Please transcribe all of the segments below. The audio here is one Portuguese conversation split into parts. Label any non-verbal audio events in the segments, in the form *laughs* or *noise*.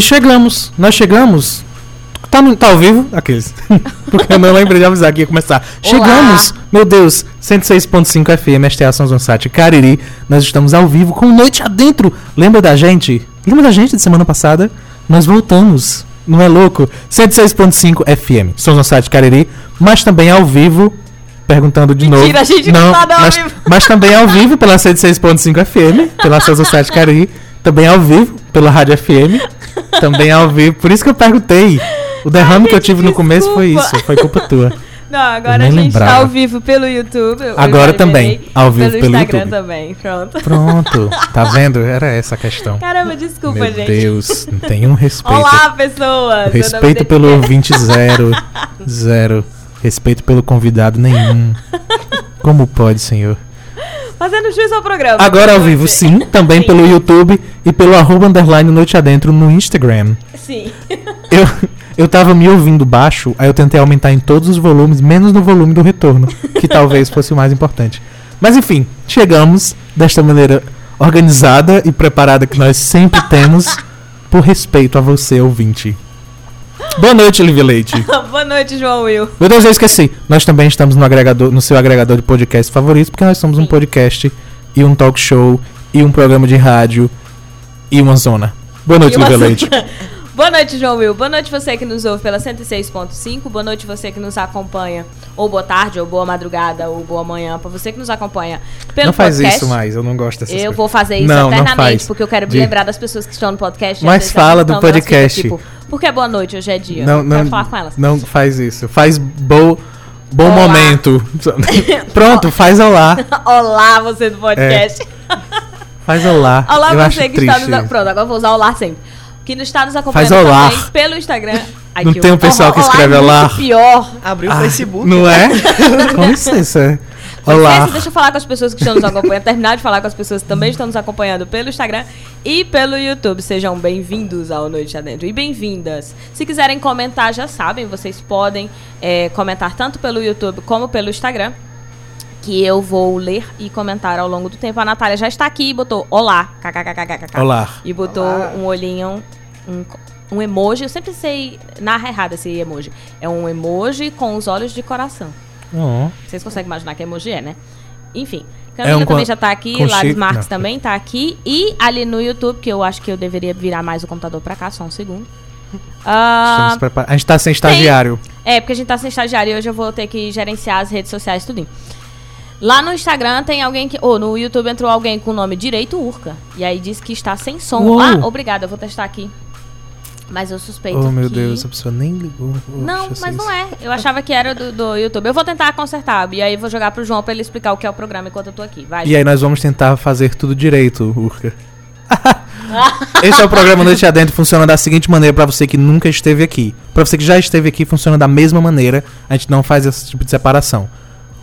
E chegamos. Nós chegamos. Tá, no, tá ao vivo? Aqueles. *laughs* Porque eu não lembrei de avisar que ia começar. Chegamos! Meu Deus! 106.5 FM, STA São Zonsat, Cariri. Nós estamos ao vivo com Noite Adentro. Lembra da gente? Lembra da gente de semana passada? Nós voltamos. Não é louco? 106.5 FM, São Zonsat, Cariri. Mas também ao vivo. Perguntando de Mentira, novo. a gente não tá ao mas, vivo. mas também ao vivo pela 106.5 FM, pela São Zonsat, Cariri. Também ao vivo pela Rádio FM. Também ao vivo. Por isso que eu perguntei. O derrame que eu tive no começo foi desculpa. isso. Foi culpa tua. *laughs* Não, agora a gente lembrava. tá ao vivo pelo YouTube. Agora também, ao vivo pelo pelo Instagram YouTube. também, pronto. Pronto. *laughs* Tá vendo? Era essa a questão. Caramba, desculpa, Meu gente. Deus. Não tem um respeito. Olá, pessoas! Meu Respeito pelo é- *laughs* ouvinte zero. Zero. Respeito pelo convidado nenhum. Como pode, senhor? Fazendo juiz ao programa. Agora ao vivo, sim. Também Sim. pelo YouTube e pelo arroba underline noite adentro no Instagram. Sim. *laughs* Eu, eu tava me ouvindo baixo, aí eu tentei aumentar em todos os volumes, menos no volume do retorno, que talvez *laughs* fosse o mais importante. Mas enfim, chegamos desta maneira organizada e preparada que nós sempre temos, por respeito a você, ouvinte. Boa noite, Olivia Leite. *laughs* Boa noite, João Will. Meu Deus, eu esqueci. Nós também estamos no agregador, no seu agregador de podcast favorito, porque nós somos um podcast e um talk show e um programa de rádio e uma zona. Boa noite, Olivia *laughs* Leite. Boa noite, João Will. Boa noite você que nos ouve pela 106.5. Boa noite você que nos acompanha. Ou boa tarde, ou boa madrugada, ou boa manhã. Pra você que nos acompanha pelo não faz podcast. isso mais, eu não gosto dessas Eu coisas. vou fazer isso Não, não eternamente, faz. porque eu quero me De- lembrar das pessoas que estão no podcast. Mas fala do não podcast. Tipo, por que é boa noite? Hoje é dia. Não, não, falar com elas. não faz isso. Faz bo, bom Olá. momento. *laughs* Pronto, faz olá. *laughs* Olá, você do podcast. Faz olá. Olá, eu você que triste. está nos... Pronto, agora eu vou usar olá sempre. Que está nos acompanhando Faz olá. também pelo Instagram. Ai, Não que tem um pessoal que escreve é olá? muito pior. Abriu o Ah, Facebook. Não é? *laughs* Com licença. Com Olá. licença, deixa eu falar com as pessoas que estão nos acompanhando, terminar de falar com as pessoas que também estão nos acompanhando pelo Instagram e pelo YouTube. Sejam bem-vindos ao Noite Adentro e bem-vindas. Se quiserem comentar, já sabem, vocês podem é, comentar tanto pelo YouTube como pelo Instagram. Que eu vou ler e comentar ao longo do tempo. A Natália já está aqui e botou olá, kkkkkk. Olá. E botou Olá. um olhinho, um, um emoji. Eu sempre sei narrar errado esse emoji. É um emoji com os olhos de coração. Oh. Vocês conseguem imaginar que emoji é, né? Enfim. É Camila um também já tá aqui, Lares Marques não. também tá aqui. E ali no YouTube, que eu acho que eu deveria virar mais o computador pra cá, só um segundo. *laughs* Preparados. A gente tá sem estagiário. é, porque a gente tá sem estagiário e hoje eu vou ter que gerenciar as redes sociais tudinho. Lá no Instagram tem alguém que. Ou no YouTube entrou alguém com o nome Direito Urca. E aí diz que está sem som. Uou. Ah, obrigada, eu vou testar aqui. Mas eu suspeito Oh, meu que... Deus, a pessoa nem ligou. Não, Poxa, mas vocês- não é. Eu achava que era do, do YouTube. Eu vou tentar consertar. E aí vou jogar pro João pra ele explicar o que é o programa enquanto eu tô aqui. Vai. E aí nós vamos tentar fazer tudo direito, Urca. *laughs* Esse é o programa Noite Adentro, funciona da seguinte maneira pra você que nunca esteve aqui. Pra você que já esteve aqui, funciona da mesma maneira. A gente não faz esse tipo de separação.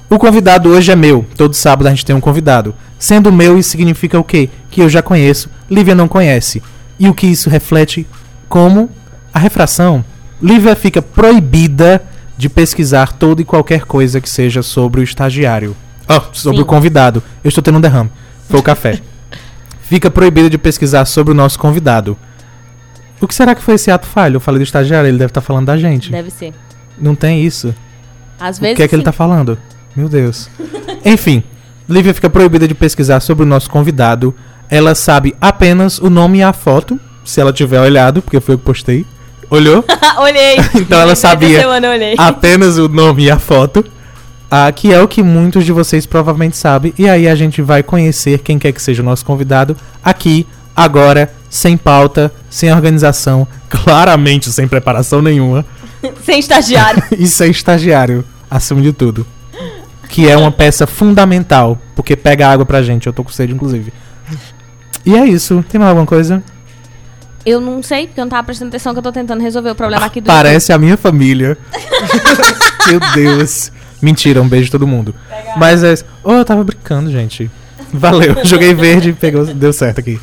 O convidado hoje é meu. Todo sábado a gente tem um convidado. Sendo meu, isso significa o quê? Que eu já conheço, Lívia não conhece. E o que isso reflete? Como a refração. Lívia fica proibida de pesquisar toda e qualquer coisa que seja sobre o estagiário. Ó, sobre Sim. o convidado. Eu estou tendo um derrame. Foi o café. *laughs* Fica proibida de pesquisar sobre o nosso convidado. O que será que foi esse ato falho? Eu falei do estagiário, ele deve estar falando da gente. Deve ser. Não tem isso. Às O vezes. que é que ele sim. tá falando? Meu Deus. *laughs* Enfim, Lívia fica proibida de pesquisar sobre o nosso convidado. Ela sabe apenas o nome e a foto, se ela tiver olhado, porque foi eu que postei. Olhou? *laughs* olhei. *laughs* Então ela sabia semana apenas o nome e a foto. Ah, que é o que muitos de vocês provavelmente sabem. E aí a gente vai conhecer quem quer que seja o nosso convidado aqui, agora, sem pauta, sem organização, *laughs* claramente sem preparação nenhuma. Sem estagiário. e sem estagiário, acima de tudo. Que é uma peça fundamental, porque pega água pra gente. Eu tô com sede, inclusive. E é isso. Tem mais alguma coisa? Eu não sei, porque eu não tava prestando atenção que eu tô tentando resolver o problema aqui do. Parece a minha família. *laughs* Meu Deus. Mentira, um beijo a todo mundo. Mas é. Oh, eu tava brincando, gente. Valeu. *laughs* Joguei verde e pegou, deu certo aqui.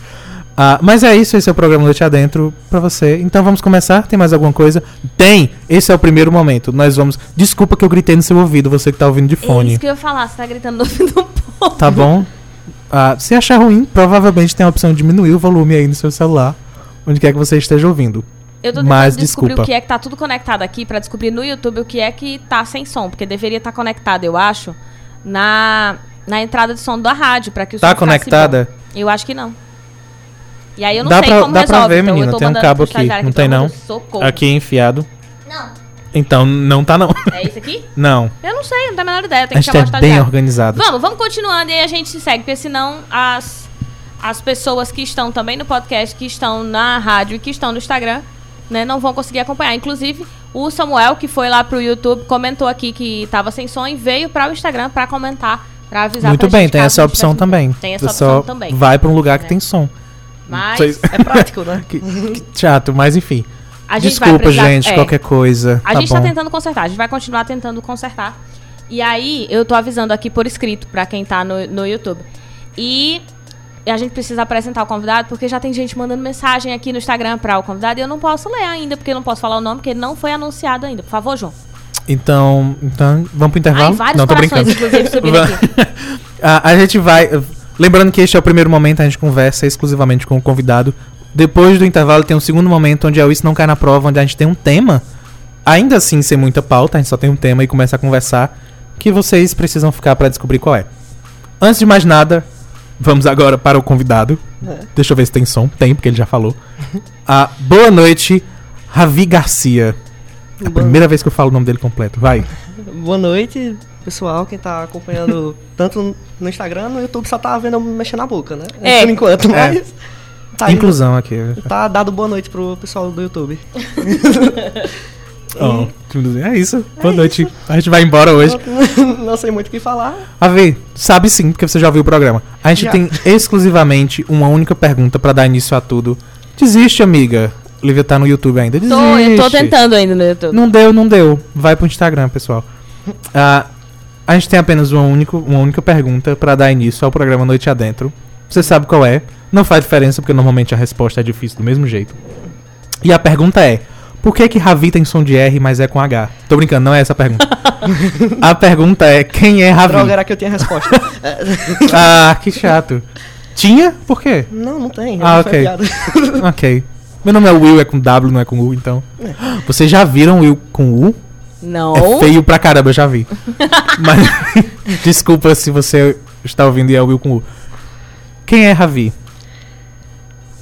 Ah, mas é isso, esse é o programa Noite Adentro pra você. Então vamos começar? Tem mais alguma coisa? Tem! Esse é o primeiro momento. Nós vamos. Desculpa que eu gritei no seu ouvido, você que tá ouvindo de É fone. isso que eu ia falar, você tá gritando no ouvido do povo. Tá bom? Ah, se achar ruim, provavelmente tem a opção de diminuir o volume aí no seu celular. Onde quer que você esteja ouvindo. Eu tô tentando Mas descobrir desculpa. o que é que tá tudo conectado aqui pra descobrir no YouTube o que é que tá sem som, porque deveria estar conectado, eu acho, na na entrada de som da rádio para que o Tá conectada? bom. Eu acho que não. E aí eu não Dá sei pra- como dá pra resolve, ver, então menina, tem um cabo aqui, não tem não? Socorro. Aqui enfiado. Não. Então, não tá não. É isso aqui? não. Eu não sei, não tenho a menor ideia, tem A que gente chamar é bem organizado. Vamos, vamos continuando e aí a gente se segue, porque senão as, as pessoas que estão também no podcast, que estão na rádio e que estão no Instagram, né, não vão conseguir acompanhar. Inclusive, o Samuel, que foi lá pro YouTube, comentou aqui que tava sem som e veio para o Instagram para comentar, para avisar Muito pra bem, gente, tem essa opção também. Tem essa opção também. vai pra um lugar que É. tem som. Mas Vocês- É prático, né? *laughs* Que, que chato, mas enfim. a gente vai Desculpa, precisar- gente, é. qualquer coisa. A tá gente bom. tá tentando consertar, a gente vai continuar tentando consertar. E aí, eu tô avisando aqui por escrito pra quem tá no, no YouTube. E a gente precisa apresentar o convidado, porque já tem gente mandando mensagem aqui no Instagram pra o convidado e eu não posso ler ainda, porque eu não posso falar o nome, porque ele não foi anunciado ainda. Por favor, João. Então, então, vamos pro intervalo? Ai, vários Não, tô brincando. inclusive, subindo aqui. *laughs* a, a gente vai. Lembrando que este é o primeiro momento, a gente conversa exclusivamente com o convidado. Depois do intervalo tem um segundo momento onde é o Isso Não Cai na Prova, onde a gente tem um tema. Ainda assim, sem muita pauta, a gente só tem um tema e começa a conversar. Que vocês precisam ficar pra descobrir qual é. Antes de mais nada, vamos agora para o convidado. É. Deixa eu ver se tem som. Tem, porque ele já falou. Ah, boa noite, Ravi Garcia. É a Boa- primeira vez que eu falo o nome dele completo. Vai. Boa noite, pessoal, quem tá acompanhando *laughs* tanto no Instagram, no YouTube só tá vendo eu mexendo na boca, né? É. Por enquanto, É. mas. Tá, indo- Inclusão aqui. tá dado boa noite pro pessoal do YouTube. *laughs* Ó, é isso. Boa noite. A gente vai embora hoje. *laughs* Não sei muito o que falar. A ver, sabe sim, porque você já viu o programa. A gente Já. tem exclusivamente uma única pergunta pra dar início a tudo. Desiste, amiga. Lívia tá no YouTube ainda. Desiste. Tô, eu tô tentando ainda no YouTube. Não deu, não deu. Vai pro Instagram, pessoal. Ah, a gente tem apenas uma, único, uma única pergunta pra dar início ao programa Noite Adentro. Você sabe qual é. Não faz diferença, porque normalmente a resposta é difícil do mesmo jeito. E a pergunta é: por que que Ravi tem som de R, mas é com H? Tô brincando, não é essa a pergunta. *laughs* a pergunta é: quem é Ravi? Droga, era que eu tinha resposta. É, *laughs* Ah, que chato. Tinha? Por quê? não, não tem. Ah, não ok. *laughs* ok. Meu nome é Will, é com W, não é com U, então. Vocês já viram Will com U? Não. É feio pra caramba, eu já vi. Mas, desculpa se você está ouvindo e é Will com U. Quem é Ravi?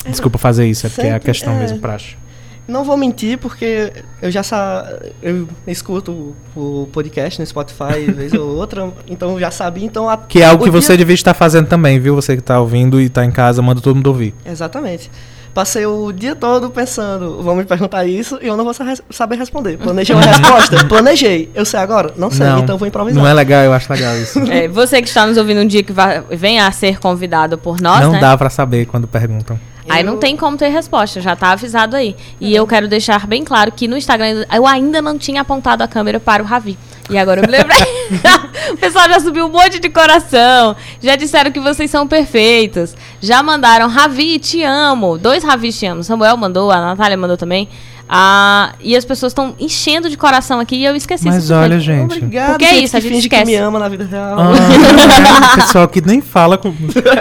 Desculpa fazer isso, é porque é a questão é. mesmo, praxe. Não vou mentir, porque eu já sa... eu escuto o podcast no Spotify vez ou outra, *laughs* então eu já sabia, então a... Que é algo o que dia- você devia estar fazendo também, viu? Você que tá ouvindo e tá em casa, manda todo mundo ouvir. Exatamente. Passei o dia todo pensando, vão me perguntar isso e eu não vou sa- saber responder. Planejei uma resposta? *laughs* Planejei. Eu sei agora? Não sei, não, então vou improvisar. Não é legal, eu acho legal isso. *laughs* É, você que está nos ouvindo um dia que vai, venha a ser convidado por nós, não né? dá pra saber quando perguntam. Aí não Eu- tem como ter resposta, já tá avisado aí. E eu quero deixar bem claro que no Instagram eu ainda não tinha apontado a câmera para o Ravi. E agora eu me lembrei. *laughs* o pessoal já subiu um monte de coração. Já disseram que vocês são perfeitos. Já mandaram Ravi, te amo. Dois Ravis te amo. Samuel mandou, a Natália mandou também. Ah, e as pessoas estão enchendo de coração aqui e eu esqueci. Mas simplesmente. olha, gente. Obrigado, Porque é isso, a gente finge esquece. que me ama na vida real. Ah, *laughs* pessoal que nem fala com.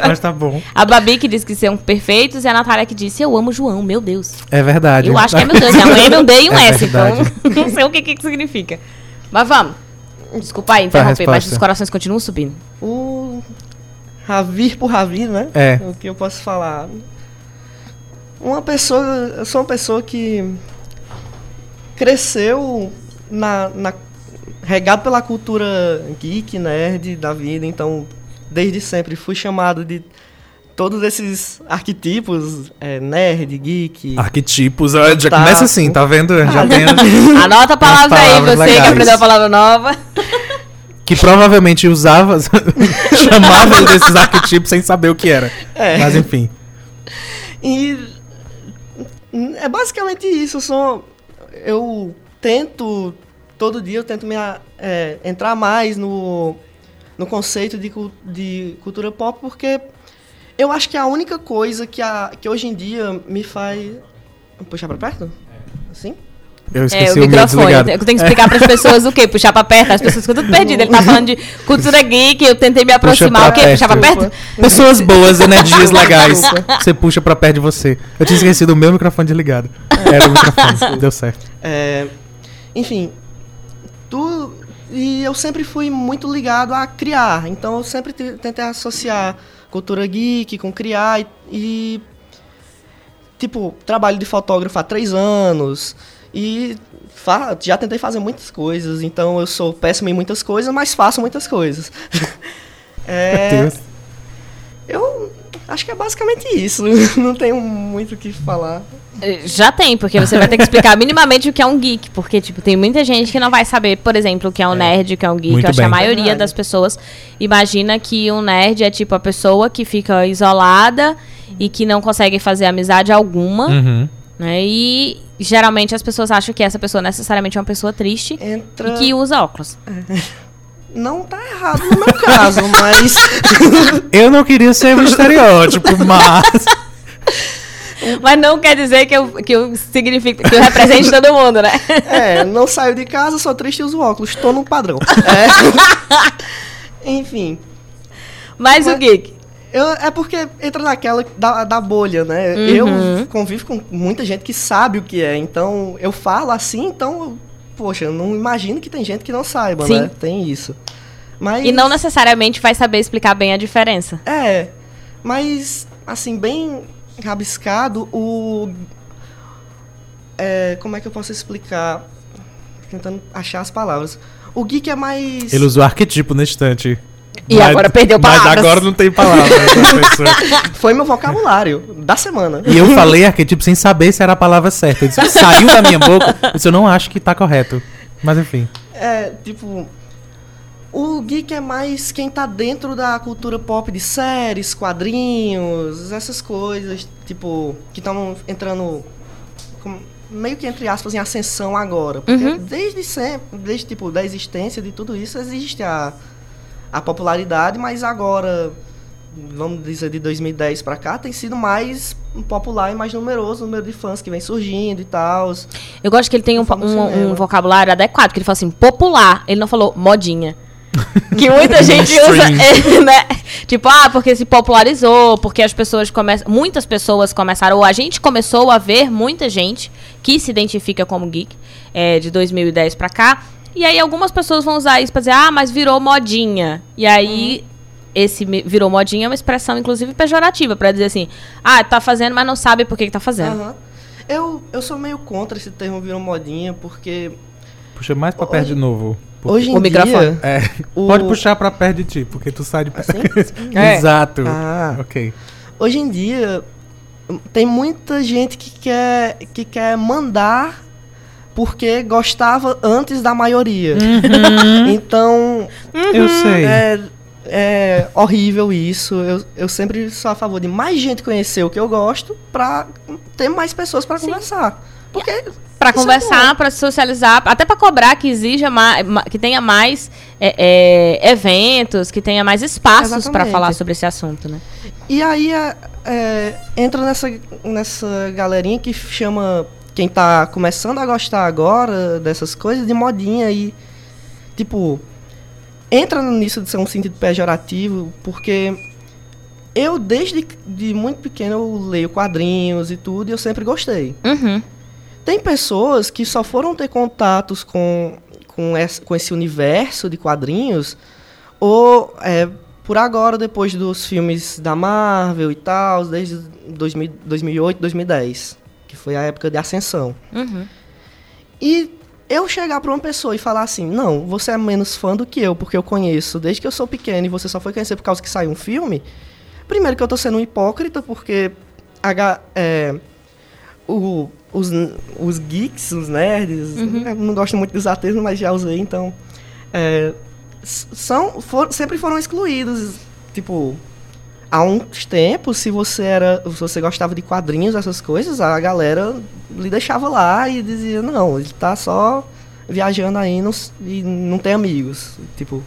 Mas tá bom. A Babi que disse que são perfeitos e a Natália que disse eu amo João, meu Deus. É verdade. Eu acho que é meu Deus, é um M, um D e um *laughs* É S, então verdade. *laughs* não sei o que, que significa. Mas vamos. Desculpa aí interromper, mas os corações continuam subindo. O Ravir por Ravir, né? É. O que eu posso falar? Uma pessoa. Eu sou uma pessoa que cresceu na, na regado pela cultura geek, nerd da vida, então desde sempre fui chamado de todos esses arquetipos, é, nerd, geek. Arquetipos, já Tá. começa assim, tá vendo? Já tem. *laughs* Anota a palavra aí, você que legais. aprendeu a palavra nova. que provavelmente usava, *laughs* chamava desses arquetipos sem saber o que era. É. Mas enfim. E é basicamente isso. Eu, sou, eu tento, todo dia eu tento me, a- é, entrar mais no, no conceito de, de cultura pop, porque eu acho que é a única coisa que, a, que hoje em dia me faz. Vou puxar pra perto? Assim? Eu É, esqueci o o, meu microfone. Eu tenho que explicar para as pessoas o quê? Puxar pra perto. As pessoas ficam tudo perdidas. Ele tá falando de cultura geek, eu tentei me aproximar. O quê? perto. Puxar pra perto? Pessoas boas, *laughs* energias legais. Você puxa pra perto de você. Eu tinha esquecido o meu microfone desligado. Era o microfone. *laughs* Deu certo. É, enfim, tu e eu sempre fui muito ligado a criar. Então eu sempre te- tentei associar cultura geek com criar e, e, tipo trabalho de fotógrafo há três anos e fa- já tentei fazer muitas coisas. Então eu sou péssimo em muitas coisas, mas faço muitas coisas. *laughs* É, Deus. eu acho que é basicamente isso. *laughs* Não tenho muito o que falar. Já tem, porque você vai ter que explicar *laughs* minimamente o que é um geek. Porque, tipo, tem muita gente que não vai saber, por exemplo, o que é um nerd, o que é um geek. Muito Eu acho que a bem. maioria Verdade. das pessoas imagina que um nerd é, tipo, a pessoa que fica isolada e que não consegue fazer amizade alguma. Uhum. Né? E geralmente as pessoas acham que essa pessoa necessariamente é uma pessoa triste Entra. e que usa óculos. Não tá errado no meu caso, *laughs* mas. Eu não queria ser um estereótipo, *laughs* mas. Mas não quer dizer que eu, que eu, signifique, que eu represente todo mundo, né? É, não saio de casa, sou triste e uso óculos. Tô no padrão. *laughs* É. Enfim. Mas o geek. Eu, é porque entra naquela da, da bolha, né? Uhum. Eu convivo com muita gente que sabe o que é. Então, eu falo assim, então, poxa, eu não imagino que tem gente que não saiba, Sim. né? Tem isso. Mas, E não necessariamente vai saber explicar bem a diferença. É, mas, assim, bem rabiscado, o... É, como é que eu posso explicar? Tentando achar as palavras. O geek é mais... Ele usou arquetipo na estante. E agora perdeu Mas palavras. agora não tem palavras. né? *laughs* Foi meu vocabulário da semana. e eu falei *laughs* arquetipo sem saber se era a palavra certa. Isso saiu da minha boca. Isso eu não acho que tá correto. Mas enfim. É, tipo. O geek é mais quem tá dentro da cultura pop de séries, quadrinhos, essas coisas, tipo, que estão entrando com- meio que entre aspas em ascensão agora. Porque Uhum. desde sempre, desde tipo, da existência de tudo isso, existe a, a popularidade, mas agora, vamos dizer, de 2010 pra cá, tem sido mais popular e mais numeroso o número de fãs que vem surgindo e tal. Eu gosto que ele tem um, um- um vocabulário adequado, que ele fala assim, popular. Ele não falou modinha. *laughs* Que muita *laughs* gente usa, *laughs* né? Tipo, ah, porque se popularizou, porque as pessoas começam. Muitas pessoas começaram, ou a gente começou a ver muita gente que se identifica como geek é, de 2010 pra cá. E aí algumas pessoas vão usar isso pra dizer, ah, mas virou modinha. E aí. Esse me- virou modinha é uma expressão, inclusive, pejorativa, pra dizer assim, ah, tá fazendo, mas não sabe por que, que tá fazendo. Aham. Eu, eu sou meio contra esse termo virou modinha, porque Puxa mais pra perto de novo. Porque- hoje em O microfone. dia... É, O- pode puxar pra perto de ti, porque tu sai de perto. Assim? *laughs* É. Exato. Ah. Ok. Hoje em dia, tem muita gente que quer, que quer mandar porque gostava antes da maioria. *laughs* Então, Eu sei. é, é horrível isso. Eu, eu sempre sou a favor de mais gente conhecer o que eu gosto pra ter mais pessoas pra conversar. Porque Pra é conversar, pra se socializar, até pra cobrar que exija mais, que tenha mais é, é, eventos, que tenha mais espaços pra Exatamente. falar sobre esse assunto, né? E aí é, é, entra nessa, nessa galerinha que chama quem tá começando a gostar agora dessas coisas de modinha e tipo entra nisso de ser um sentido pejorativo porque eu desde de muito pequeno eu leio quadrinhos e tudo e eu sempre gostei. Uhum. Tem pessoas que só foram ter contatos com, com, esse, com esse universo de quadrinhos ou é, por agora, depois dos filmes da Marvel e tal, desde 2000, 2008, 2010, que foi a época de ascensão. Uhum. E eu chegar pra uma pessoa e falar assim, não, você é menos fã do que eu, porque eu conheço desde que eu sou pequeno e você só foi conhecer por causa que saiu um filme. Primeiro que eu tô sendo um hipócrita, porque a é, o- os, os geeks, os nerds, eu não gosto muito dos termos, mas já usei, então. é, são, for- sempre foram excluídos. Tipo, há uns tempos, se você era. Se você gostava de quadrinhos, essas coisas, a galera lhe deixava lá e dizia, não, ele tá só viajando aí não s- e não tem amigos. Tipo,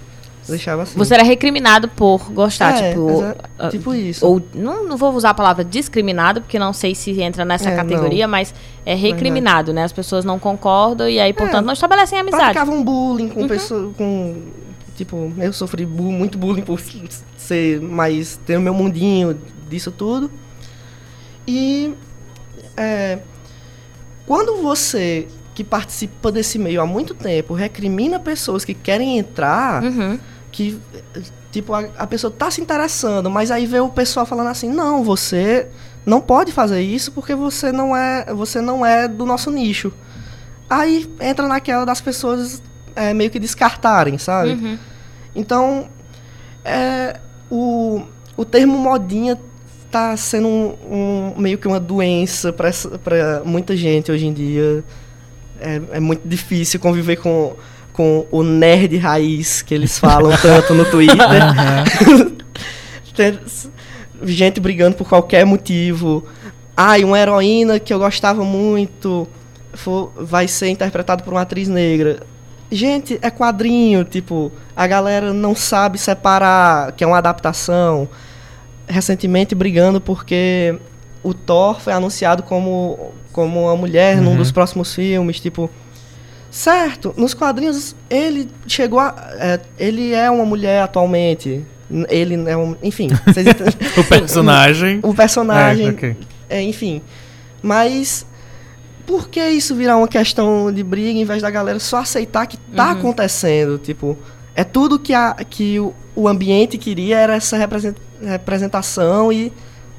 Deixava assim. Você era recriminado por gostar, É, tipo. ah, tipo isso. Ou não, não vou usar a palavra discriminado, porque não sei se entra nessa É, categoria, mas é recriminado, né? As pessoas não concordam e aí, portanto, não estabelecem amizade. Praticavam bullying Uhum. com pessoas. Com, tipo, eu sofri bu- muito bullying por ser mais. ter o meu mundinho disso tudo. E. é, quando você que participa desse meio há muito tempo recrimina pessoas que querem entrar, Uhum. que tipo a, a pessoa tá se interessando, mas aí vê o pessoal falando assim: "Não, você não pode fazer isso porque você não é, você não é do nosso nicho". Aí entra naquela das pessoas é, meio que descartarem, sabe? Uhum. Então, é, o, o termo modinha tá sendo um, um- meio que uma doença para muita gente hoje em dia. É, é muito difícil conviver com, com o nerd raiz que eles falam *laughs* tanto no Twitter. Tem gente brigando por qualquer motivo. Ai, uma heroína que eu gostava muito fo- vai ser interpretada por uma atriz negra. Gente, é quadrinho, tipo, a galera não sabe separar que é uma adaptação. Recentemente brigando porque o Thor foi anunciado como, como uma mulher num Uhum. dos próximos filmes, tipo. Certo, nos quadrinhos ele chegou a. é, ele é uma mulher atualmente. Ele é um. Enfim? *laughs* O personagem. o personagem. É, ok. É, enfim. Mas por que isso virar uma questão de briga em vez da galera só aceitar que tá acontecendo? Tipo, é tudo que, a, que o, o ambiente queria era essa represent- representação e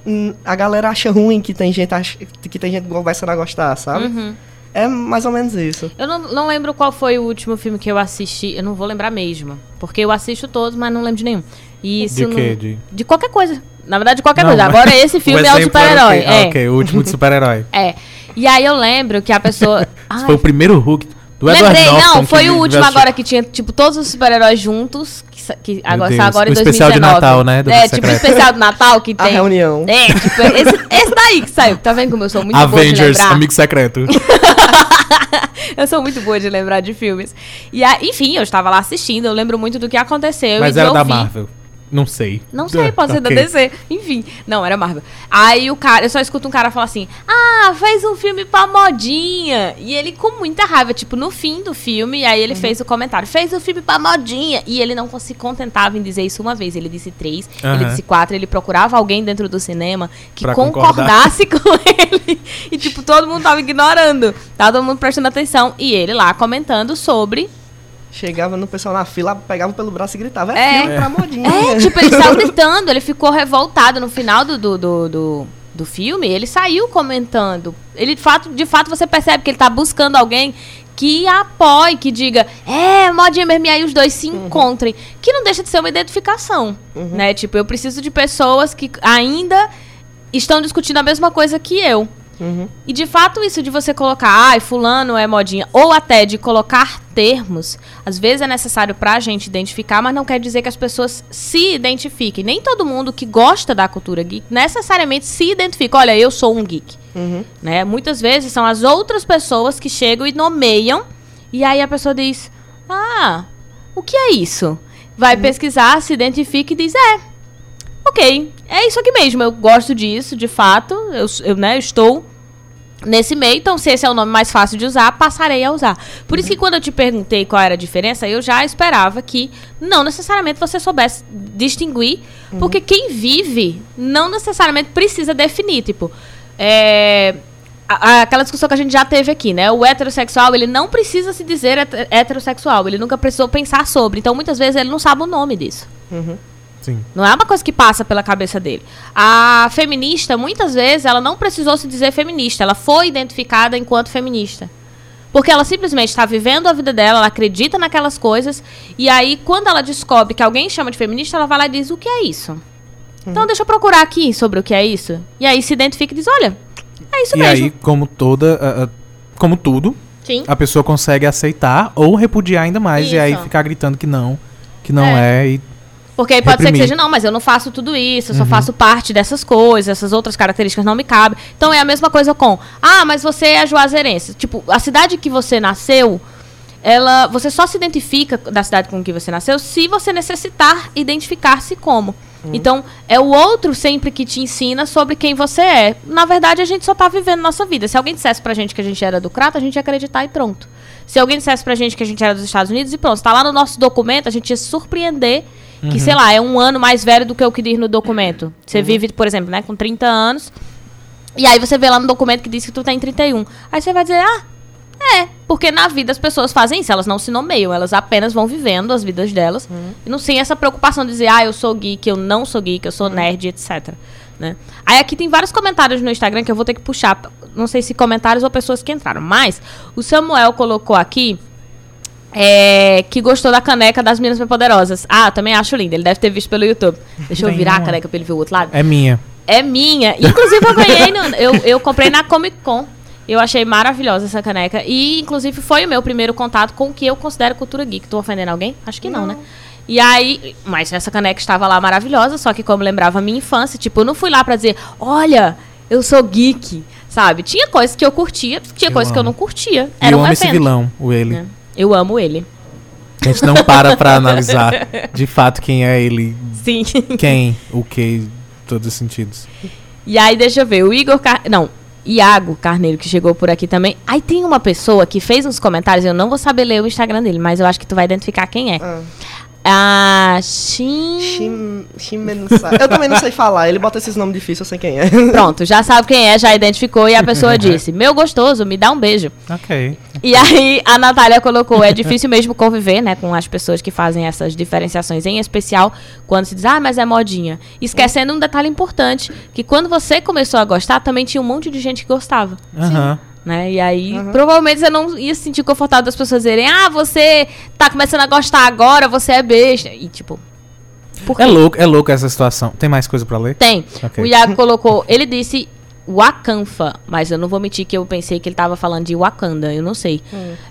hum, a galera acha ruim que tem gente ach- que tem gente começando a gostar, sabe? Uhum. É mais ou menos isso. Eu não, não lembro qual foi o último filme que eu assisti. Eu não vou lembrar mesmo. Porque eu assisto todos, mas não lembro de nenhum. E isso De não- quê? De... De qualquer coisa. Na verdade, de qualquer Não, coisa. Agora esse *laughs* filme é o super-herói. Ah, É. ok, o último de super-herói. É. E aí eu lembro que a pessoa. *laughs* Ai, foi o primeiro Hulk do Edward Lembrei, Norton. não, foi o último assistir. agora que tinha, tipo, todos os super-heróis juntos. Que, que agora, Deus, agora em o especial de 2019. Natal, né, do É, tipo, o especial do Natal que *laughs* A tem. reunião. É, tipo, esse, *laughs* esse daí que saiu. Tá vendo como eu sou muito boa de Avengers, lembrar? Amigo Secreto. Eu sou muito boa de lembrar de filmes. E enfim, eu estava lá assistindo, eu lembro muito do que aconteceu. Mas e era de da ouvir. Marvel. Não sei. Não sei, pode ser da. DC. Enfim, não, era Marvel. Aí o cara, eu só escuto um cara falar assim: Ah, fez um filme pra modinha. E ele com muita raiva, tipo, no fim do filme, aí ele fez o comentário: Fez um filme pra modinha. E ele não se contentava em dizer isso uma vez. Ele disse três, ele Aham. disse quatro. Ele procurava alguém dentro do cinema que Pra concordasse com *laughs* ele. E, tipo, todo mundo tava ignorando. Tava todo mundo prestando atenção. E ele lá comentando sobre Chegava no pessoal na fila, pegava pelo braço e gritava: É, É. filme pra modinha. É, tipo, ele saiu *laughs* gritando, ele ficou revoltado no final do, do, do, do, do filme, ele saiu comentando. Ele, de fato, de fato, você percebe que ele tá buscando alguém que apoie, que diga, é, modinha mesmo, e aí os dois se encontrem. Que não deixa de ser uma identificação, né? Tipo, eu preciso de pessoas que ainda estão discutindo a mesma coisa que eu. Uhum. E de fato, isso de você colocar, ai, fulano é modinha, ou até de colocar termos, às vezes é necessário pra gente identificar, mas não quer dizer que as pessoas se identifiquem. Nem todo mundo que gosta da cultura geek necessariamente se identifica. Olha, eu sou um geek. Uhum. Né? Muitas vezes são as outras pessoas que chegam e nomeiam, e aí a pessoa diz: Ah, o que é isso? Vai pesquisar, se identifica e diz: É, ok, é isso aqui mesmo, eu gosto disso, de fato, eu, eu, né, eu estou nesse meio, então se esse é o nome mais fácil de usar, passarei a usar. Por isso que quando eu te perguntei qual era a diferença, eu já esperava que não necessariamente você soubesse distinguir, porque quem vive não necessariamente precisa definir, tipo, é, a- a- aquela discussão que a gente já teve aqui, né? O heterossexual, ele não precisa se dizer het- heterossexual, ele nunca precisou pensar sobre, então muitas vezes ele não sabe o nome disso. Uhum. Sim. Não é uma coisa que passa pela cabeça dele. A feminista, muitas vezes, ela não precisou se dizer feminista. Ela foi identificada enquanto feminista. Porque ela simplesmente está vivendo a vida dela, ela acredita naquelas coisas. E aí, quando ela descobre que alguém chama de feminista, ela vai lá e diz: O que é isso? Então, deixa eu procurar aqui sobre o que é isso. E aí se identifica e diz: Olha, é isso E mesmo. aí, como toda. como tudo, Sim. a pessoa consegue aceitar ou repudiar ainda mais e aí Isso. ficar gritando que não, que não é, e Porque aí pode ser reprimir. que seja, não, mas eu não faço tudo isso, Uhum. eu só faço parte dessas coisas, essas outras características não me cabem. Então é a mesma coisa com, ah, mas você é juazeirense. Tipo, a cidade que você nasceu, ela, você só se identifica da cidade com que você nasceu se você necessitar identificar-se como. Então, é o outro sempre que te ensina sobre quem você é. Na verdade, a gente só tá vivendo nossa vida. Se alguém dissesse pra gente que a gente era do Crato, a gente ia acreditar e pronto. Se alguém dissesse pra gente que a gente era dos Estados Unidos e pronto, tá lá no nosso documento, a gente ia se surpreender que, sei lá, é um ano mais velho do que o que diz no documento. Você vive, por exemplo, né, com 30 anos, e aí você vê lá no documento que diz que tu tem 31. Aí você vai dizer, ah, é, porque na vida as pessoas fazem isso, elas não se nomeiam, elas apenas vão vivendo as vidas delas. E não tem essa preocupação de dizer, ah, eu sou geek, eu não sou geek, eu sou nerd, etc. Né? Aí aqui tem vários comentários no Instagram que eu vou ter que puxar. Não sei se comentários ou pessoas que entraram. Mas o Samuel colocou aqui é, que gostou da caneca das Meninas Poderosas. Ah, eu também acho linda. Ele deve ter visto pelo YouTube. Deixa eu Tem virar a uma. caneca pra ele ver o outro lado. É minha. É minha. Inclusive, eu ganhei. No, eu, eu comprei na Comic Con. Eu achei maravilhosa essa caneca. E, inclusive, foi o meu primeiro contato com o que eu considero cultura geek. Tô ofendendo alguém? Acho que não, né? E aí, mas essa caneca estava lá maravilhosa, só que como lembrava a minha infância, tipo, eu não fui lá pra dizer, olha, eu sou geek, sabe? Tinha coisas que eu curtia, tinha coisas que eu não curtia. Era eu um amo evento. esse vilão, o ele. É. Eu amo ele. A gente não para pra *laughs* analisar de fato quem é ele, Sim. quem, o que, em todos os sentidos. E aí, deixa eu ver, o Igor Car... Não, Iago Carneiro, que chegou por aqui também. Aí tem uma pessoa que fez uns comentários, eu não vou saber ler o Instagram dele, mas eu acho que tu vai identificar quem é. Ah, Ah, Shin... Shim, Shimensai. Eu também não sei falar, ele bota esses nomes difíceis, eu sei quem é. *laughs* Pronto, já sabe quem é, já identificou. E a pessoa *laughs* disse: Meu gostoso, me dá um beijo. Ok. E aí a Natália colocou: É difícil mesmo conviver, né, com as pessoas que fazem essas diferenciações, em especial quando se diz, ah, mas é modinha. Esquecendo um detalhe importante: que quando você começou a gostar, também tinha um monte de gente que gostava. Aham. Né? E aí, provavelmente você não ia se sentir confortável das pessoas dizerem: Ah, você tá começando a gostar agora, você é besta. E tipo. Por É louco, é louco essa situação. Tem mais coisa pra ler? Tem. Ok. O Iago colocou. Ele disse Wakanfa, mas eu não vou mentir que eu pensei que ele tava falando de Wakanda, eu não sei.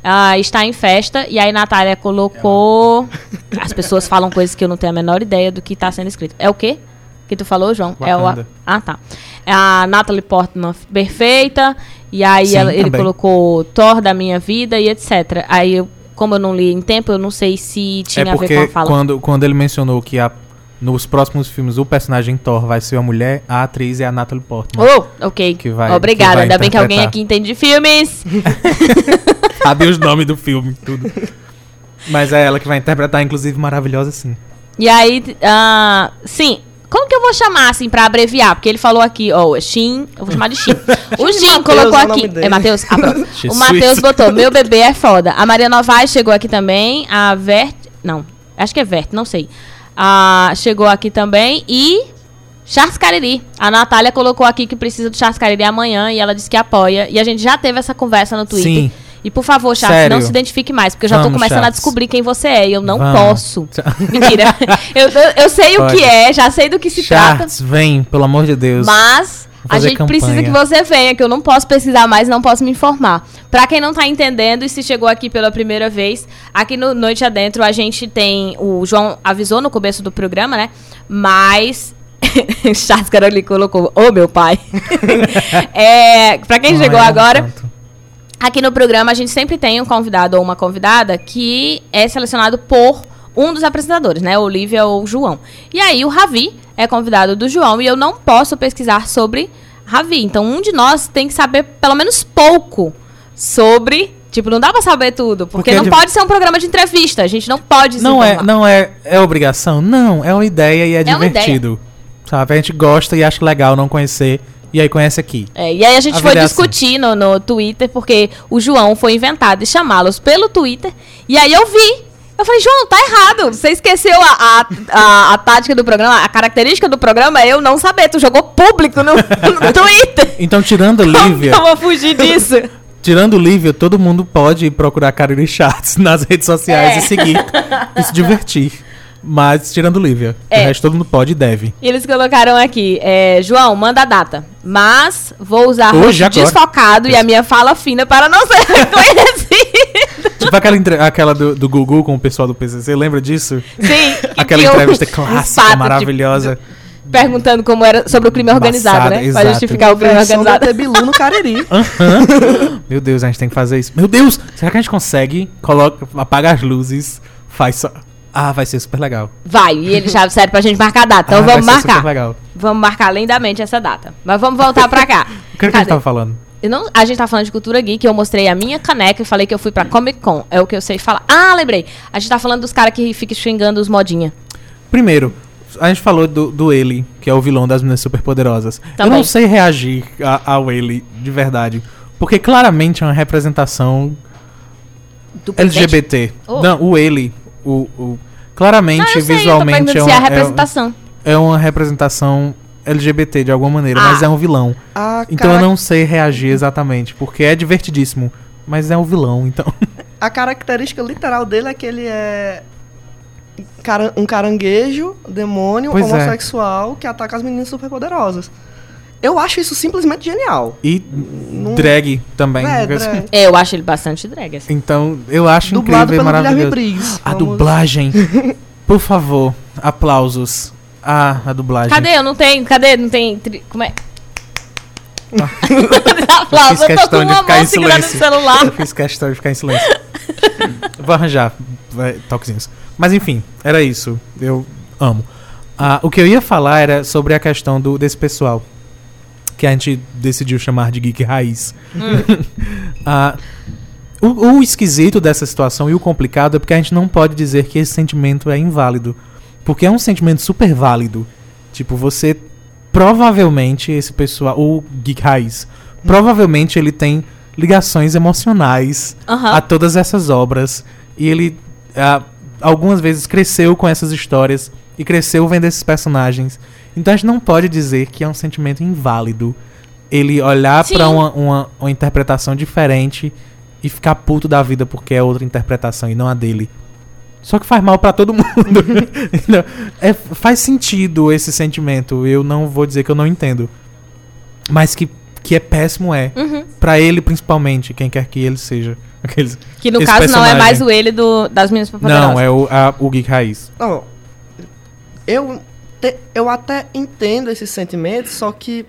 Ah, está em festa, e aí Natália colocou. As pessoas falam coisas que eu não tenho a menor ideia do que tá sendo escrito. É o quê? Que tu falou, João? É o. Wakanda. Ah, tá. É a Natalie Portman perfeita, e aí Sim, ela- ele também. colocou Thor da minha vida e etc. Aí, eu, como eu não li em tempo, eu não sei se tinha é a ver com a fala. quando, quando ele mencionou que a- nos próximos filmes o personagem Thor vai ser uma mulher, a atriz é a Natalie Portman. Oh, ok. Que vai- Obrigada. que vai Ainda bem que alguém aqui entende de filmes. *laughs* Sabe os nomes do filme, tudo. Mas é ela que vai interpretar, inclusive, maravilhosa sim. E aí, ah, sim. Como que eu vou chamar, assim, pra abreviar? Porque ele falou aqui, ó, Shin, eu vou chamar de Shin. *laughs* O Shin colocou é aqui. É Matheus? Ah, *laughs* o. Matheus botou, meu bebê é foda. A Maria Novaes chegou aqui também. A Vert. Não, acho que é Vert, não sei. Ah, chegou aqui também. E. Charles Cariri. A Natália colocou aqui que precisa do Charles Cariri amanhã e ela disse que apoia. E a gente já teve essa conversa no Twitter. Sim. E por favor, Charles, não se identifique mais, porque eu já tô Vamos, começando a Charles. descobrir quem você é. E eu não Vamos. posso. *laughs* Mentira. eu, eu, sei o Pode. que é, já sei do que se trata. Charles, vem, pelo amor de Deus. Mas a gente campanha. precisa que você venha, que eu não posso pesquisar mais, não posso me informar. Pra quem não tá entendendo e se chegou aqui pela primeira vez, aqui no Noite Adentro a gente tem. O João avisou no começo do programa, né? Mas. *laughs* Charles Caroli colocou, ô meu pai. *laughs* é, pra quem chegou Ai, agora, tanto. Aqui no programa a gente sempre tem um convidado ou uma convidada que é selecionado por um dos apresentadores, né? Olivia ou João. E aí o Ravi é convidado do João e eu não posso pesquisar sobre Ravi. Então um de nós tem que saber pelo menos pouco sobre. Tipo, não dá pra saber tudo, porque, Porque é não de- pode ser um programa de entrevista. A gente não pode Não é, não é, é obrigação? Não, é uma ideia e é, É divertido. Sabe? A gente gosta e acha legal não conhecer. E aí conhece aqui. É, e aí a gente A foi é assim. discutir no, no Twitter, porque o João foi inventado de chamá-los pelo Twitter. E aí eu vi. Eu falei, João, tá errado. Você esqueceu a, a, a, a tática do programa, a característica do programa é eu não saber. Tu jogou público no, *laughs* no Twitter. Então, tirando Como Lívia, que eu vou fugir disso? *laughs* tirando Lívia, todo mundo pode procurar Cariri Chats *laughs* nas redes sociais É. e seguir e se divertir. Mas tirando Lívia, É. o resto todo mundo pode e deve. E eles colocaram aqui, é, João, manda a data. Mas vou usar Hoje, rosto desfocado e a minha fala fina para não ser *laughs* reconhecido. Tipo aquela, aquela do, do Gugu com o pessoal do PCC, lembra disso? Sim. *laughs* Aquela que eu- entrevista *laughs* um clássica, fato, tipo, maravilhosa. perguntando como era sobre o crime organizado, Embaçada, né? Pra exato. justificar o crime Versão organizado. da Bilu no Cariri. Meu Deus, a gente tem que fazer isso. Meu Deus, será que a gente consegue? Coloca, apaga as luzes, faz só. Ah, vai ser super legal. Vai, e ele já sério pra gente marcar a data. Então Ah, vamos vai ser marcar. super legal. Vamos marcar lindamente essa data. Mas vamos voltar pra cá. *laughs* O que, é que a gente tava falando? Eu não, a gente tá falando de cultura geek, eu mostrei a minha caneca e falei que eu fui pra Comic Con. É o que eu sei falar. Ah, lembrei. A gente tá falando dos caras que ficam xingando os modinha. Primeiro, a gente falou do, do ele, que é o vilão das meninas superpoderosas. Eu não sei reagir a- ao ele de verdade. Porque claramente é uma representação. LGBT. Oh. Não, o ele. O, o- claramente, eu sei, eu visualmente, perguntando é é é, representação. é uma representação LGBT de alguma maneira, Ah. mas é um vilão. A, Então eu cara- não sei reagir exatamente, porque é divertidíssimo, mas é um vilão, então. *laughs* a característica literal dele é que ele é um caranguejo, demônio, Pois é. homossexual que ataca as meninas superpoderosas. Eu acho isso simplesmente genial. E Não- drag também. É, drag. É, eu acho ele bastante drag, assim. Então, eu acho Dublado incrível e maravilhoso. Briggs. A Vamos- dublagem. *laughs* Por favor, aplausos. Ah, a dublagem. Cadê? Eu não tenho. Cadê? Não tem. tri- Como é? *laughs* Eu Aplausos. fiz Eu tô com questão de uma ficar em mão segurando o celular. Eu fiz questão de ficar em silêncio. *laughs* Vou arranjar vai, toquezinhos. Mas enfim, era isso. Eu amo. Ah, o que eu ia falar era sobre a questão do, desse pessoal. Que a gente decidiu chamar de geek raiz. *laughs* Ah, o, o esquisito dessa situação e o complicado é porque a gente não pode dizer que esse sentimento é inválido. Porque é um sentimento super válido. Tipo, você provavelmente esse pessoal, o geek raiz, provavelmente ele tem ligações emocionais Aham. a todas essas obras. E ele ah, algumas vezes cresceu com essas histórias e cresceu vendo esses personagens. Então a gente não pode dizer que é um sentimento inválido ele olhar pra uma, uma, uma interpretação diferente e ficar puto da vida porque é outra interpretação e não a dele. Só que faz mal pra todo mundo. *laughs* É, faz sentido esse sentimento. Eu não vou dizer que eu não entendo. Mas que, que é péssimo é. Uhum. Pra ele, principalmente, quem quer que ele seja. Aqueles... Que no caso não é personagem. mais o ele do, das meninas. Não, é o, a- o Geek Raiz. Não, eu, te- eu até entendo esse sentimento, só que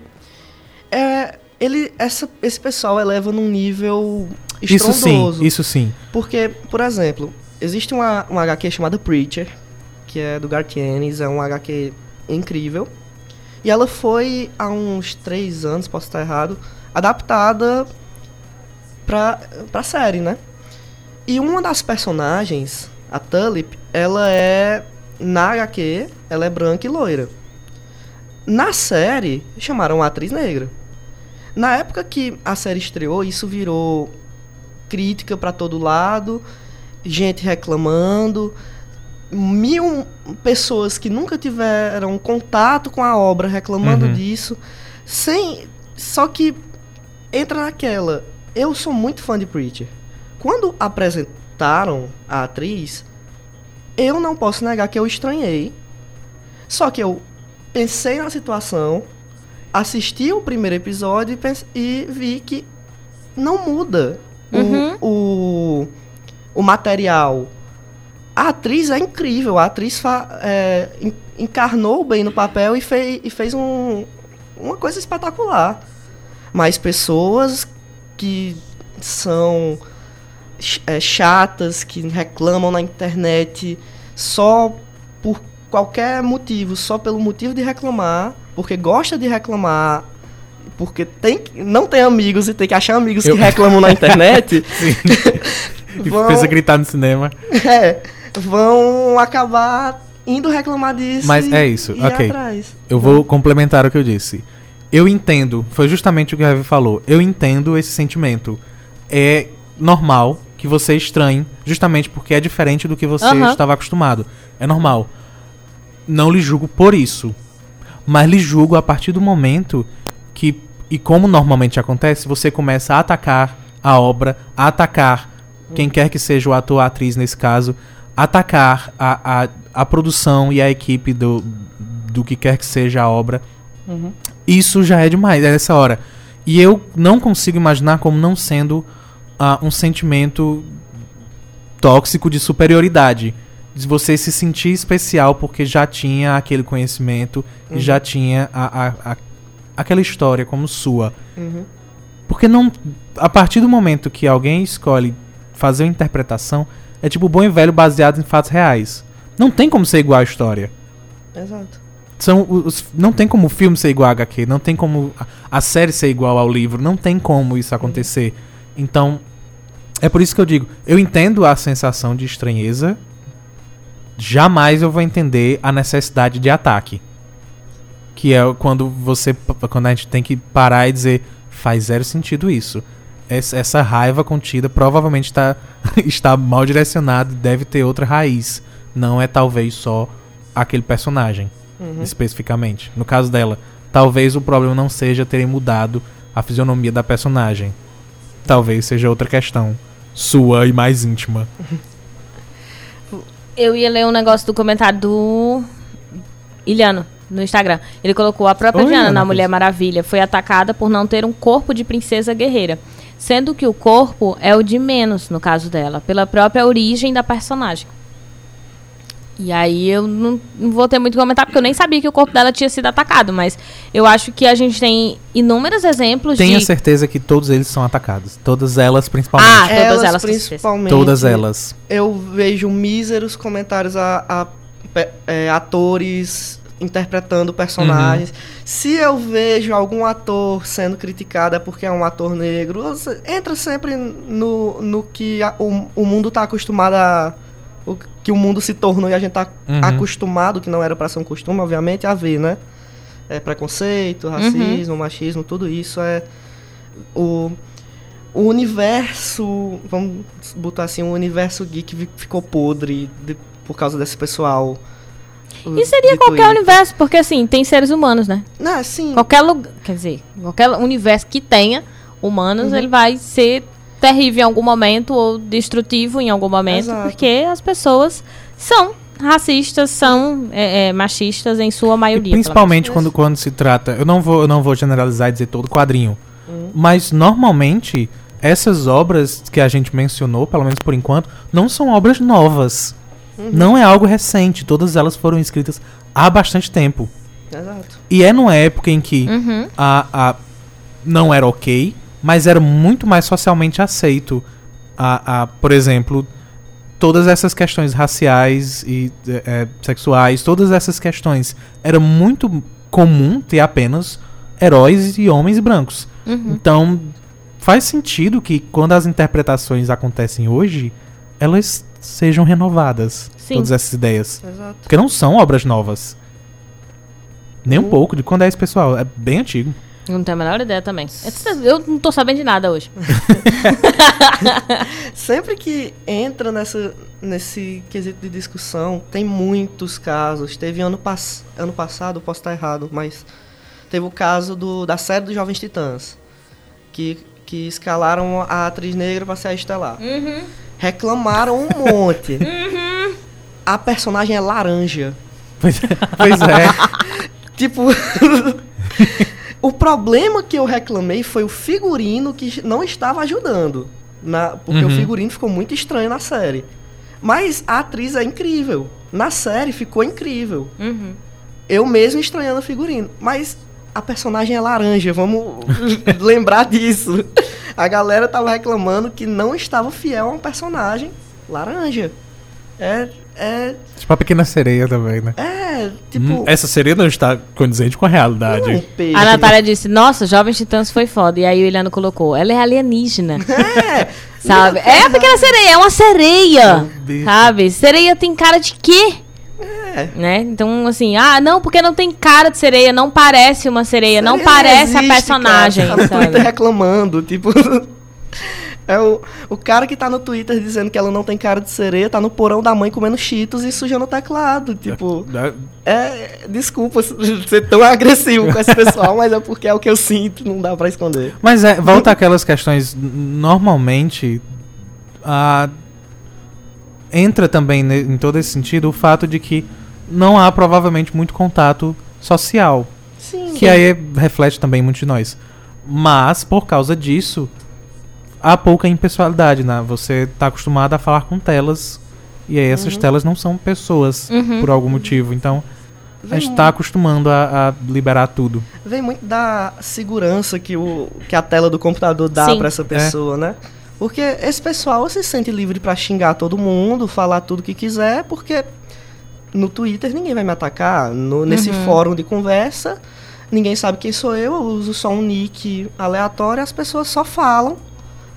é, ele, essa, esse pessoal eleva num nível Isso sim, estrondoso. isso sim. Porque, por exemplo, existe uma, uma HQ chamada Preacher, que é do Garth Ennis, é um HQ incrível. E ela foi, há uns três anos, posso estar errado, adaptada pra, pra série, né? E uma das personagens, a Tulip, ela é, na HQ, ela é branca e loira. Na série, chamaram uma atriz negra. Na época que a série estreou, isso virou crítica pra todo lado, gente reclamando, mil pessoas que nunca tiveram contato com a obra reclamando Uhum. disso, sem só que entra naquela. Eu sou muito fã de Preacher. Quando apresentaram a atriz, eu não posso negar que eu estranhei. Só que eu pensei na situação, assisti o primeiro episódio e, pens- e vi que não muda o- Uhum. o, o material. A atriz é incrível, a atriz fa- é, en- encarnou bem no papel e, fei- e fez um- uma coisa espetacular. Mas pessoas que são é, chatas, que reclamam na internet só por qualquer motivo, só pelo motivo de reclamar, porque gosta de reclamar, porque tem, não tem amigos e tem que achar amigos Eu- que reclamam na internet, *laughs* *laughs* E Vão- a gritar no cinema. *laughs* é, vão acabar indo reclamar disso. Mas e- é isso, e ok. atrás. Eu vou complementar o que eu disse. Eu entendo, foi justamente o que o Heavy falou. Eu entendo esse sentimento. É normal que você estranhe, justamente porque é diferente do que você Aham. estava acostumado. É normal. Não lhe julgo por isso. Mas lhe julgo a partir do momento que, e como normalmente acontece, você começa a atacar a obra, a atacar quem quer que seja o ator ou a atriz nesse caso, atacar a, a, a produção e a equipe do, do que quer que seja a obra. Uhum. Isso já é demais, é nessa hora. E eu não consigo imaginar como não sendo ah, um sentimento tóxico de superioridade. de você se sentir especial porque já tinha aquele conhecimento Uhum. e já tinha a, a- a- aquela história como sua. Uhum. Porque não. A partir do momento que alguém escolhe fazer uma interpretação, é tipo bom e velho baseado em fatos reais. Não tem como ser igual à história. Exato. São os, não tem como o filme ser igual a HQ, não tem como a, a série ser igual ao livro, não tem como isso acontecer. Então, é por isso que eu digo, eu entendo a sensação de estranheza, jamais eu vou entender a necessidade de ataque. Que é quando você quando a gente tem que parar e dizer faz zero sentido isso. Essa, raiva contida provavelmente tá, *laughs* está mal direcionada e deve ter outra raiz. Não é talvez só aquele personagem Uhum. especificamente. No caso dela, talvez o problema não seja terem mudado a fisionomia da personagem. Talvez seja outra questão. Sua e mais íntima. Eu ia ler um negócio do comentário do Iliano no Instagram. Ele colocou a própria Oi, Diana na Mulher? Maravilha foi atacada por não ter um corpo de princesa guerreira, sendo que o corpo é o de menos no caso dela, pela própria origem da personagem. E aí eu não, não vou ter muito que comentar porque eu nem sabia que o corpo dela tinha sido atacado, mas eu acho que a gente tem inúmeros exemplos Tenha de certeza que todos eles são atacados. Todas elas, principalmente. Ah, todas elas, elas, principalmente. todas elas. Eu vejo míseros comentários a, a é, atores interpretando personagens. Se eu vejo algum ator sendo criticado é porque é um ator negro, entra sempre no, no que a- o, o mundo está acostumado a. O que o mundo se tornou e a gente tá Uhum. acostumado, que não era para ser um costume, obviamente, a ver, né? É preconceito, racismo, machismo, tudo isso é o o universo, vamos botar assim, o universo geek ficou podre de- por causa desse pessoal. E seria qualquer Twitter. universo, porque assim, tem seres humanos, né? Não, sim. Qualquer lugar, quer dizer, qualquer universo que tenha humanos, Uhum. ele vai ser terrível em algum momento ou destrutivo em algum momento, Exato. porque as pessoas são racistas, são é, é, machistas em sua E maioria. principalmente pelo quando, quando se trata. Eu não vou, eu não vou generalizar e dizer todo quadrinho. Uhum. Mas normalmente, essas obras que a gente mencionou, pelo menos por enquanto, não são obras novas. Uhum. Não é algo recente. Todas elas foram escritas há bastante tempo. Exato. E é numa época em que Uhum. a, a não era ok, mas era muito mais socialmente aceito. A, a, por exemplo, todas essas questões raciais e é, é, sexuais, todas essas questões, era muito comum ter apenas heróis e homens brancos. Uhum. Então, faz sentido que quando as interpretações acontecem hoje, elas sejam renovadas. Sim. Todas essas ideias. Exato. Porque não são obras novas. Nem um Uhum. pouco. De quando é esse pessoal? É bem antigo. Eu não tenho a menor ideia também. Eu- Eu não tô sabendo de nada hoje. *laughs* Sempre que entra nessa, nesse quesito de discussão, tem muitos casos. Teve ano, pass ano passado, posso estar errado, mas teve o caso do, da série dos Jovens Titãs, que, que escalaram a atriz negra para ser a Estelar. Reclamaram um monte. *laughs* A personagem é laranja. Pois é. Pois é. *laughs* Tipo. O problema que eu reclamei foi o figurino que não estava ajudando. Na, porque o Uhum. figurino ficou muito estranho na série. Mas a atriz é incrível. Na série ficou incrível. Uhum. Eu mesmo estranhando o figurino. Mas a personagem é laranja, vamos *laughs* lembrar disso. A galera tava reclamando que não estava fiel a um personagem laranja. É. É. tipo a pequena sereia também, né? É. Tipo. Hum, Essa sereia não está condizente com a realidade. não, peixe. A Natália disse, nossa, Jovens Titãs foi foda. E aí o Iliano colocou, ela é alienígena. É. *laughs* Sabe? É a pequena sereia, é uma sereia. Sabe? Sereia tem cara de quê? É. Né? Então, assim, ah, não, porque não tem cara de sereia, não parece uma sereia, não Sereia parece a existe, personagem, Cara, tá sabe? Twitter reclamando, tipo. *laughs* É o, o cara que tá no Twitter dizendo que ela não tem cara de sereia, tá no porão da mãe comendo cheetos e sujando o teclado. Tipo, é. Desculpa ser tão agressivo com esse pessoal, mas é porque é o que eu sinto, não dá pra esconder. Mas é, volta àquelas questões. Normalmente, a, entra também ne- em todo esse sentido o fato de que não há provavelmente muito contato social. Sim. Que aí reflete também muito de nós. Mas, por causa disso, há pouca impessoalidade, né? Você tá acostumado a falar com telas E aí essas telas não são pessoas Uhum. por algum motivo. Então a Vem, gente tá acostumando a, a liberar tudo. vem muito da segurança que, o, que a tela do computador dá pra essa pessoa, né? Porque esse pessoal se sente livre pra xingar todo mundo, falar tudo que quiser, porque no Twitter ninguém vai me atacar. No, nesse Uhum. fórum de conversa, ninguém sabe quem sou eu, eu uso só um nick aleatório, as pessoas só falam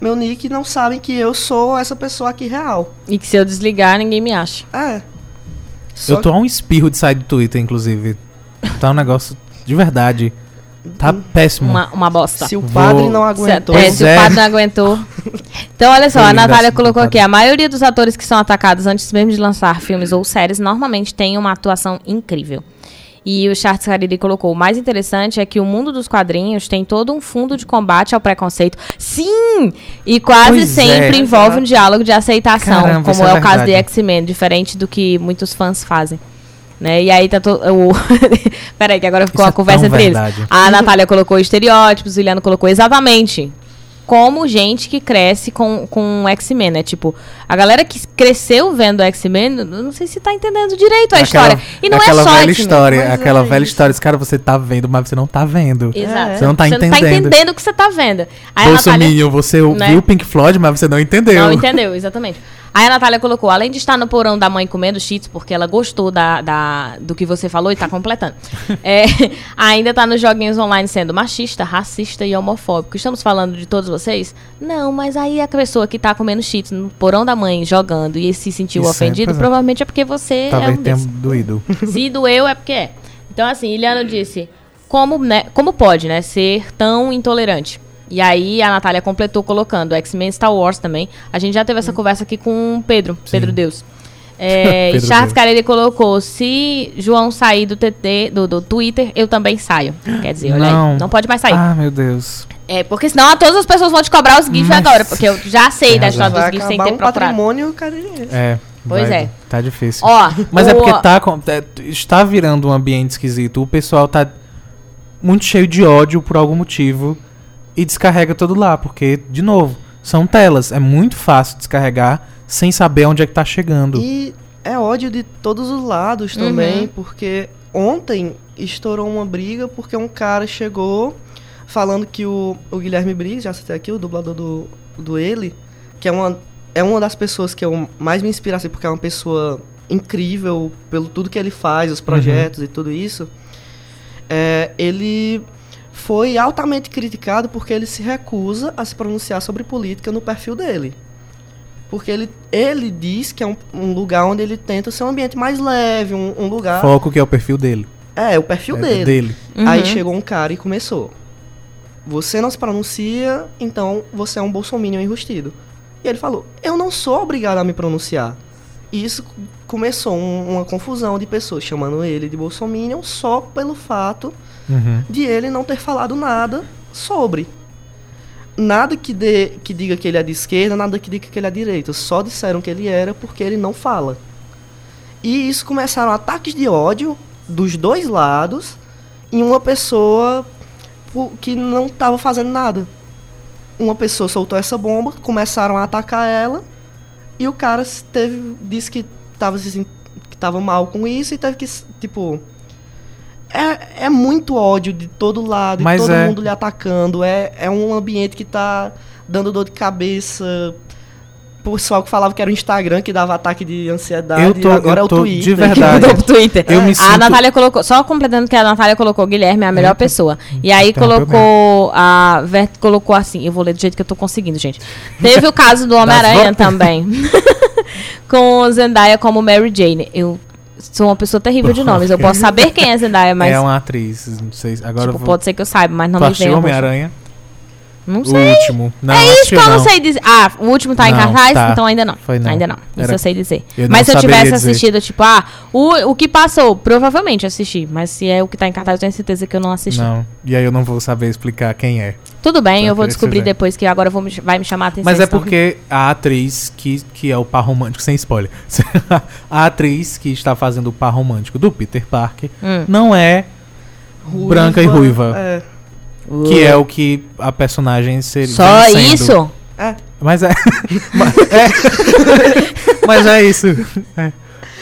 meu nick não sabem que eu sou essa pessoa aqui real. E que se eu desligar, ninguém me acha. É. Só Eu tô a um espirro de sair do Twitter, inclusive. Tá um negócio de verdade. Tá péssimo. Uma, uma bosta. Se o padre Vou- não aguentou. É, se é. o padre não aguentou. Então, olha só, a Natália colocou aqui: a maioria dos atores que são atacados antes mesmo de lançar filmes ou séries normalmente tem uma atuação incrível. E o Charles Cariri colocou: o mais interessante é que o mundo dos quadrinhos tem todo um fundo de combate ao preconceito. Sim! E quase Pois é. sempre envolve um diálogo de aceitação, Caramba, como é é, o caso de. X-Men, diferente do que muitos fãs fazem. Né? E aí tá todo. O... *laughs* Peraí, que agora ficou Isso uma é conversa entre verdade. eles. A Natália colocou estereótipos, o Juliano colocou exatamente. Como gente que cresce com, com X-Men, né? Tipo, a galera que cresceu vendo X-Men, eu não sei se tá entendendo direito a história. E não aquela é só velha história, aquela é velha isso. história. Esse cara você tá vendo, mas você não tá vendo. Exato. Você não tá Você não tá entendendo. entendendo o que você tá vendo. Aí Natália Bolsominion, você né? viu Pink Floyd, mas você não entendeu. Não entendeu, exatamente. *laughs* Aí a Natália colocou, além de estar no porão da mãe comendo cheats, porque ela gostou da, da- do que você falou e tá completando. *laughs* é, ainda tá nos joguinhos online sendo machista, racista e homofóbico. Estamos falando de todos vocês? Não, mas aí a pessoa que tá comendo cheats no porão da mãe jogando e se sentiu Isso é, ofendido, é. provavelmente é porque você é Talvez um tenha doído. *laughs* Se doeu é porque é. Então, assim, Iliano disse: como, né, como pode, né, ser tão intolerante? E aí a Natália completou colocando X-Men Star Wars também. A gente já teve essa conversa aqui com o Pedro, Pedro Deus. *laughs* É, e Pedro Charles. Carelli colocou: se João sair do TT, do, do Twitter, eu também saio. Quer dizer, olha Não. aí, não pode mais sair. Ah, meu Deus. É, porque senão todas as pessoas vão te cobrar os GIFs Mas- agora, porque eu já sei Tem da razão. história dos Vai GIFs sem ter um procurado. patrimônio canadense. É. Pois vai- é. Tá difícil. Ó, Mas é o- porque tá, é, está virando um ambiente esquisito. O pessoal tá muito cheio de ódio por algum motivo e descarrega tudo lá. Porque, de novo, são telas. É muito fácil descarregar sem saber onde é que tá chegando. E é ódio de todos os lados Uhum. também, porque ontem estourou uma briga porque um cara chegou falando que o, o Guilherme Briggs, já citei aqui, o dublador do, do ele, que é uma, é uma das pessoas que eu mais me inspiro, assim, porque é uma pessoa incrível pelo tudo que ele faz, os projetos e tudo isso. É, ele foi altamente criticado porque ele se recusa a se pronunciar sobre política no perfil dele. Porque ele, ele diz que é um, um lugar onde ele tenta ser um ambiente mais leve, um, um lugar. Foco que é o perfil dele. É, o perfil É, dele. Uhum. Aí chegou um cara e começou. Você não se pronuncia, então você é um bolsominion enrustido. E ele falou: Eu não sou obrigado a me pronunciar. E isso começou um- uma confusão de pessoas chamando ele de bolsominion só pelo fato Uhum. de ele não ter falado nada sobre. Nada que, dê, que diga que ele é de esquerda, nada que diga que ele é de direita. Só disseram que ele era porque ele não fala. E isso começaram ataques de ódio dos dois lados em uma pessoa que não estava fazendo nada. Uma pessoa soltou essa bomba, começaram a atacar ela e o cara teve disse que estava se sen- que tava mal com isso e teve que tipo é, é muito ódio de todo lado, Mas e todo é. mundo lhe atacando. É, é um ambiente que tá dando dor de cabeça. O pessoal que falava que era o Instagram que dava ataque de ansiedade, Eu tô- agora eu é o tô Twitter. de verdade. *laughs* Mudou pro Twitter. Eu me A sinto- Natália colocou, só completando que a Natália colocou Guilherme é a melhor Eita. pessoa. E aí colocou a Vert colocou assim, eu vou ler do jeito que eu tô conseguindo, gente. Teve o caso do *laughs* Homem-Aranha também. *laughs* Com Zendaya como Mary Jane. Eu sou uma pessoa terrível de nomes. Eu posso saber quem é Zendaya, mas É uma atriz. Não sei. Agora tipo, eu vou. pode ser que eu saiba, mas não tu me rosto. Homem-Aranha? Não O sei. último. Não, é isso que eu não sei dizer. Ah, o último tá em Não, cartaz? tá. Então ainda não. Foi não. Ainda não. Isso Era- eu sei dizer. eu mas se eu tivesse dizer. assistido, tipo, ah, o, o que passou, provavelmente assisti. Mas se é o que tá em cartaz, eu tenho certeza que eu não assisti. Não. E aí eu não vou saber explicar quem é. Tudo bem, eu vou descobrir dizer. depois que agora vou me- vai me chamar a atenção. Mas é porque a atriz que, que é o par romântico, sem spoiler. *laughs* a atriz que está fazendo o par romântico do Peter Parker Hum. não é branca e ruiva. É. que é o que a personagem seria. Só vem sendo. isso? É. Mas é. *laughs* *laughs* Mas é isso. É.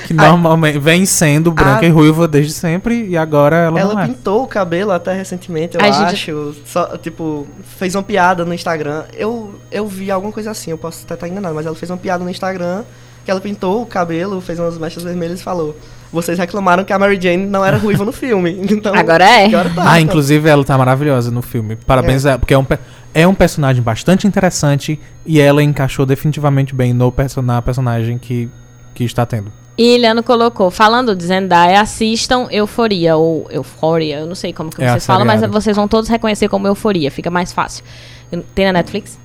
Que normalmente vem sendo branca Ah. e ruiva desde sempre e agora ela, Ela não é. pintou o cabelo até recentemente, eu A gente- acho. Só, tipo, fez uma piada no Instagram. Eu, eu vi alguma coisa assim, eu posso até estar enganado, mas ela fez uma piada no Instagram que ela pintou o cabelo, fez umas mechas vermelhas e falou: Vocês reclamaram que a Mary Jane não era ruiva no filme. *laughs* Então, Agora é. Agora tá. Ah, inclusive ela tá maravilhosa no filme. Parabéns a ela, porque é um, é um personagem bastante interessante e ela encaixou definitivamente bem no perso na personagem que, que está tendo. E Iliano colocou, falando de Zendaya, assistam Euforia, ou Euphoria, eu não sei como que É vocês falam, mas vocês vão todos reconhecer como Euforia, fica mais fácil. Tem na Netflix?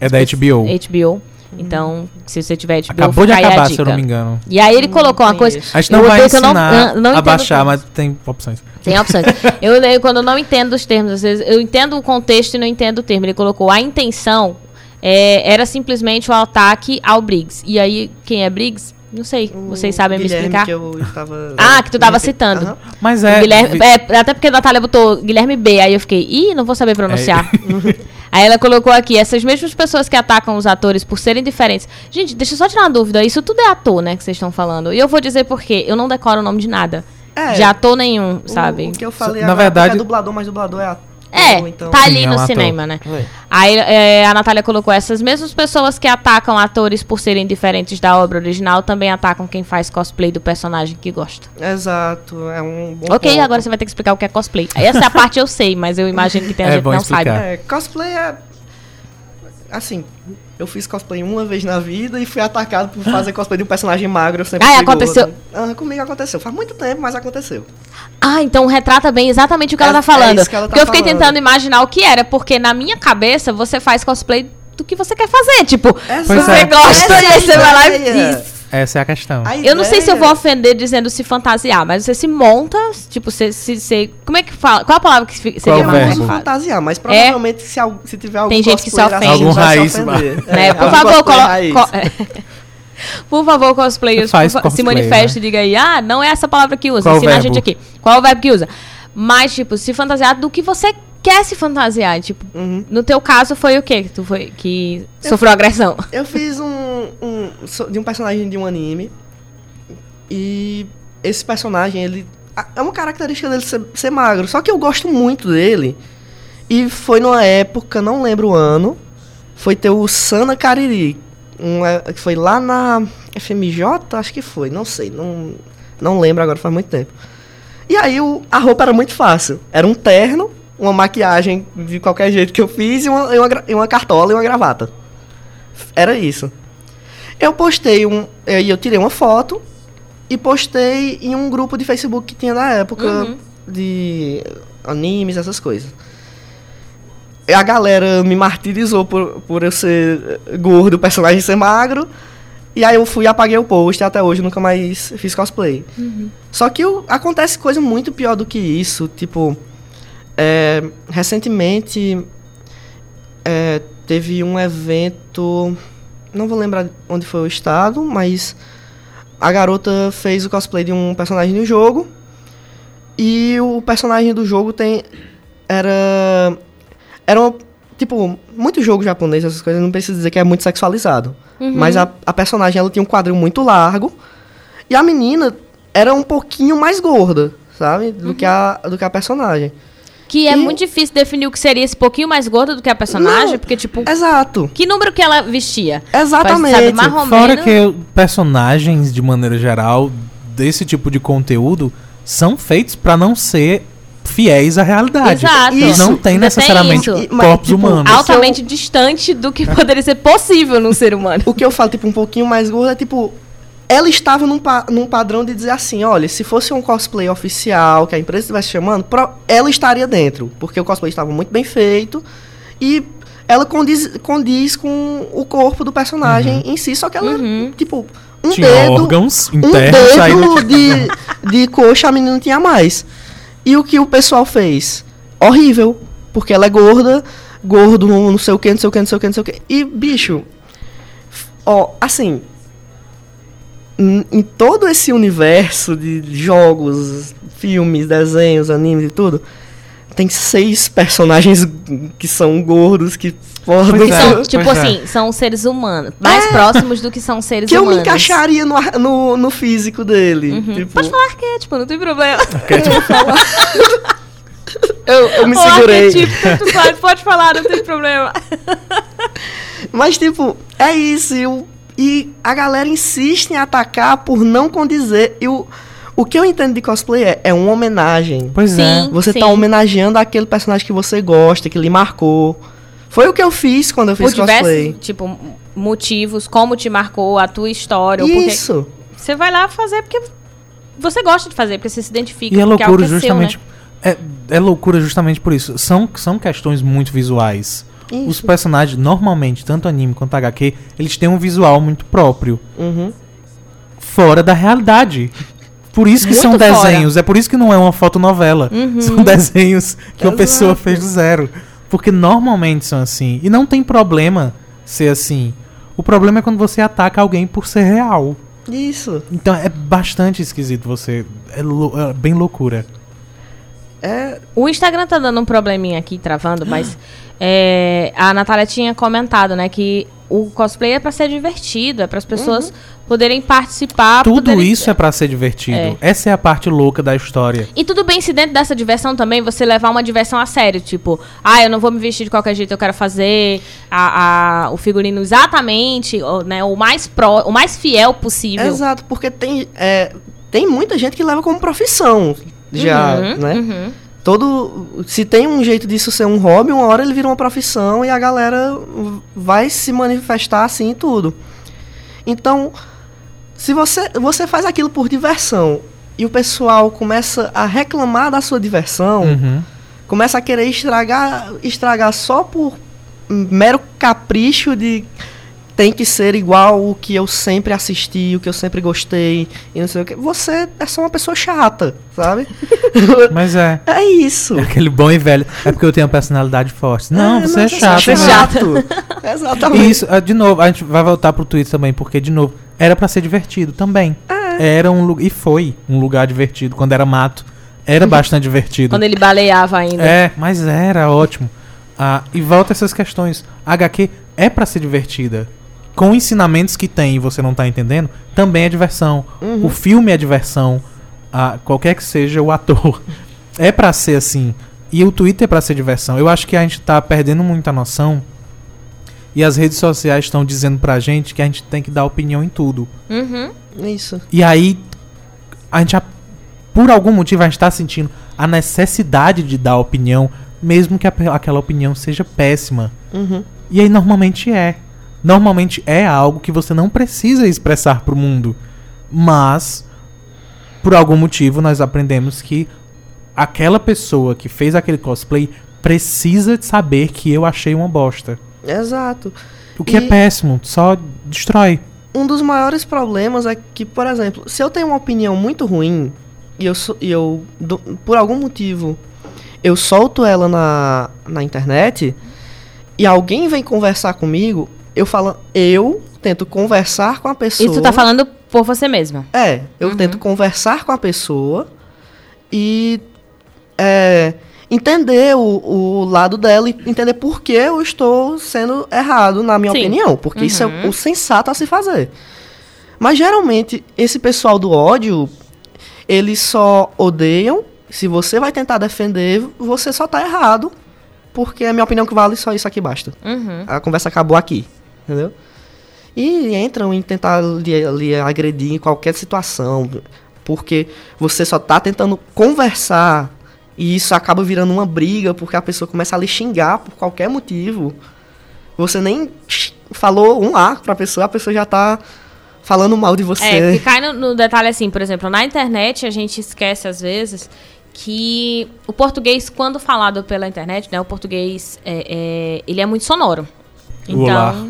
É da HBO. HBO. Então, se você tiver Acabou de fica aí a acabar, se eu não me engano. E aí ele colocou uma coisa... A gente não vai eu não- ensinar não- não a baixar, mas tem opções. Tem opções. *laughs* eu leio quando eu não entendo os termos. Às vezes eu entendo o contexto e não entendo o termo. Ele colocou a intenção é, era simplesmente o ataque ao Briggs. E aí, quem é Briggs? Não sei. O Vocês sabem Guilherme me explicar? Que eu estava, *laughs* Ah, que tu tava Aham. citando. Mas O é. Guilherme, é, até porque a Natália botou Guilherme B, aí eu fiquei, ih, não vou saber pronunciar. *laughs* *laughs* aí ela colocou aqui, essas mesmas pessoas que atacam os atores por serem diferentes. Gente, deixa eu só tirar uma dúvida, isso tudo é ator, né, que vocês estão falando. E eu vou dizer por quê, eu não decoro o nome de nada. É, de ator nenhum, o- sabe? O, que eu falei Na agora verdade- é dublador, mas dublador é ator. É, então... tá ali Sim, é no um ator. cinema, né? É. Aí é, a Natália colocou essas mesmas pessoas que atacam atores por serem diferentes da obra original também atacam quem faz cosplay do personagem que gosta. Exato, é um bom ok, ponto. agora você vai ter que explicar o que é cosplay. Essa é a parte eu sei, mas eu imagino que tem *laughs* a É gente que não explicar. sabe. É, cosplay é. Assim, eu fiz cosplay uma vez na vida e fui atacado por fazer cosplay de um personagem magro. Eu sempre Ah, aconteceu? Ah, comigo aconteceu. Faz muito tempo, mas aconteceu. Ah, então retrata bem exatamente o que É- ela tá é falando. isso que ela tá porque eu fiquei falando. tentando imaginar o que era, porque na minha cabeça você faz cosplay do que você quer fazer. Tipo, Pois você é. gosta essa aí você vai lá e. Essa é a questão. A Eu não sei se eu vou ofender dizendo se fantasiar, mas você se monta, tipo, você se. se- como é que fala? Qual a palavra que seria Qual mais verbo? fantasiar, mas provavelmente se, al- se tiver algum Tem gente que se ofende. Algum vai se raiz, ofender. Né? É, Por favor, cosplay colo- raiz. co- *laughs* Por favor, cosplayers, por fa- se cosplay, manifeste e diga aí, ah, não é essa palavra que usa, Qual ensina a verbo? gente aqui. Qual é o verbo que usa? Mas, tipo, se fantasiar do que você quer se fantasiar. Tipo, Uhum. no teu caso foi o quê que tu foi que sofreu agressão? Eu fiz um, um- de um personagem de um anime. E esse personagem, ele. É uma característica dele ser, ser magro. Só que eu gosto muito dele. E foi numa época, não lembro o ano. Foi ter o Sana Cariri. Um, é, que foi lá na FMJ, acho que foi, não sei. Não, não lembro agora, faz muito tempo. E aí o, a roupa era muito fácil. Era um terno, uma maquiagem de qualquer jeito que eu fiz e uma, e uma, e uma cartola e uma gravata. Era isso. Eu postei um. eh, E eu tirei uma foto e postei em um grupo de Facebook que tinha na época Uhum. de animes, essas coisas. E a galera me martirizou por, por eu ser gordo, o personagem ser magro. E aí eu fui e apaguei o post e até hoje nunca mais fiz cosplay. Só que o- acontece coisa muito pior do que isso. Tipo, é, recentemente é, teve um evento. Não vou lembrar onde foi o estado, mas a garota fez o cosplay de um personagem do jogo. E o personagem do jogo tem. Era. Era uma, Tipo, muito jogo japonês, essas coisas, não preciso dizer que é muito sexualizado. Mas a, a personagem ela tinha um quadril muito largo. E a menina era um pouquinho mais gorda, sabe? Do, que, a, do que a personagem. Que é E- muito difícil definir o que seria esse pouquinho mais gordo do que a personagem, Não, porque, tipo, Exato. que número que ela vestia? Exatamente. Sabe, mais ou Fora menos- que personagens, de maneira geral, desse tipo de conteúdo, são feitos pra não ser fiéis à realidade. Exato. Eles não Isso. têm Ainda necessariamente tem corpos tipo, humanos. altamente distante do que *laughs* poderia ser possível num ser humano. O que eu falo, tipo, um pouquinho mais gorda é tipo. Ela estava num, pa- num padrão de dizer assim, olha, se fosse um cosplay oficial que a empresa estivesse chamando, ela estaria dentro. Porque o cosplay estava muito bem feito e ela condiz, condiz com o corpo do personagem em si, só que ela, Uhum. tipo, um Tinha dedo. órgãos um saindo. dedo de, de coxa a menina não tinha mais. E o que o pessoal fez? Horrível. Porque ela é gorda, gordo, não sei o que, não sei o que, não sei o que, não sei o que. E, bicho, ó, assim. Em, todo esse universo de jogos, filmes, desenhos, animes e tudo, tem seis personagens que são gordos, que Pois Que é. são, tipo pois é. assim, são seres humanos. Mais próximos do que são seres que eu humanos. me encaixaria no, no, no físico dele. Tipo, Uhum. Pode falar arquétipo, não tem problema. *laughs* eu, eu me Ou segurei. faz, pode falar, não tem problema. Mas, tipo, é isso. E, o- e a galera insiste em atacar por não condizer. E o, o que eu entendo de cosplay é, é uma homenagem. Pois é. Sim. Você tá homenageando aquele personagem que você gosta, que lhe marcou. Foi o que eu fiz quando eu Por fiz cosplay. diversos, tipo, motivos, como te marcou a tua história. Isso. Você vai lá fazer porque você gosta de fazer, porque você se identifica. E é porque loucura é seu, justamente. né? É, é loucura justamente por isso. São, são questões muito visuais. Os Isso. personagens, normalmente, tanto anime quanto HQ, eles têm um visual muito próprio. Uhum. Fora da realidade. Por isso que Muito são fora. desenhos. É por isso que não é uma fotonovela. Uhum. São *laughs* desenhos que uma Exato. pessoa fez do zero. Porque normalmente são assim. E não tem problema ser assim. O problema é quando você ataca alguém por ser real. Isso. Então é bastante esquisito você. É, lou- é bem loucura. É. O Instagram tá dando um probleminha aqui, travando, mas *gasps* é, a Natália tinha comentado, né, que o cosplay é pra ser divertido, é para as pessoas poderem participar. Tudo poderem- isso é pra ser divertido. É. Essa é a parte louca da história. E tudo bem se dentro dessa diversão também você levar uma diversão a sério, tipo, ah, eu não vou me vestir de qualquer jeito, eu quero fazer a, a- o figurino exatamente, ou, né, o mais pró, o mais fiel possível. Exato, porque tem, é, tem muita gente que leva como profissão já, Uhum, né? uhum. Todo. Se tem um jeito disso ser um hobby, uma hora ele vira uma profissão e a galera vai se manifestar assim e tudo. Então, se você, você faz aquilo por diversão e o pessoal começa a reclamar da sua diversão, Uhum. começa a querer estragar, estragar só por mero capricho de tem que ser igual o que eu sempre assisti, o que eu sempre gostei, e não sei o que. Você é só uma pessoa chata, sabe? *laughs* Mas é. é isso. É aquele bom e velho. É porque eu tenho uma personalidade forte. Não, você é chato. Você é né? chato. *laughs* Exatamente. E isso, ah, de novo, a gente vai voltar pro Twitter também, porque, de novo, era pra ser divertido também. Era um lugar. E foi um lugar divertido. Quando era mato, era *laughs* bastante divertido. Quando ele baleava ainda. É, mas era ótimo. Ah, e volta essas questões. A HQ é pra ser divertida. Com ensinamentos que tem e você não tá entendendo, também é diversão. Uhum. O filme é diversão. Ah, qualquer que seja o ator. *laughs* É pra ser assim. E o Twitter é pra ser diversão. Eu acho que a gente tá perdendo muita noção. E as redes sociais estão dizendo pra gente que a gente tem que dar opinião em tudo. Uhum. Isso. E aí, a gente, a- por algum motivo, a gente tá sentindo a necessidade de dar opinião, mesmo que a aquela opinião seja péssima. Uhum. E aí, normalmente é. Normalmente é algo que você não precisa expressar pro mundo. Mas, por algum motivo, nós aprendemos que aquela pessoa que fez aquele cosplay precisa saber que eu achei uma bosta. Exato. O que é E- péssimo, só destrói. Um dos maiores problemas é que, por exemplo, se eu tenho uma opinião muito ruim e eu, e eu do- por algum motivo, eu solto ela na, na internet e alguém vem conversar comigo, eu falo, eu tento conversar com a pessoa. Isso tu tá falando por você mesma. É, eu Uhum. tento conversar com a pessoa e é, entender o, o lado dela e entender por que eu estou sendo errado, na minha Sim. opinião. Porque isso é Uhum. o sensato a se fazer. Mas geralmente, esse pessoal do ódio, eles só odeiam. Se você vai tentar defender, você só tá errado. Porque a minha opinião que vale só isso aqui basta. Uhum. A conversa acabou aqui, entendeu? E entram em tentar lhe, lhe agredir em qualquer situação, porque você só tá tentando conversar e isso acaba virando uma briga, porque a pessoa começa a lhe xingar por qualquer motivo. Você nem falou um A pra pessoa, a pessoa já tá falando mal de você. É, que cai no, no detalhe assim, por exemplo, na internet a gente esquece às vezes que o português, quando falado pela internet, né, o português, é, é, ele é muito sonoro. O olá.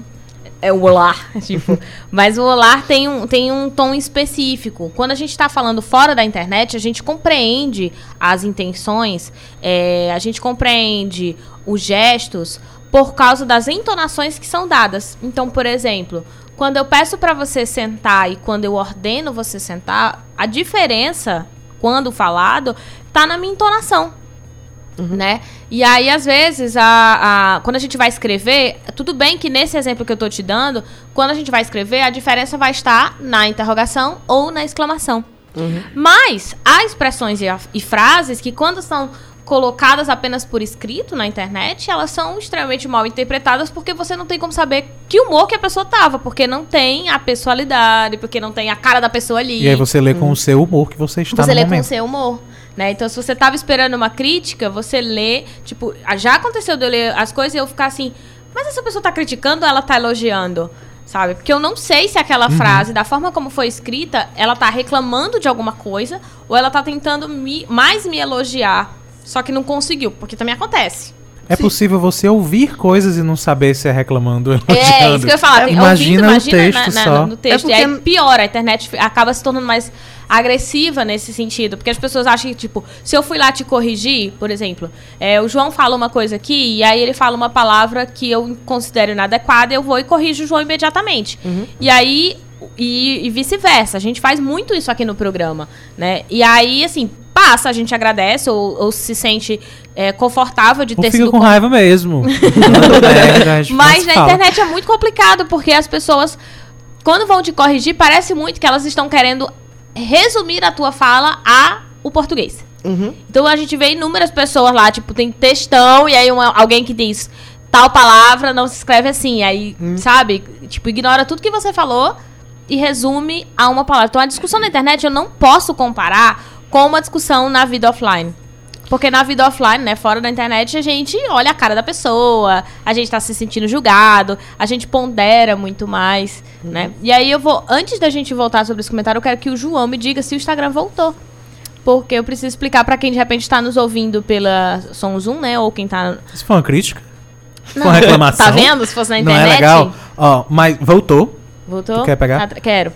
É o olá, *laughs* tipo. mas o olá tem um, tem um tom específico. Quando a gente está falando fora da internet, a gente compreende as intenções, é, a gente compreende os gestos por causa das entonações que são dadas. Então, por exemplo, quando eu peço para você sentar e quando eu ordeno você sentar, a diferença, quando falado, tá na minha entonação. Né? E aí, às vezes, a, a- quando a gente vai escrever, tudo bem que nesse exemplo que eu tô te dando, quando a gente vai escrever, a diferença vai estar na interrogação ou na exclamação. Mas há expressões e, a- e frases que, quando são colocadas apenas por escrito na internet, elas são extremamente mal interpretadas porque você não tem como saber que humor que a pessoa tava, porque não tem a pessoalidade, porque não tem a cara da pessoa ali. E aí você lê com o seu humor que você está Você no lê com o momento. seu humor. Né? Então, se você tava esperando uma crítica, você lê. Tipo, já aconteceu de eu ler as coisas e eu ficar assim, mas essa pessoa tá criticando ou ela tá elogiando? Sabe? Porque eu não sei se aquela Uhum. frase, da forma como foi escrita, ela tá reclamando de alguma coisa ou ela tá tentando me, mais me elogiar. Só que não conseguiu, porque também acontece. É possível você ouvir coisas e não saber se é reclamando ou É, elogiando. isso que eu ia falar. Tem, Imagina ouvindo, o imagina texto na- na- só. no texto. É E aí porque- piora, a internet acaba se tornando mais agressiva nesse sentido. Porque as pessoas acham que, tipo, se eu fui lá te corrigir, por exemplo, é, o João fala uma coisa aqui e aí ele fala uma palavra que eu considero inadequada, eu vou e corrijo o João imediatamente. E aí. E, e vice-versa. A gente faz muito isso aqui no programa, né? E aí, assim, passa, a gente agradece ou, ou se sente é, confortável de Ou ter fica sido com raiva mesmo. É, *laughs* mas na fala. internet é muito complicado, porque as pessoas, quando vão te corrigir, parece muito que elas estão querendo resumir a tua fala a o português. Uhum. Então a gente vê inúmeras pessoas lá, tipo, tem textão, e aí uma- alguém que diz tal palavra não se escreve assim. Aí, sabe? Tipo, ignora tudo que você falou e resume a uma palavra. Então a discussão na internet eu não posso comparar com uma discussão na vida offline. Porque na vida offline, né, fora da internet, a gente olha a cara da pessoa, a gente tá se sentindo julgado, a gente pondera muito mais, né? E aí eu vou, antes da gente voltar sobre esse comentário, eu quero que o João me diga se o Instagram voltou. Porque eu preciso explicar pra quem de repente tá nos ouvindo pela Som Zoom, né, ou quem tá Isso foi uma crítica? Foi Não. uma reclamação? Tá vendo? Se fosse na Não internet. é legal? Ó, mas voltou. Voltou? Tu quer pegar? Ah, quero.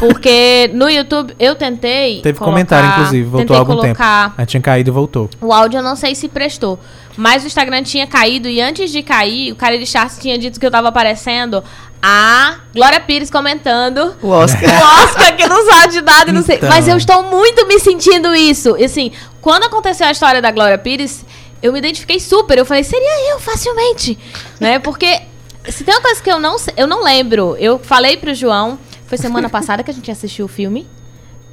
Porque no YouTube eu tentei. Teve colocar- comentário, inclusive. Voltou há algum tempo. colocar Aí tinha caído e voltou. O áudio eu não sei se prestou. Mas o Instagram tinha caído e antes de cair, o cara de Charts tinha dito que eu tava aparecendo a Glória Pires comentando O Oscar. o Oscar que não sabe de nada, e não sei. Então. Mas eu estou muito me sentindo isso. E assim, quando aconteceu a história da Glória Pires, eu me identifiquei super. Eu falei, seria eu facilmente. né? Porque se tem uma coisa que eu não, sei- eu não lembro, eu falei pro João, foi semana *laughs* passada que a gente assistiu o filme.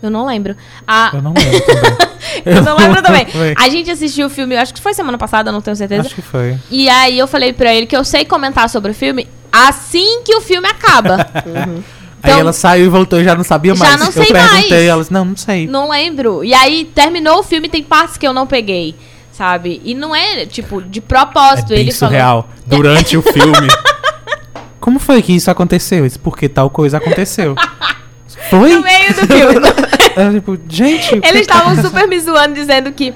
Eu não lembro. A, Eu não lembro também. *laughs* eu não lembro também. Foi. A gente assistiu o filme, acho que foi semana passada, não tenho certeza. Acho que foi. E aí eu falei pra ele que eu sei comentar sobre o filme assim que o filme acaba. *laughs* Aí Então- ela saiu e voltou e já não sabia Já mais. não eu sei perguntei, mais. ela disse, não, não sei. não lembro. E aí terminou o filme, tem partes que eu não peguei, sabe? E não é, tipo, de É propósito. bem ele surreal. Durante o filme. Como foi que isso aconteceu? Isso porque tal coisa aconteceu. *laughs* Foi? no meio do filme. *laughs* Eu, tipo, gente. Eles estavam super me zoando, dizendo que.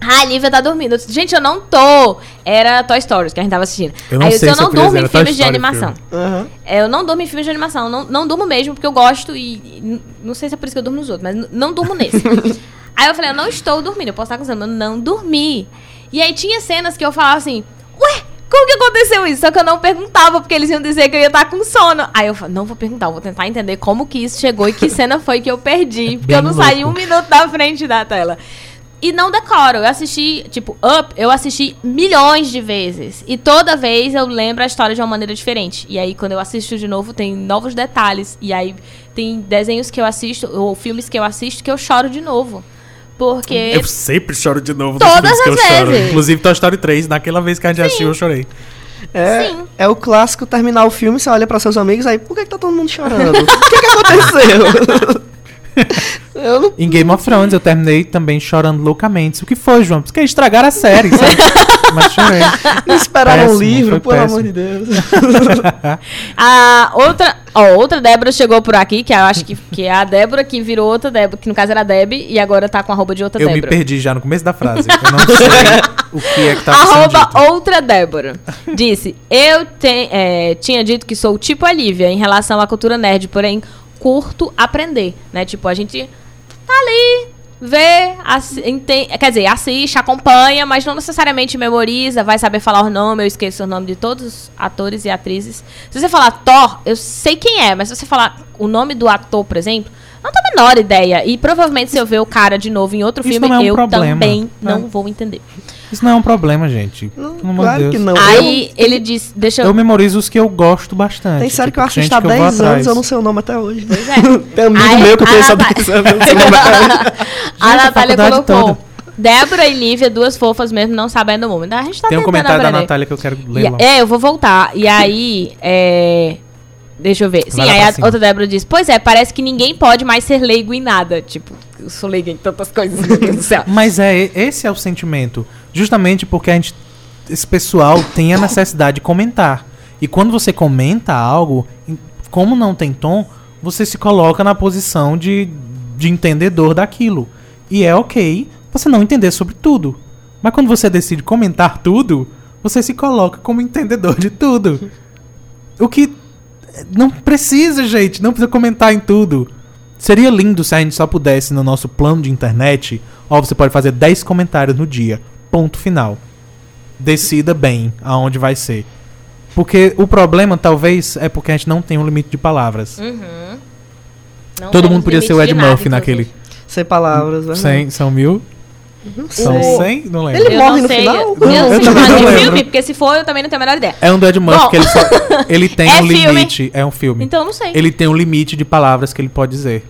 Ah, a Lívia tá dormindo. Eu disse, Gente, eu não tô. Era Toy Stories que a gente tava assistindo. Eu não aí eu disse, eu se eu não durmo em era filmes de Story animação. É, eu não durmo em filmes de animação. Não, não durmo mesmo, porque eu gosto e. e não sei se é por isso que eu durmo nos outros, mas não durmo nesse. *laughs* aí eu falei, eu não estou dormindo. Eu posso estar mas eu não dormi. E aí tinha cenas que eu falava assim, ué, como que aconteceu isso? Só que eu não perguntava, porque eles iam dizer que eu ia estar com sono. Aí eu falei, não vou perguntar, vou tentar entender como que isso chegou e que *laughs* cena foi que eu perdi. Porque eu não saí um louco. minuto da frente da tela. E não decoro. Eu assisti, tipo, Up, eu assisti milhões de vezes. E toda vez eu lembro a história de uma maneira diferente. E aí, quando eu assisto de novo, tem novos detalhes. E aí, tem desenhos que eu assisto, ou filmes que eu assisto, que eu choro de novo. Porque. Eu sempre choro de novo Todas nos filmes que eu as choro. vezes. Inclusive Toy Story 3, naquela vez que a gente assistiu, eu chorei. É, Sim. é o clássico terminar o filme, você olha pra seus amigos, aí, por que, que tá todo mundo chorando? o que, que aconteceu? *laughs* eu não. Em Game of Thrones eu terminei também chorando loucamente. O que foi, João? Porque estragaram a série, sabe? *laughs* Mas chorei. Não esperava um Péssimo, livro, foi pelo péssimo. amor de Deus. *laughs* A outra, ó, outra Débora chegou por aqui, que eu acho que, que é a Débora que virou outra Débora, que no caso era a Deb, e agora tá com a roupa de outra Eu me Débora. perdi já no começo da frase. Eu não sei *laughs* o que é que tá Arroba dito. outra Débora. Disse, eu te- é, tinha dito que sou tipo a Lívia em relação à cultura nerd, porém curto aprender, né? Tipo, a gente tá ali, vê, assi- enten- quer dizer, assiste, acompanha, mas não necessariamente memoriza, vai saber falar o nome, eu esqueço o nome de todos os atores e atrizes. Se você falar Thor, eu sei quem é, mas se você falar o nome do ator, por exemplo, não tenho a menor ideia. E provavelmente se eu ver o cara de novo em outro Isso filme, é um eu problema. também Não. não vou entender. Isso não é um problema, gente. Não, claro que Deus. não. Aí ele disse, deixa eu... Eu memorizo os que eu gosto bastante. Tem série que eu assisto há que eu vou 10 anos, atrás. eu não sei o nome até hoje. Pois é. *laughs* Tem amigo Aí, meu que eu conheço há Natália- 10 anos, eu não sei o *laughs* nome até hoje. A Natália colocou. toda. Débora e Lívia, duas fofas mesmo, não sabendo o mundo. A gente tá Tem um comentário da aprender. Natália que eu quero E- ler lá. é, eu vou voltar. E aí, é... Deixa eu ver. Sim, Vai aí a cima. outra Débora diz: Pois é, parece que ninguém pode mais ser leigo em nada. Tipo, eu sou leiga em tantas coisas, meu Deus do céu. *laughs* Mas é, esse é o sentimento. Justamente porque a gente, esse pessoal tem a necessidade de comentar. E quando você comenta algo, como não tem tom, você se coloca na posição de, de entendedor daquilo. E é ok você não entender sobre tudo. Mas quando você decide comentar tudo, você se coloca como entendedor de tudo. O que não precisa, gente, não precisa comentar em tudo. Seria lindo se a gente só pudesse no nosso plano de internet, ó, você pode fazer 10 comentários no dia. Ponto final. Decida bem aonde vai ser. Porque o problema talvez é porque a gente não tem um limite de palavras. Uhum. Todo mundo podia ser o Ed Murphy naquele. inclusive. Sem palavras, né? 100, são mil? Não São sei. 100? Não lembro. Ele Eu morre não no sei. final? Eu Eu não sei também chamar não de lembro. filme, porque se for, eu também não tenho a menor ideia. É um Murphy Bom. que ele só. *laughs* Ele tem É um filme? limite. É um filme. Então eu não sei. Ele tem um limite de palavras que ele pode dizer.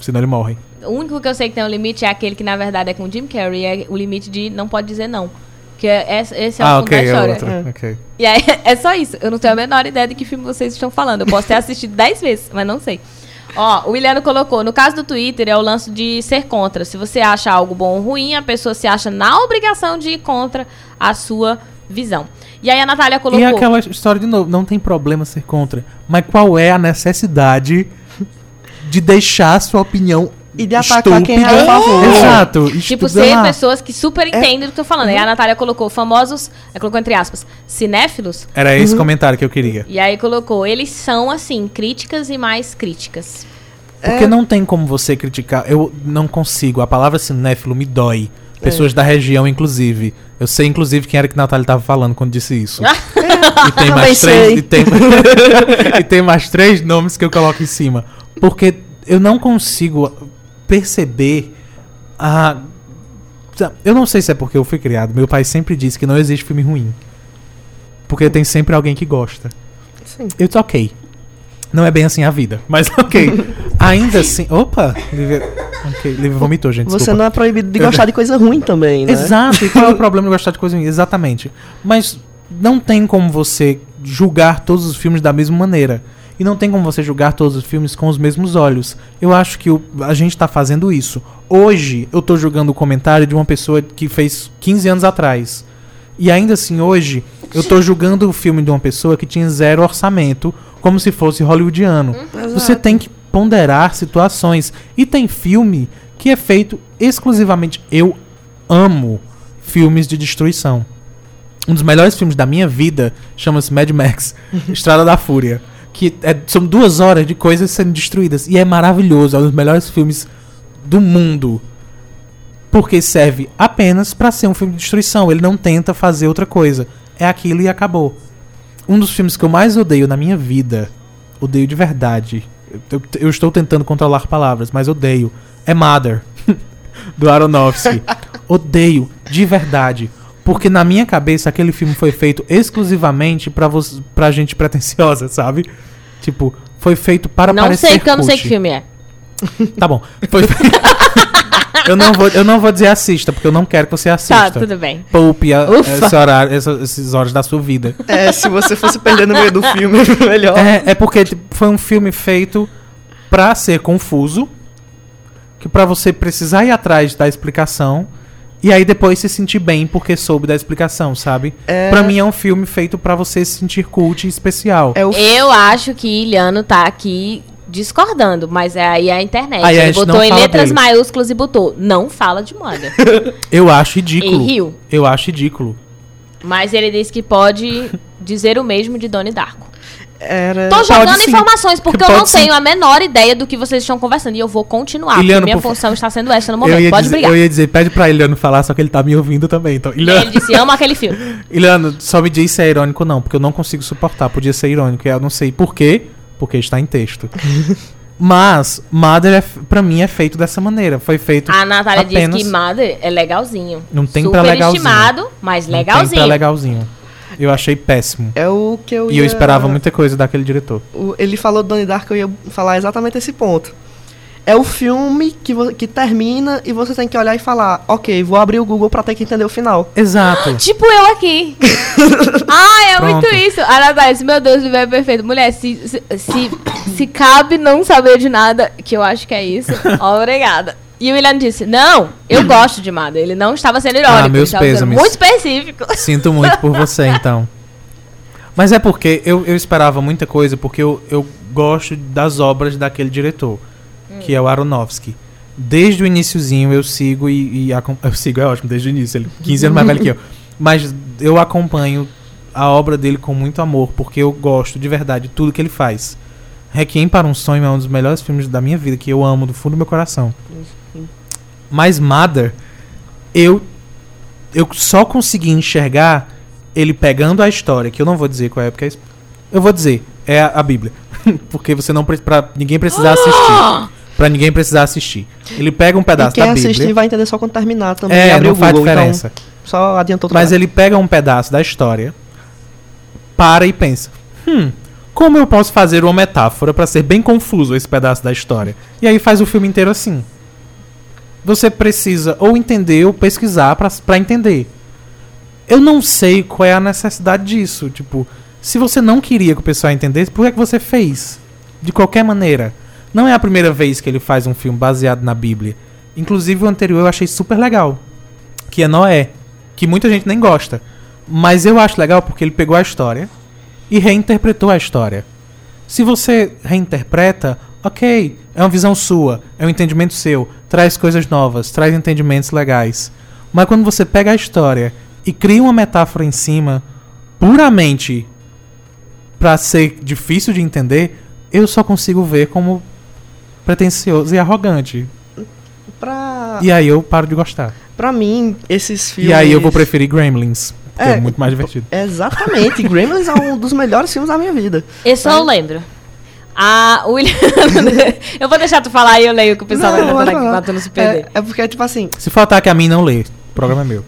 Senão ele morre. O único que eu sei que tem um limite é aquele que, na verdade, é com o Jim Carrey. É o limite de não pode dizer não. Que é, esse esse é o ah, fundo ok, da é história. outro. É. Ok. E aí, *laughs* é só isso. Eu não tenho a menor ideia de que filme vocês estão falando. Eu posso ter assistido 10 vezes, mas não sei. Ó, o Williano colocou, no caso do Twitter, é o lance de ser contra. Se você acha algo bom ou ruim, a pessoa se acha na obrigação de ir contra a sua visão. E aí a Natália colocou... E aquela história de novo, não tem problema ser contra. Mas qual é a necessidade de deixar a sua opinião E de atacar quem é a favor. Exato. Tipo, ser lá. pessoas que super entendem do que eu tô falando. E aí a Natália colocou famosos, ela colocou entre aspas, cinéfilos. Era esse comentário que eu queria. E aí colocou, eles são, assim, críticas e mais críticas. Porque não tem como você criticar. Eu não consigo. A palavra cinéfilo me dói. Pessoas da região, inclusive. Eu sei, inclusive, quem era que a Natália tava falando quando disse isso. *laughs* e tem mais três. E tem, *laughs* e tem mais três nomes que eu coloco em cima. Porque eu não consigo perceber a. Eu não sei se é porque eu fui criado. Meu pai sempre disse que não existe filme ruim. Porque tem sempre alguém que gosta. Sim. It's ok. Não é bem assim a vida, mas *laughs* ok. Ainda assim. Opa! Lívia, ok, Lívia vomitou, gente. Você desculpa. não é proibido de gostar de coisa ruim também, né? Exato, e qual é o *laughs* problema de gostar de coisa ruim? Exatamente. Mas não tem como você julgar todos os filmes da mesma maneira. E não tem como você julgar todos os filmes com os mesmos olhos. Eu acho que o- a gente tá fazendo isso. Hoje, eu tô julgando o comentário de uma pessoa que fez 15 anos atrás. E ainda assim, hoje, eu tô julgando o filme de uma pessoa que tinha zero orçamento, como se fosse hollywoodiano. Você tem que ponderar situações. E tem filme que é feito exclusivamente. Eu amo filmes de destruição. Um dos melhores filmes da minha vida chama-se Mad Max *laughs* Estrada da Fúria. Que é- são duas horas de coisas sendo destruídas. E é maravilhoso. É um dos melhores filmes do mundo. Porque serve apenas pra ser um filme de destruição. Ele não tenta fazer outra coisa. É aquilo e acabou. Um dos filmes que eu mais odeio na minha vida, odeio de verdade. Eu, eu estou tentando controlar palavras, mas odeio. É Mother, *laughs* do Aronofsky. *laughs* odeio, de verdade. Porque na minha cabeça aquele filme foi feito exclusivamente pra, você, pra gente pretensiosa, *laughs* sabe? Tipo, foi feito para não parecer sei, porque eu não sei que filme é. Tá bom. Foi *laughs* eu, não vou, eu não vou dizer assista, porque eu não quero que você assista. Tá, tudo bem. Poupe a- esse horário, essa- esses horas da sua vida. É, se você fosse perder no meio do filme, *laughs* melhor. É, é porque tipo, foi um filme feito pra ser confuso, que pra você precisar ir atrás da explicação e aí depois se sentir bem porque soube da explicação, sabe? É- Pra mim é um filme feito pra você se sentir cult e especial. É o Eu acho que Iliano tá aqui discordando, mas é aí a internet. Aí a Ele gente botou em letras dele. maiúsculas e botou, não fala de moda. *laughs* Eu acho ridículo. e riu. Eu acho ridículo. Mas ele disse que pode dizer o mesmo de Doni Darko. Era... Tô jogando sim. informações porque eu Pode não sim. tenho a menor ideia do que vocês estão conversando. E eu vou continuar, Iliano, minha por função está sendo essa no momento. Pode dizer, brigar. eu ia dizer, pede pra Iliano falar, só que ele tá me ouvindo também. Então, E Iliano, Ele disse, ama aquele filme. *laughs* Iliano, só me diz se é irônico ou não, porque eu não consigo suportar. Podia ser irônico, e eu não sei por quê, porque está em texto. *laughs* Mas Mother, é, pra mim, é feito dessa maneira. Foi feito A Natália apenas... disse que Mother é legalzinho. Não tem Super pra legalzinho. estimado, mas Não tem legalzinho. pra legalzinho. Eu achei péssimo. É o que eu E eu ia- esperava muita coisa daquele diretor. o- Ele falou do Donnie Darko, eu ia falar exatamente esse ponto. É o filme que, que termina e você tem que olhar e falar, ok, vou abrir o Google pra ter que entender o final. Exato. *gasps* Tipo eu aqui. *laughs* ah, é Pronto. muito isso. A Natália disse, meu Deus, o é perfeito. Mulher, se, se, se, se cabe não saber de nada, que eu acho que é isso, *laughs* obrigada. E o William disse, não, eu gosto de Mada. Ele não estava sendo irônico. Ah, meus pêsames. muito específico. Sinto muito por você, *laughs* então. Mas é porque eu, eu esperava muita coisa, porque eu, eu gosto das obras daquele diretor, que é o Aronofsky. Desde o iniciozinho eu sigo e, e eu sigo é ótimo, desde o início, ele 15 anos mais velho que eu. *laughs* Mas eu acompanho a obra dele com muito amor, porque eu gosto de verdade de tudo que ele faz. Requiem para um Sonho é um dos melhores filmes da minha vida, que eu amo do fundo do meu coração. Mas Mother, eu eu só consegui enxergar ele pegando a história, que eu não vou dizer qual é, porque é eu vou dizer, é a, a Bíblia. *laughs* porque você não pra ninguém precisar assistir. Pra ninguém precisar assistir. Ele pega um e pedaço quem da assistir Bíblia. vai entender só quando terminar também. É, abrir não o faz Google, diferença. Então, só adiantou Mas ele pega um pedaço da história, para e pensa: hum, como eu posso fazer uma metáfora pra ser bem confuso esse pedaço da história? E aí faz o filme inteiro assim. Você precisa ou entender ou pesquisar pra entender. Eu não sei qual é a necessidade disso. Tipo, se você não queria que o pessoal entendesse, por que, é que você fez? De qualquer maneira. Não é a primeira vez que ele faz um filme baseado na Bíblia. Inclusive o anterior eu achei super legal. Que é Noé. Que muita gente nem gosta. Mas eu acho legal porque ele pegou a história e reinterpretou a história. Se você reinterpreta, ok, é uma visão sua, é um entendimento seu, traz coisas novas, traz entendimentos legais. Mas quando você pega a história e cria uma metáfora em cima, puramente pra ser difícil de entender, eu só consigo ver como pretencioso e arrogante. Pra, E aí eu paro de gostar. pra mim, esses filmes... E aí eu vou preferir Gremlins, é, É, muito mais divertido. Exatamente, Gremlins é um dos melhores filmes da minha vida. Esse eu lembro. A William. *laughs* eu vou deixar tu falar e eu leio o que o pessoal vai Não, mandando pode aqui pra tu não se perder. É, é porque, tipo assim, Se faltar que a mim não lê, o programa é meu.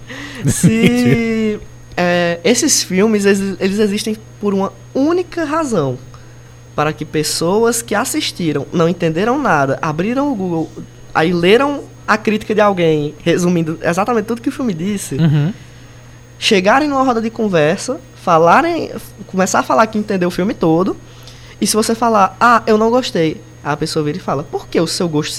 se *laughs* é, esses filmes eles, eles existem por uma única razão para que pessoas que assistiram não entenderam nada abriram o Google aí leram a crítica de alguém resumindo exatamente tudo que o filme disse Uhum. chegarem numa roda de conversa falarem começar a falar que entendeu o filme todo e se você falar ah eu não gostei a pessoa vira e fala por que o seu gosto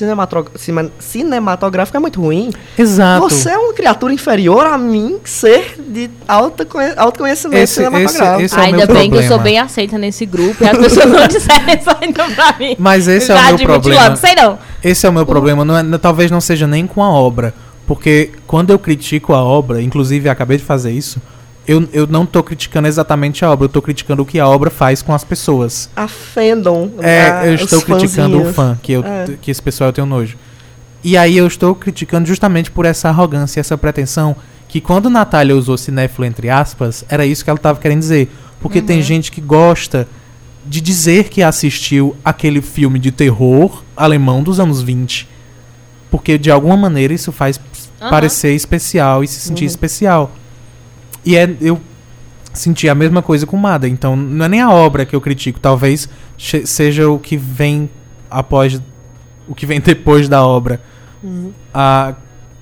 cinematográfico é muito ruim Exato. você é uma criatura inferior a mim, ser de alta conhe- alto conhecimento Esse- cinematográfico. esse- é o Ainda bem que eu sou problema. bem aceita nesse grupo e as pessoas não *laughs* disseram isso ainda pra mim. Mas esse é o meu problema. logo, sei não. Esse é o meu problema. Não é- talvez não seja nem com a obra. Porque quando eu critico a obra, inclusive acabei de fazer isso, eu, eu não tô criticando exatamente a obra, eu tô criticando o que a obra faz com as pessoas. A fandom. É, a- eu estou criticando o fãzinhos. fã, que, eu, É. que esse pessoal eu tenho nojo. E aí eu estou criticando justamente por essa arrogância, essa pretensão, que quando Natália usou cinéfilo entre aspas, era isso que ela estava querendo dizer. Porque Uhum. tem gente que gosta de dizer que assistiu aquele filme de terror alemão dos anos 20. Porque de alguma maneira isso faz Aham. parecer especial e se sentir Uhum. especial. E é, eu senti a mesma coisa com Mada. Então não é nem a obra que eu critico, talvez seja o que vem após. O que vem *laughs* depois da obra. Uhum. A,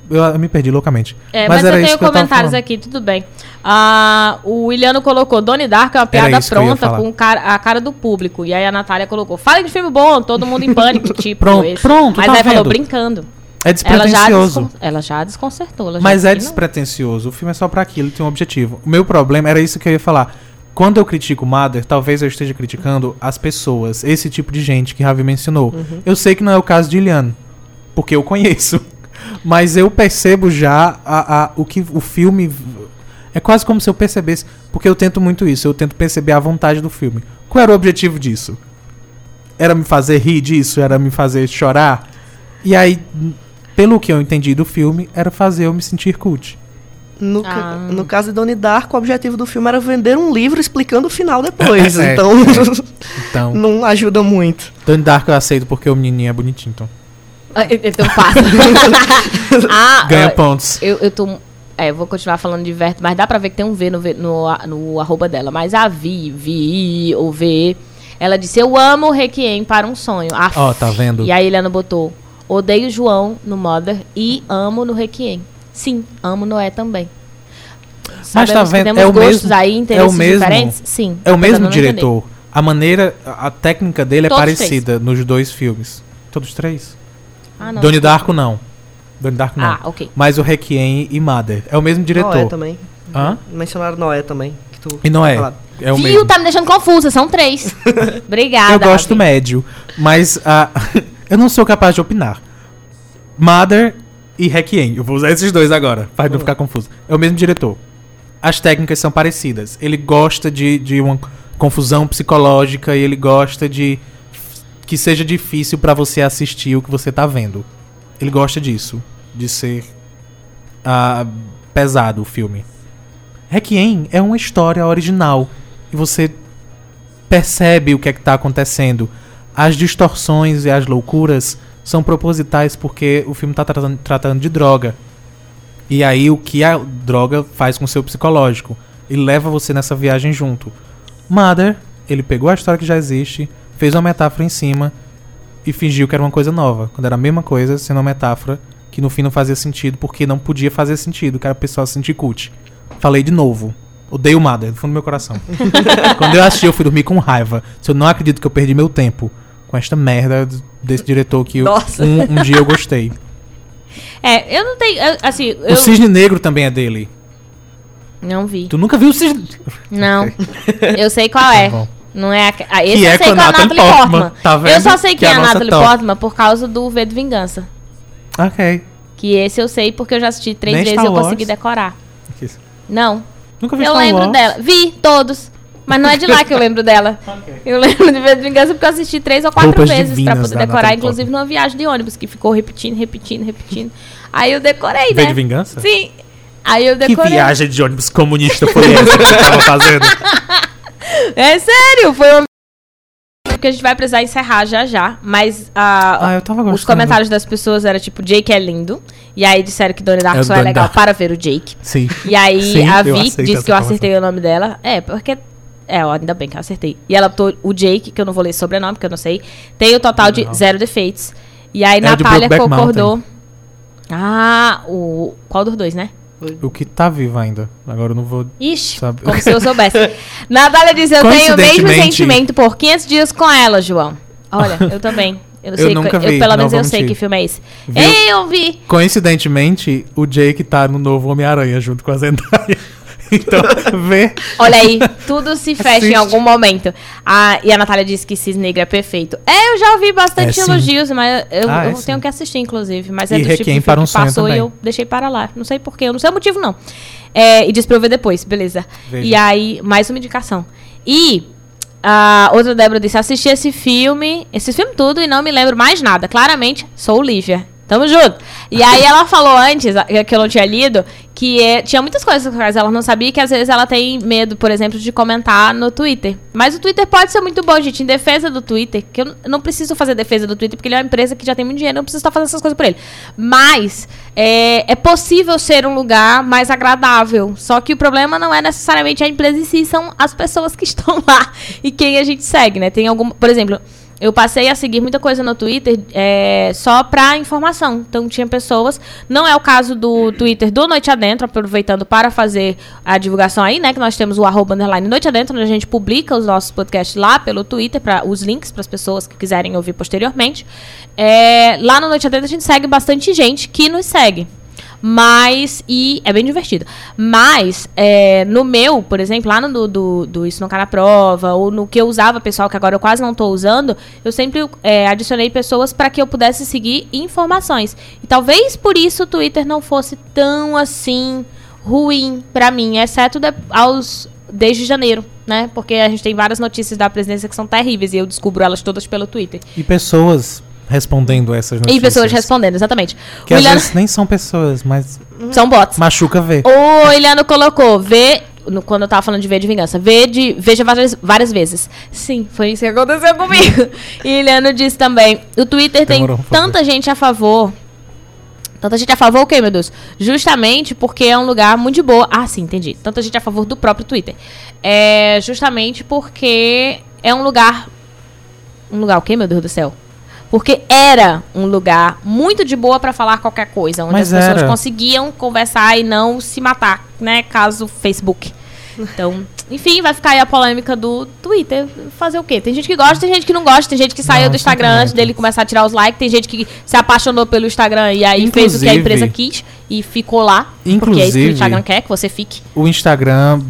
eu, me perdi loucamente. É, Mas mas, eu tenho comentários aqui, tudo bem. Ah, o Williano colocou Donnie Dark é uma piada pronta com a cara do público. E aí a Natália colocou, fala de filme bom, todo mundo em pânico, *laughs* tipo Pronto, esse. pronto, Mas tá aí falou vendo? brincando. É Ela já, despretensioso. descon- ela já desconcertou. Ela já Mas é não. despretensioso. O filme é só pra aquilo, tem um objetivo. O meu problema era isso que eu ia falar. Quando eu critico Mother, talvez eu esteja criticando as pessoas, esse tipo de gente que Ravi mencionou. Eu sei que não é o caso de Iliano, porque eu conheço. *laughs* Mas eu percebo já a, a- o que o filme. É quase como se eu percebesse. Porque eu tento muito isso, eu tento perceber a vontade do filme. Qual era o objetivo disso? Era me fazer rir disso? Era me fazer chorar? E aí, pelo que eu entendi do filme, era fazer eu me sentir cult. No, Ah. no caso de Donnie Darko, o objetivo do filme era vender um livro explicando o final depois. *laughs* É. Então, *laughs* Então, não ajuda muito. Donnie Dark eu aceito porque o menininho é bonitinho, então. Ah, Então passa. *laughs* ah, Ganha pontos. Eu, eu tô. É, eu vou continuar falando de Verto, mas dá pra ver que tem um V no, no, a- no arroba dela. Mas a Vi, Vi ou V, ela disse: Eu amo o Requiem para um sonho. Ó, tá vendo? E a Eliana botou: Odeio João no Mother e amo no Requiem. Sim, amo Noé também. Mas tá Sabemos que vendo? Temos É o gostos mesmo- aí, interesses é o mesmo- diferentes? Sim. É o de mesmo não entender. diretor. A maneira, a a técnica dele é Todos parecida nos dois filmes. Todos três? Ah, não. Donnie Darko não. Donnie Darko não. Ah, ok. Mas o Requiem e Mother. É o mesmo Noé diretor. também. Hã? Mencionaram Noé também. Que tu E não é. falado. É o Viu? mesmo. Tá me deixando confusa. São três. *laughs* Obrigada. Eu gosto Ravi. médio. Mas ah, *laughs* eu não sou capaz de opinar. Mother e Requiem. Eu vou usar esses dois agora, para não ficar confuso. É o mesmo diretor. As técnicas são parecidas. Ele gosta de, de uma confusão psicológica e ele gosta de que seja difícil pra você assistir o que você tá vendo. Ele gosta disso. De ser ah, pesado o filme. Requiem é uma história original. E você percebe o que é que tá acontecendo. As distorções e as loucuras são propositais porque o filme tá tratando, tratando de droga. E aí o que a droga faz com o seu psicológico. Ele leva você nessa viagem junto. Mother, ele pegou a história que já existe, fez uma metáfora em cima e fingiu que era uma coisa nova. Quando era a mesma coisa, sendo uma metáfora que no fim não fazia sentido porque não podia fazer sentido, que era a pessoa se sentir cult. Falei de novo. Odeio Mother, do fundo do meu coração. *laughs* Quando eu assisti, eu fui dormir com raiva. Se eu não acredito que eu perdi meu tempo com esta merda desse diretor que eu- um, um dia eu gostei. *laughs* É, eu não tenho. eu- assim, eu O Cisne Negro também é dele. não vi. Tu nunca viu o Cisne Não. *laughs* Eu sei qual Tá é. bom. Não é a, ah, esse Que eu é sei com a é Natalie Portman, Portman. tá eu vendo? só sei Que quem é é a Natalie top. Portman por causa do V de Vingança. Ok. Que esse eu sei porque eu já assisti três Nem vezes e eu consegui decorar. Não. Nunca vi Eu Star lembro Wars. dela. Vi todos. Mas não é de lá que eu lembro dela. *laughs* Ok. Eu lembro de V de Vingança porque eu assisti três ou quatro Roupas vezes pra divinas poder decorar, Natalie inclusive numa viagem de ônibus, que ficou repetindo, repetindo, repetindo. Aí eu decorei, V né? de Vingança? Sim. Aí eu Que decorei. viagem de ônibus comunista foi essa que você tava fazendo? *laughs* É sério, foi uma porque a gente vai precisar encerrar já já, mas ah, Ah, eu tava gostando. os comentários das pessoas eram tipo, Jake é lindo, e aí disseram que Donnie É Darko o só é legal Darko. para ver o Jake. Sim. E aí Sim, a eu Vi disse que eu acertei o nome dela. É, porque. É, ó, ainda bem que eu acertei. E ela botou o Jake, que eu não vou ler sobrenome, porque eu não sei. Tem o total de Não. zero defeitos. E aí É Natália concordou. Ah, o. Qual dos dois, né? O que tá vivo ainda. Agora eu não vou. Ixi, Sabe- como se eu soubesse. *laughs* Natália diz: Eu tenho o mesmo sentimento por 500 dias com ela, João. Olha, *laughs* eu também. Eu, Eu sei nunca que, eu, vi, pelo não menos eu sei que filme é esse. Viu? Ei, eu vi! Coincidentemente, o Jake tá no novo Homem-Aranha junto com a Zendaya. Então, vê. Olha aí, tudo se fecha Assiste. em algum momento. Ah, e a Natália disse que Cis Negra é perfeito. É, eu já ouvi bastante É, elogios, mas eu, Ah, é, eu sim. tenho que assistir, inclusive. Mas é E do tipo Requiem para um que passou e também. eu deixei para lá. Não sei porquê, eu não sei o motivo, não. É, e disse pra eu ver depois, beleza. Veja. E aí, mais uma indicação. E a outra Débora disse: assisti esse filme, esse filme tudo, e não me lembro mais nada. Claramente, sou Lívia. Tamo junto. E aí ela falou antes, que eu não tinha lido, que é, tinha muitas coisas que ela não sabia, que às vezes ela tem medo, por exemplo, de comentar no Twitter. Mas o Twitter pode ser muito bom, gente, em defesa do Twitter, que eu não preciso fazer defesa do Twitter, porque ele é uma empresa que já tem muito dinheiro, eu não preciso estar fazendo essas coisas por ele. Mas é, é possível ser um lugar mais agradável. Só que o problema não é necessariamente a empresa em si, são as pessoas que *laughs* estão lá e quem a gente segue, né? Tem algum, por exemplo, eu passei a seguir muita coisa no Twitter é, só pra informação. Então tinha pessoas. Não é o caso do Twitter do Noite Adentro, aproveitando para fazer a divulgação aí, né? Que nós temos o arroba underline Noite Adentro, onde a gente publica os nossos podcasts lá pelo Twitter, para os links para as pessoas que quiserem ouvir posteriormente. É, lá no Noite Adentro a gente segue bastante gente que nos segue. Mas, e é bem divertido. Mas, é, no meu, por exemplo, lá no do, do, do Isso Não Cai na Prova, ou no que eu usava, pessoal, que agora eu quase não estou usando, eu sempre é, adicionei pessoas para que eu pudesse seguir informações. E talvez por isso o Twitter não fosse tão assim ruim para mim, exceto de- aos desde janeiro, né? Porque a gente tem várias notícias da presidência que são terríveis e eu descubro elas todas pelo Twitter. E pessoas respondendo essas E notícias. pessoas respondendo, exatamente. Que o às Iliano... vezes nem são pessoas, mas São bots. machuca ver. O Iliano colocou, vê. no- quando eu tava falando de ver de vingança, vê de, veja várias, várias vezes. Sim, foi isso que aconteceu comigo. *laughs* e Iliano disse também: o Twitter Demorou, tem tanta gente a favor. Tanta gente a favor o quê, meu Deus? Justamente porque é um lugar muito de boa. Ah, sim, entendi. Tanta gente a favor do próprio Twitter. É justamente porque é um lugar. Um lugar o quê, meu Deus do céu? Porque era um lugar muito de boa pra falar qualquer coisa, onde Mas as pessoas era. conseguiam conversar e não se matar, né? Caso Facebook. Então, enfim, vai ficar aí a polêmica do Twitter. Fazer o quê? Tem gente que gosta, tem gente que não gosta, tem gente que saiu Não, do Instagram sempre antes dele começar a tirar os likes, tem gente que se apaixonou pelo Instagram e aí fez o que a Inclusive- empresa quis e ficou lá. porque é isso que Inclusive- o Instagram quer, que você fique. O Instagram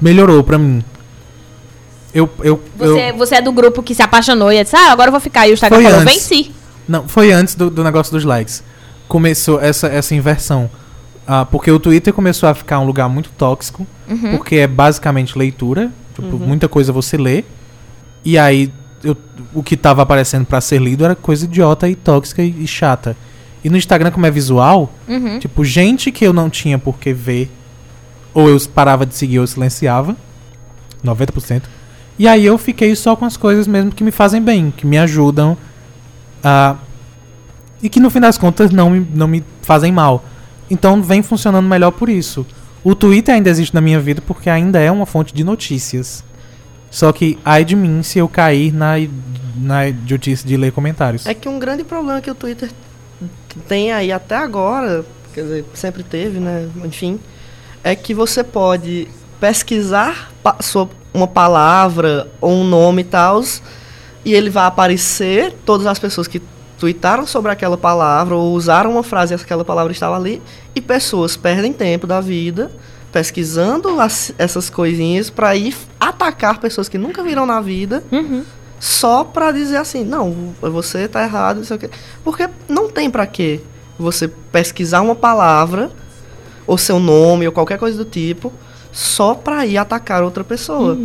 melhorou pra mim. Eu, eu, Você, eu você é do grupo que se apaixonou e disse, ah, agora eu vou ficar. E o Instagram Foi falou, antes. venci. Não, foi antes do, do negócio dos likes. Começou essa, essa inversão. Ah, porque o Twitter começou a ficar um lugar muito tóxico. Uhum. Porque é basicamente leitura. Tipo, muita coisa você lê. E aí, eu- o que tava aparecendo pra ser lido era coisa idiota e tóxica e, e chata. E no Instagram, como é visual, Uhum. tipo, gente que eu não tinha por que ver. Ou eu parava de seguir ou silenciava. 90%. E aí eu fiquei só com as coisas mesmo que me fazem bem, que me ajudam a. E que no fim das contas não me, não me fazem mal. Então vem funcionando melhor por isso. O Twitter ainda existe na minha vida porque ainda é uma fonte de notícias. Só que ai de mim se eu cair na, na idiotice de ler comentários. É que um grande problema que o Twitter tem aí até agora, quer dizer, sempre teve, né? Enfim, é que você pode pesquisar pa- so- uma palavra ou um nome e tal, e ele vai aparecer todas as pessoas que tweetaram sobre aquela palavra ou usaram uma frase e aquela palavra estava ali, e pessoas perdem tempo da vida pesquisando as- essas coisinhas para ir atacar pessoas que nunca viram na vida Uhum. só pra dizer assim, não, você tá errado, não sei o quê. Porque não tem pra quê você pesquisar uma palavra, ou seu nome, ou qualquer coisa do tipo, só pra ir atacar outra pessoa.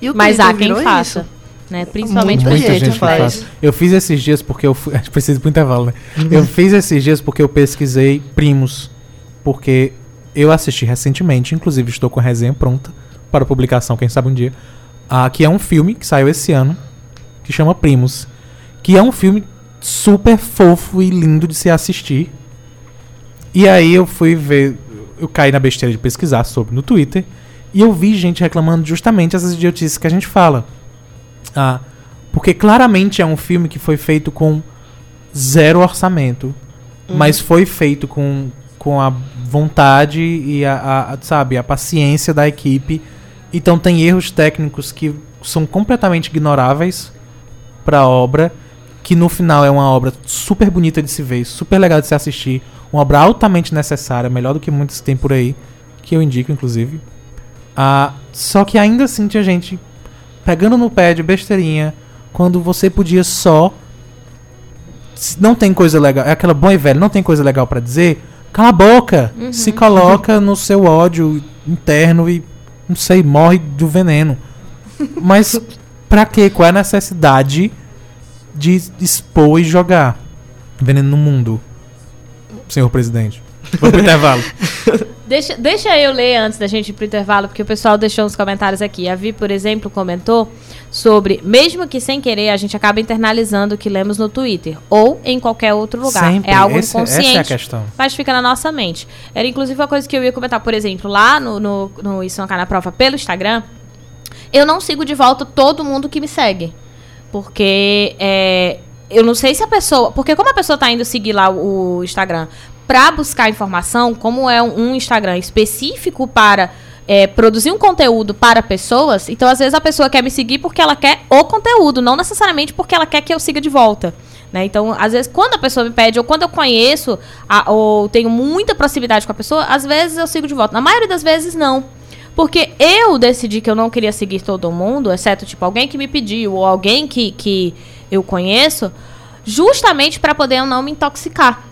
E o Mas há quem faça. isso. Né? Principalmente Muita Muita gente faz. faz. Eu fiz esses dias porque eu fui. A gente precisa ir pro intervalo, né? Eu fiz esses dias porque eu pesquisei primos. Porque eu assisti recentemente, inclusive estou com a resenha pronta para publicação, quem sabe um dia. Ah, que é um filme que saiu esse ano, que chama Primos. Que é um filme super fofo e lindo de se assistir. E aí eu fui ver. Eu caí na besteira de pesquisar sobre no Twitter. E eu vi gente reclamando justamente essas idiotices que a gente fala. Ah, porque claramente é um filme que foi feito com zero orçamento. Mas foi feito com, com a vontade e a, a- a, sabe, a paciência da equipe. Então tem erros técnicos que são completamente ignoráveis pra obra. Que no final é uma obra super bonita de se ver, super legal de se assistir. Uma obra altamente necessária, melhor do que muitos tem por aí. Que eu indico, inclusive. Ah, só que ainda assim tinha gente pegando no pé de besteirinha quando você podia só se não tem coisa legal, é aquela boa e velha, não tem coisa legal pra dizer, cala a boca, se coloca no seu ódio interno e não sei, morre do veneno. *laughs* Mas pra quê? Qual é a necessidade de expor e jogar veneno no mundo, senhor presidente? Vou pro intervalo. *laughs* Deixa, deixa eu ler antes da gente ir pro intervalo, porque o pessoal deixou uns comentários aqui. A Vi, por exemplo, comentou sobre, mesmo que sem querer, a gente acaba internalizando o que lemos no Twitter ou em qualquer outro lugar. Sempre. É algo Esse- inconsciente. Essa é a questão. mas fica na nossa mente. Era inclusive uma coisa que eu ia comentar, por exemplo, lá no, no, no Isso na Prova pelo Instagram, eu não sigo de volta todo mundo que me segue. Porque é, eu não sei se a pessoa. Porque como a pessoa tá indo seguir lá o, Instagram pra buscar informação, como é um, um Instagram específico para é, produzir um conteúdo para pessoas, então às vezes a pessoa quer me seguir porque ela quer o conteúdo, não necessariamente porque ela quer que eu siga de volta. Né? Então, às vezes, quando a pessoa me pede, ou quando eu conheço, a- ou tenho muita proximidade com a pessoa, às vezes eu sigo de volta. Na maioria das vezes, não. Porque eu decidi que eu não queria seguir todo mundo, exceto, tipo, alguém que me pediu, ou alguém que, que eu conheço, justamente para poder eu não me intoxicar.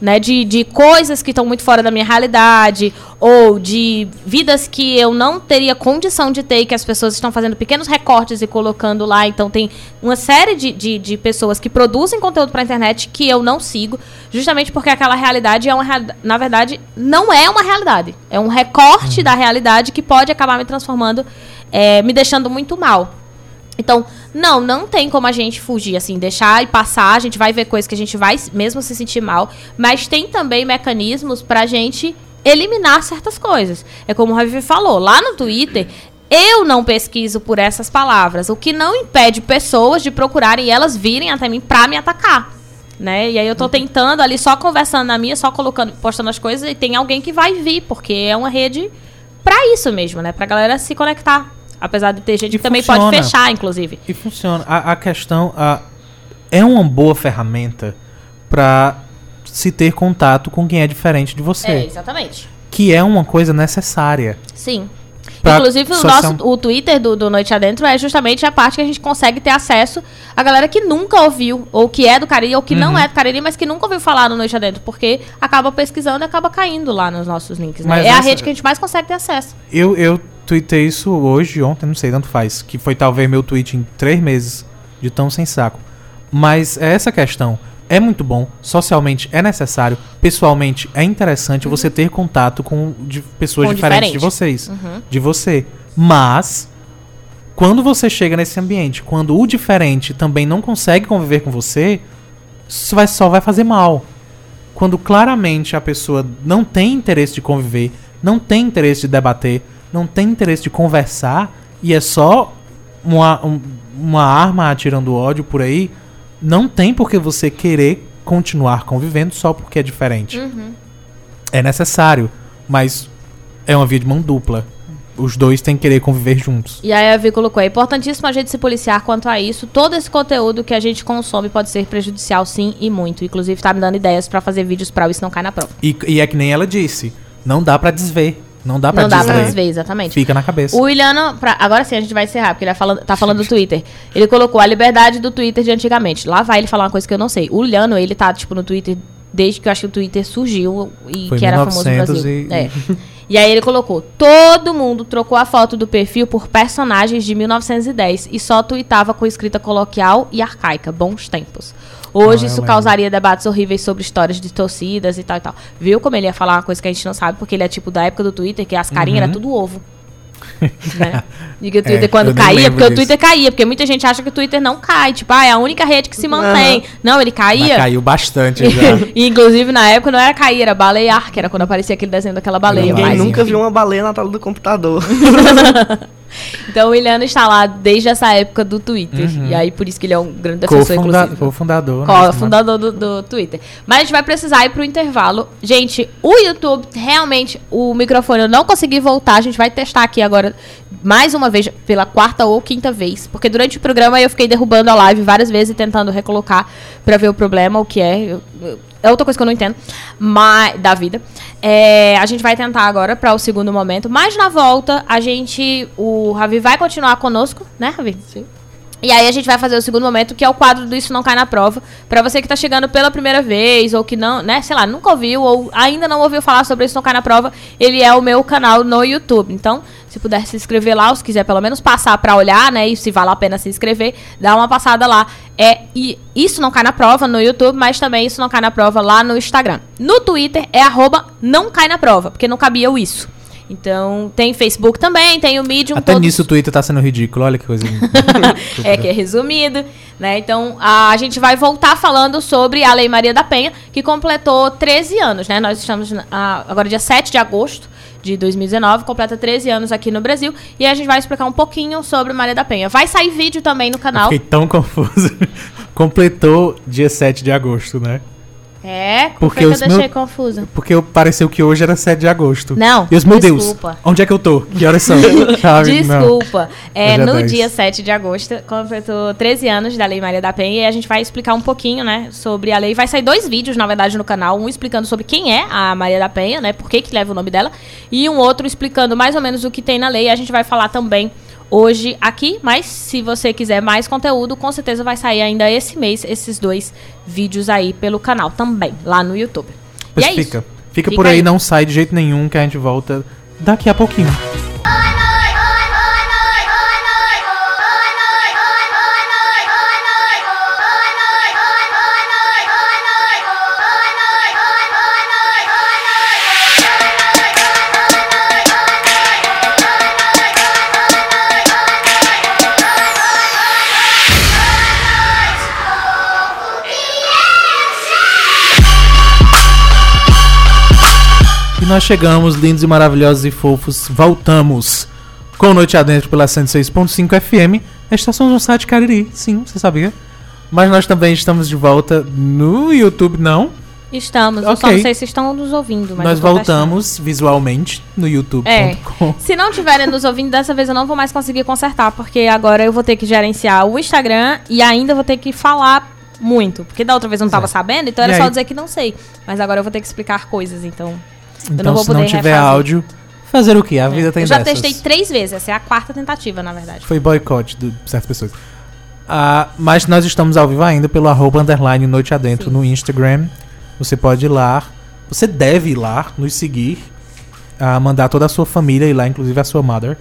né? De, de coisas que estão muito fora da minha realidade, ou de vidas que eu não teria condição de ter, e que as pessoas estão fazendo pequenos recortes e colocando lá. Então tem uma série de, de, de pessoas que produzem conteúdo pra internet que eu não sigo, justamente porque aquela realidade é uma na verdade, não é uma realidade. É um recorte da realidade que pode acabar me transformando, é, me deixando muito mal. Então, não, não tem como a gente fugir, assim, deixar e passar. A gente vai ver coisas que a gente vai mesmo se sentir mal. Mas tem também mecanismos pra gente eliminar certas coisas. É como o Ravi falou, lá no Twitter. Eu não pesquiso por essas palavras, o que não impede pessoas de procurarem e elas virem até mim pra me atacar. Né? E aí eu tô tentando ali só conversando na minha, só colocando, postando as coisas e tem alguém que vai vir, porque é uma rede pra isso mesmo, né? Pra galera se conectar. Apesar de ter gente E que também pode funciona. fechar, inclusive. E funciona. A, a questão a- é uma boa ferramenta pra se ter contato com quem é diferente de você. É, exatamente. Que é uma coisa necessária. Sim. Pra Inclusive, o nosso o Twitter do, do Noite Adentro é justamente a parte que a gente consegue ter acesso a galera que nunca ouviu, ou que é do Cariri, ou que não Uhum. é do Cariri, mas que nunca ouviu falar no Noite Adentro, porque acaba pesquisando e acaba caindo lá nos nossos links. Né? É a essa- rede que a gente mais consegue ter acesso. Eu, eu tuitei isso hoje, ontem, não sei, tanto faz. Que foi talvez meu tweet em três meses de tão sem saco. Mas é essa questão. É muito bom, socialmente é necessário, pessoalmente é interessante você ter contato com de pessoas Com diferentes de diferente. vocês. Uhum. De você. Mas, quando você chega nesse ambiente, quando o diferente também não consegue conviver com você, isso vai, só vai fazer mal. Quando claramente a pessoa não tem interesse de conviver, não tem interesse de debater, não tem interesse de conversar, e é só uma, um- uma arma atirando ódio por aí, não tem por que você querer continuar convivendo só porque é diferente. Uhum. É necessário, mas é uma via de mão dupla. Os dois têm que querer conviver juntos. E aí a Vi colocou, é importantíssimo a gente se policiar quanto a isso. Todo esse conteúdo que a gente consome pode ser prejudicial, sim, e muito. Inclusive, tá me dando ideias pra fazer vídeos pra Isso Não Cai na Prova. E, e é que nem ela disse, não dá pra desver. Não dá pra não dá pra desver, exatamente. Fica na cabeça. O Williano, pra- agora sim a gente vai encerrar, porque ele tá falando, tá falando do Twitter. Ele colocou a liberdade do Twitter de antigamente. Lá vai ele falar uma coisa que eu não sei. O Williano, ele tá, tipo, no Twitter desde que eu acho que o Twitter surgiu e Foi que era famoso no 1900 Brasil. e- É. E aí ele colocou: todo mundo trocou a foto do perfil por personagens de 1910 e só tweetava com escrita coloquial e arcaica. Bons tempos. Hoje Ah, isso lembro. causaria debates horríveis sobre histórias de torcidas e tal e tal. Viu como ele ia falar uma coisa que a gente não sabe, porque ele é tipo da época do Twitter, que as carinhas Uhum. eram tudo ovo. *laughs* né? E que o Twitter É, quando caía, lembro porque o disso. Twitter caía, porque muita gente acha que o Twitter não cai, tipo, ah, é a única rede que se mantém. Não, ele Mas caía. caiu bastante já. e *laughs* inclusive na época não era cair, era baleiar, que era quando aparecia aquele desenho daquela baleia. Ninguém mas, nunca enfim. viu uma baleia na tela do computador. *laughs* Então o Iliano está lá desde essa época do Twitter. Uhum. E aí por isso que ele é um grande defensor, Co-funda- inclusive. Co-fundador. né? Co- fundador do, do Twitter. Mas a gente vai precisar ir pro intervalo. Gente, o YouTube, realmente, o microfone eu não consegui voltar. A gente vai testar aqui agora mais uma vez, pela quarta ou quinta vez. Porque durante o programa eu fiquei derrubando a live várias vezes e tentando recolocar pra ver o problema, o que é. Eu- eu- é outra coisa que eu não entendo mas, da vida. É, a gente vai tentar agora para o segundo momento. Mas na volta, a gente. O Ravi vai continuar conosco, né, Ravi? Sim. E aí a gente vai fazer o segundo momento, que é o quadro do Isso Não Cai na Prova. Pra você que tá chegando pela primeira vez, ou que não, né, sei lá, nunca ouviu, ou ainda não ouviu falar sobre Isso Não Cai na Prova, ele é o meu canal no YouTube. Então, se puder se inscrever lá, ou se quiser pelo menos passar pra olhar, né, e se vale a pena se inscrever, dá uma passada lá. É e Isso Não Cai na Prova no YouTube, mas também Isso Não Cai na Prova lá no Instagram. No Twitter é arroba não cai na prova, porque não cabia o isso. Então, tem Facebook também, tem o Medium. Até todos- nisso o Twitter tá sendo ridículo. Olha que coisa. *laughs* é que é resumido, né? Então a gente vai voltar falando sobre a Lei Maria da Penha, que completou 13 anos, né? Nós estamos agora dia 7 de agosto de 2019, completa 13 anos aqui no Brasil, e a gente vai explicar um pouquinho sobre Maria da Penha. Vai sair vídeo também no canal. Fiquei tão confuso. *laughs* Completou dia 7 de agosto, né? É, por Porque que que eu deixei meu- confusa? Porque eu- pareceu que hoje era 7 de agosto. Não, E os, meu desculpa. Deus, onde é que eu tô? Que horas são? *laughs* Desculpa. É, é no 10. dia 7 de agosto, completou 13 anos da Lei Maria da Penha e a gente vai explicar um pouquinho, né, sobre a lei. Vai sair dois vídeos, na verdade, no canal. Um explicando sobre quem é a Maria da Penha, né, por que que leva o nome dela. E um outro explicando mais ou menos o que tem na lei. A gente vai falar também hoje aqui, mas se você quiser mais conteúdo, com certeza vai sair ainda esse mês esses dois vídeos aí pelo canal também, lá no YouTube. Pois e é fica. isso. Fica Fica por aí, aí. não sai de jeito nenhum, que a gente volta daqui a pouquinho. Nós chegamos, lindos e maravilhosos e fofos, voltamos com Noite Adentro pela 106.5 FM, a estação do site Cariri, sim, você sabia? Mas nós também estamos de volta no YouTube, não? Estamos. Eu só não sei se estão nos ouvindo, mas nós voltamos visualmente no youtube.com. É. Se não tiverem nos ouvindo, dessa vez eu não vou mais conseguir consertar, porque agora eu vou ter que gerenciar o Instagram e ainda vou ter que falar muito. Porque da outra vez eu não tava Certo. sabendo, então era E só aí? dizer que não sei. Mas agora eu vou ter que explicar coisas, então. Então, não vou se não tiver refazer. áudio, fazer o quê? A vida tem eu já dessas. testei três vezes, essa é a quarta tentativa, na verdade. Foi boicote de certas pessoas. Ah, mas nós estamos ao vivo ainda pelo arroba underline Noite Adentro Sim. no Instagram. Você pode ir lá. Você deve ir lá, nos seguir. ah, mandar toda a sua família ir lá, inclusive a sua mother.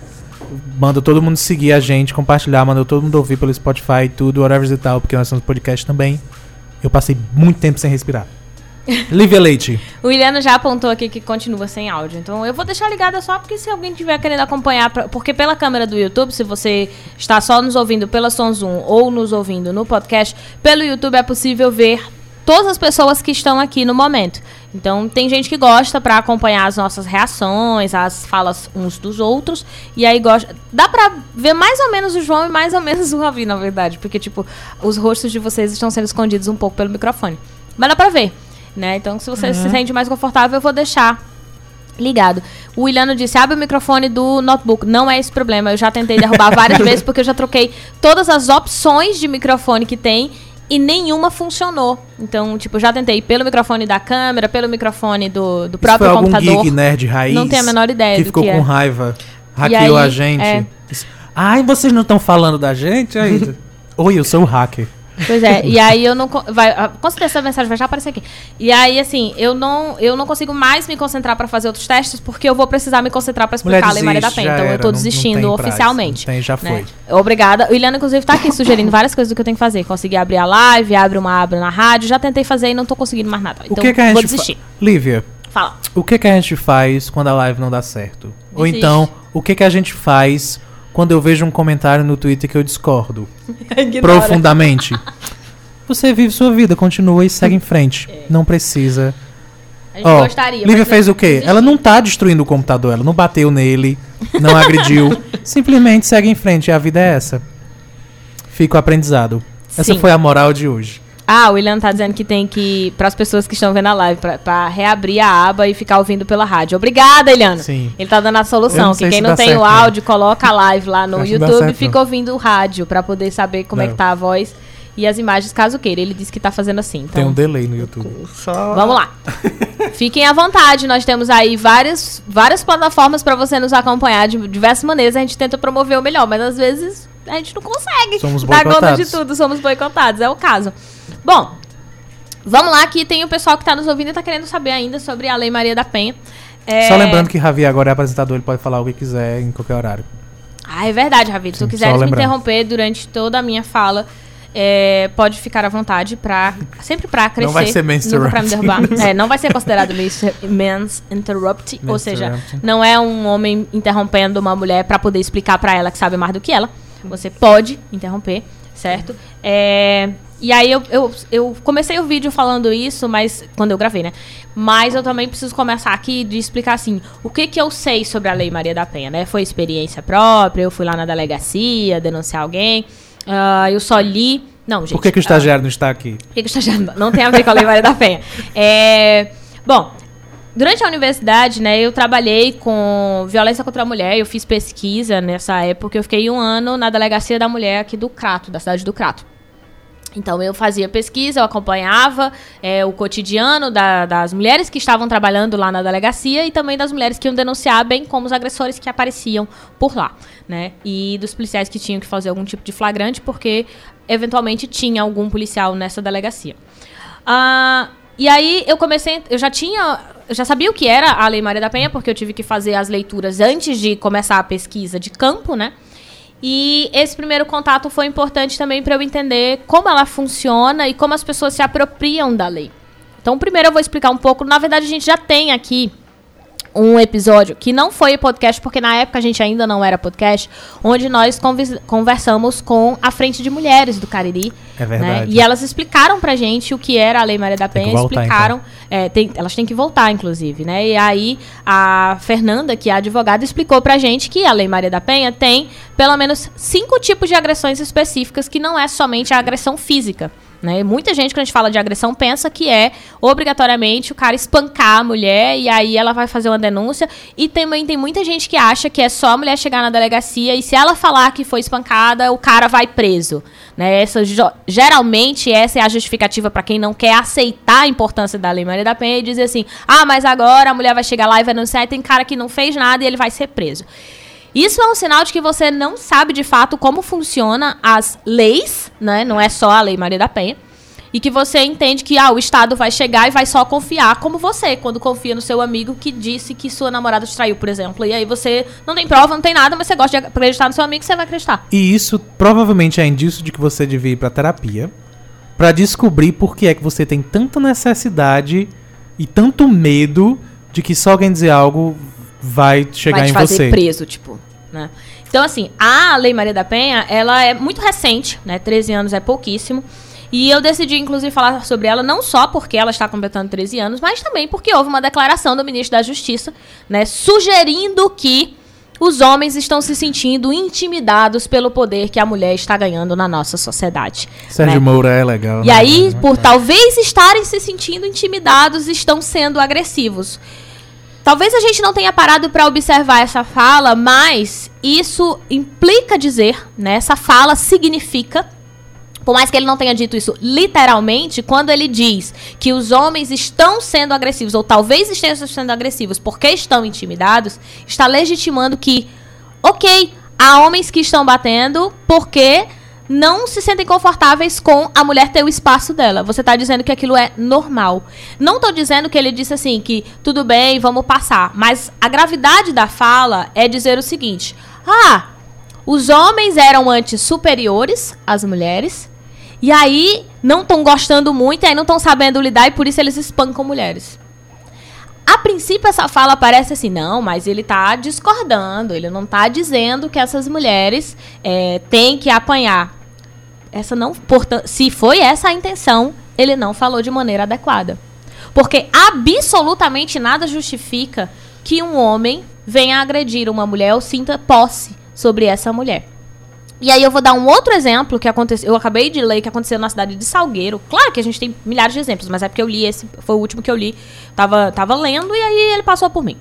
Manda todo mundo seguir a gente, compartilhar, manda todo mundo ouvir pelo Spotify tudo, whatever e tal, porque nós somos podcast também. Eu passei muito tempo sem respirar. Lívia Leite. O Iliano já apontou aqui que continua sem áudio. Então eu vou deixar ligada só porque se alguém tiver querendo acompanhar. pra- Porque pela câmera do YouTube, se você está só nos ouvindo pela Som Zoom ou nos ouvindo no podcast, pelo YouTube é possível ver todas as pessoas que estão aqui no momento. Então tem gente que gosta pra acompanhar as nossas reações, as falas uns dos outros. E aí gosta. Dá pra ver mais ou menos o João e mais ou menos o Ravi, na verdade. Porque, tipo, os rostos de vocês estão sendo escondidos um pouco pelo microfone. Mas dá pra ver. Né? Então, se você se sente mais confortável, eu vou deixar ligado. O Williano disse: abre o microfone do notebook. Não é esse problema. Eu já tentei derrubar *laughs* várias vezes porque eu já troquei todas as opções de microfone que tem e nenhuma funcionou. Então, tipo, já tentei pelo microfone da câmera, pelo microfone do, do Isso próprio foi algum computador. geek nerd raiz Não tenho a menor ideia que do ficou que com é. raiva, hackeou aí, a gente. é. Ai, vocês não estão falando da gente? Aí, *laughs* Oi, eu sou o hacker. Pois é, e aí eu não. Vai, ah, com certeza essa mensagem vai já aparecer aqui. E aí, assim, eu não, eu não consigo mais me concentrar pra fazer outros testes, porque eu vou precisar me concentrar pra explicar Mulher a Lei Maria da Penha. Então eu era, tô não- não desistindo tem prazo, oficialmente. não tem, já né? foi. Obrigada. O Iliano, inclusive, tá aqui sugerindo várias coisas do que eu tenho que fazer. Consegui abrir a live, abre uma aba na rádio. Já tentei fazer e não tô conseguindo mais nada. o Então que, que a gente vou desistir. Lívia, Fala. o que, que a gente faz quando a live não dá certo? Ou Desiste. então, o que, que a gente faz quando eu vejo um comentário no Twitter que eu discordo *laughs* profundamente? Você vive sua vida, continua e segue em frente. Não precisa. A gente Ó, gostaria. Lívia fez o quê? desistir. Ela não tá destruindo o computador, ela não bateu nele, não agrediu. *laughs* simplesmente segue em frente, a vida é essa. Fica o aprendizado. Essa Sim. foi a moral de hoje. Ah, o William tá dizendo que tem que. Para as pessoas que estão vendo a live, pra, pra reabrir a aba e ficar ouvindo pela rádio. Obrigada, Eliana. Sim. Ele tá dando a solução. Que quem não tem certo, o não. áudio, coloca a live lá no YouTube e fica não. ouvindo o rádio pra poder saber como é Não. que tá a voz e as imagens, caso queira. Ele disse que tá fazendo assim. Então, Tem um delay no YouTube. Só... vamos lá. *laughs* Fiquem à vontade. Nós temos aí várias, várias plataformas pra você nos acompanhar de diversas maneiras. A gente tenta promover o melhor, mas às vezes a gente não consegue Somos dar conta de tudo. Somos boicotados, é o caso. Bom, vamos lá que tem o pessoal que tá nos ouvindo e tá querendo saber ainda sobre a Lei Maria da Penha. É... Só lembrando que Javi agora é apresentador, ele pode falar o que quiser em qualquer horário. Ah, é verdade, Ravi. Se tu quiseres só me interromper durante toda a minha fala, é, pode ficar à vontade pra. Sempre pra crescer. vai ser men's interrupt. *laughs* É, não vai ser considerado men's, men's interrupt. ou seja, interrupt. não é um homem interrompendo uma mulher pra poder explicar pra ela que sabe mais do que ela. Você pode interromper, certo? É, e aí eu, eu, eu comecei o vídeo falando isso, mas. Quando eu gravei, né? Mas eu também preciso começar aqui de explicar assim, o que que eu sei sobre a Lei Maria da Penha, né? Foi experiência própria, eu fui lá na delegacia denunciar alguém. ah, eu só li. Não, gente. Por que, que o estagiário não está aqui? Por que, que o estagiário não- não tem a ver com a Lei Maria da Penha? É, bom, durante a universidade, né, eu trabalhei com violência contra a mulher, eu fiz pesquisa nessa época, eu fiquei um ano na delegacia da mulher aqui do Crato, da cidade do Crato. Então eu fazia pesquisa, eu acompanhava é, o cotidiano da- das mulheres que estavam trabalhando lá na delegacia e também das mulheres que iam denunciar, bem como os agressores que apareciam por lá, né? E dos policiais que tinham que fazer algum tipo de flagrante, porque eventualmente tinha algum policial nessa delegacia. Ah, e aí eu comecei, eu já tinha, eu já sabia o que era a Lei Maria da Penha, porque eu tive que fazer as leituras antes de começar a pesquisa de campo, né? E esse primeiro contato foi importante também para eu entender como ela funciona e como as pessoas se apropriam da lei. Então, primeiro eu vou explicar um pouco. Na verdade, a gente já tem aqui um episódio que não foi podcast, porque na época a gente ainda não era podcast, onde nós conversamos com a Frente de Mulheres do Cariri. É verdade. Né? E elas explicaram pra gente o que era a Lei Maria da Penha, voltar, explicaram. Então. É, tem, elas têm que voltar, inclusive, né? E aí a Fernanda, que é advogada, explicou pra gente que a Lei Maria da Penha tem pelo menos cinco tipos de agressões específicas, que não é somente a agressão física. Né? Muita gente, quando a gente fala de agressão, pensa que é obrigatoriamente o cara espancar a mulher e aí ela vai fazer uma denúncia. E também tem muita gente que acha que é só a mulher chegar na delegacia e se ela falar que foi espancada, o cara vai preso. Né? Essa, geralmente, essa é a justificativa para quem não quer aceitar a importância da Lei Maria da Penha e dizer assim: ah, mas agora a mulher vai chegar lá e vai denunciar e tem cara que não fez nada e ele vai ser preso. Isso é um sinal de que você não sabe de fato como funciona as leis, né? Não é só a Lei Maria da Penha. E que você entende que ah, o Estado vai chegar e vai só confiar, como você, quando confia no seu amigo que disse que sua namorada te traiu, por exemplo. E aí você não tem prova, não tem nada, mas você gosta de acreditar no seu amigo, você vai acreditar. E isso provavelmente é indício de que você devia ir pra terapia para descobrir por que é que você tem tanta necessidade e tanto medo de que só alguém dizer algo vai chegar vai te em fazer você. preso, tipo né? Então, assim, a Lei Maria da Penha, ela é muito recente, né? 13 anos é pouquíssimo. E eu decidi, inclusive, falar sobre ela não só porque ela está completando 13 anos, mas também porque houve uma declaração do ministro da Justiça, né, sugerindo que os homens estão se sentindo intimidados pelo poder que a mulher está ganhando na nossa sociedade. Sérgio né? Moura é legal. E né? aí, por talvez estarem se sentindo intimidados, estão sendo agressivos. Talvez a gente não tenha parado para observar essa fala, mas isso implica dizer, né? Essa fala significa por mais que ele não tenha dito isso literalmente, quando ele diz que os homens estão sendo agressivos, ou talvez estejam sendo agressivos porque estão intimidados, está legitimando que, ok, há homens que estão batendo porque não se sentem confortáveis com a mulher ter o espaço dela. Você está dizendo que aquilo é normal. Não estou dizendo que ele disse assim, que tudo bem, vamos passar. Mas a gravidade da fala é dizer o seguinte: ah, os homens eram antes superiores às mulheres, e aí não estão gostando muito, aí não estão sabendo lidar, e por isso eles espancam mulheres. A princípio, essa fala parece assim, não, mas ele está discordando, ele não está dizendo que essas mulheres é, têm que apanhar essa não, se foi essa a intenção, ele não falou de maneira adequada. Porque absolutamente nada justifica que um homem venha agredir uma mulher ou sinta posse sobre essa mulher. E aí eu vou dar um outro exemplo que aconteceu, eu acabei de ler que aconteceu na cidade de Salgueiro. Claro que a gente tem milhares de exemplos, mas é porque eu li esse, foi o último que eu li. Tava, tava lendo e aí ele passou por mim.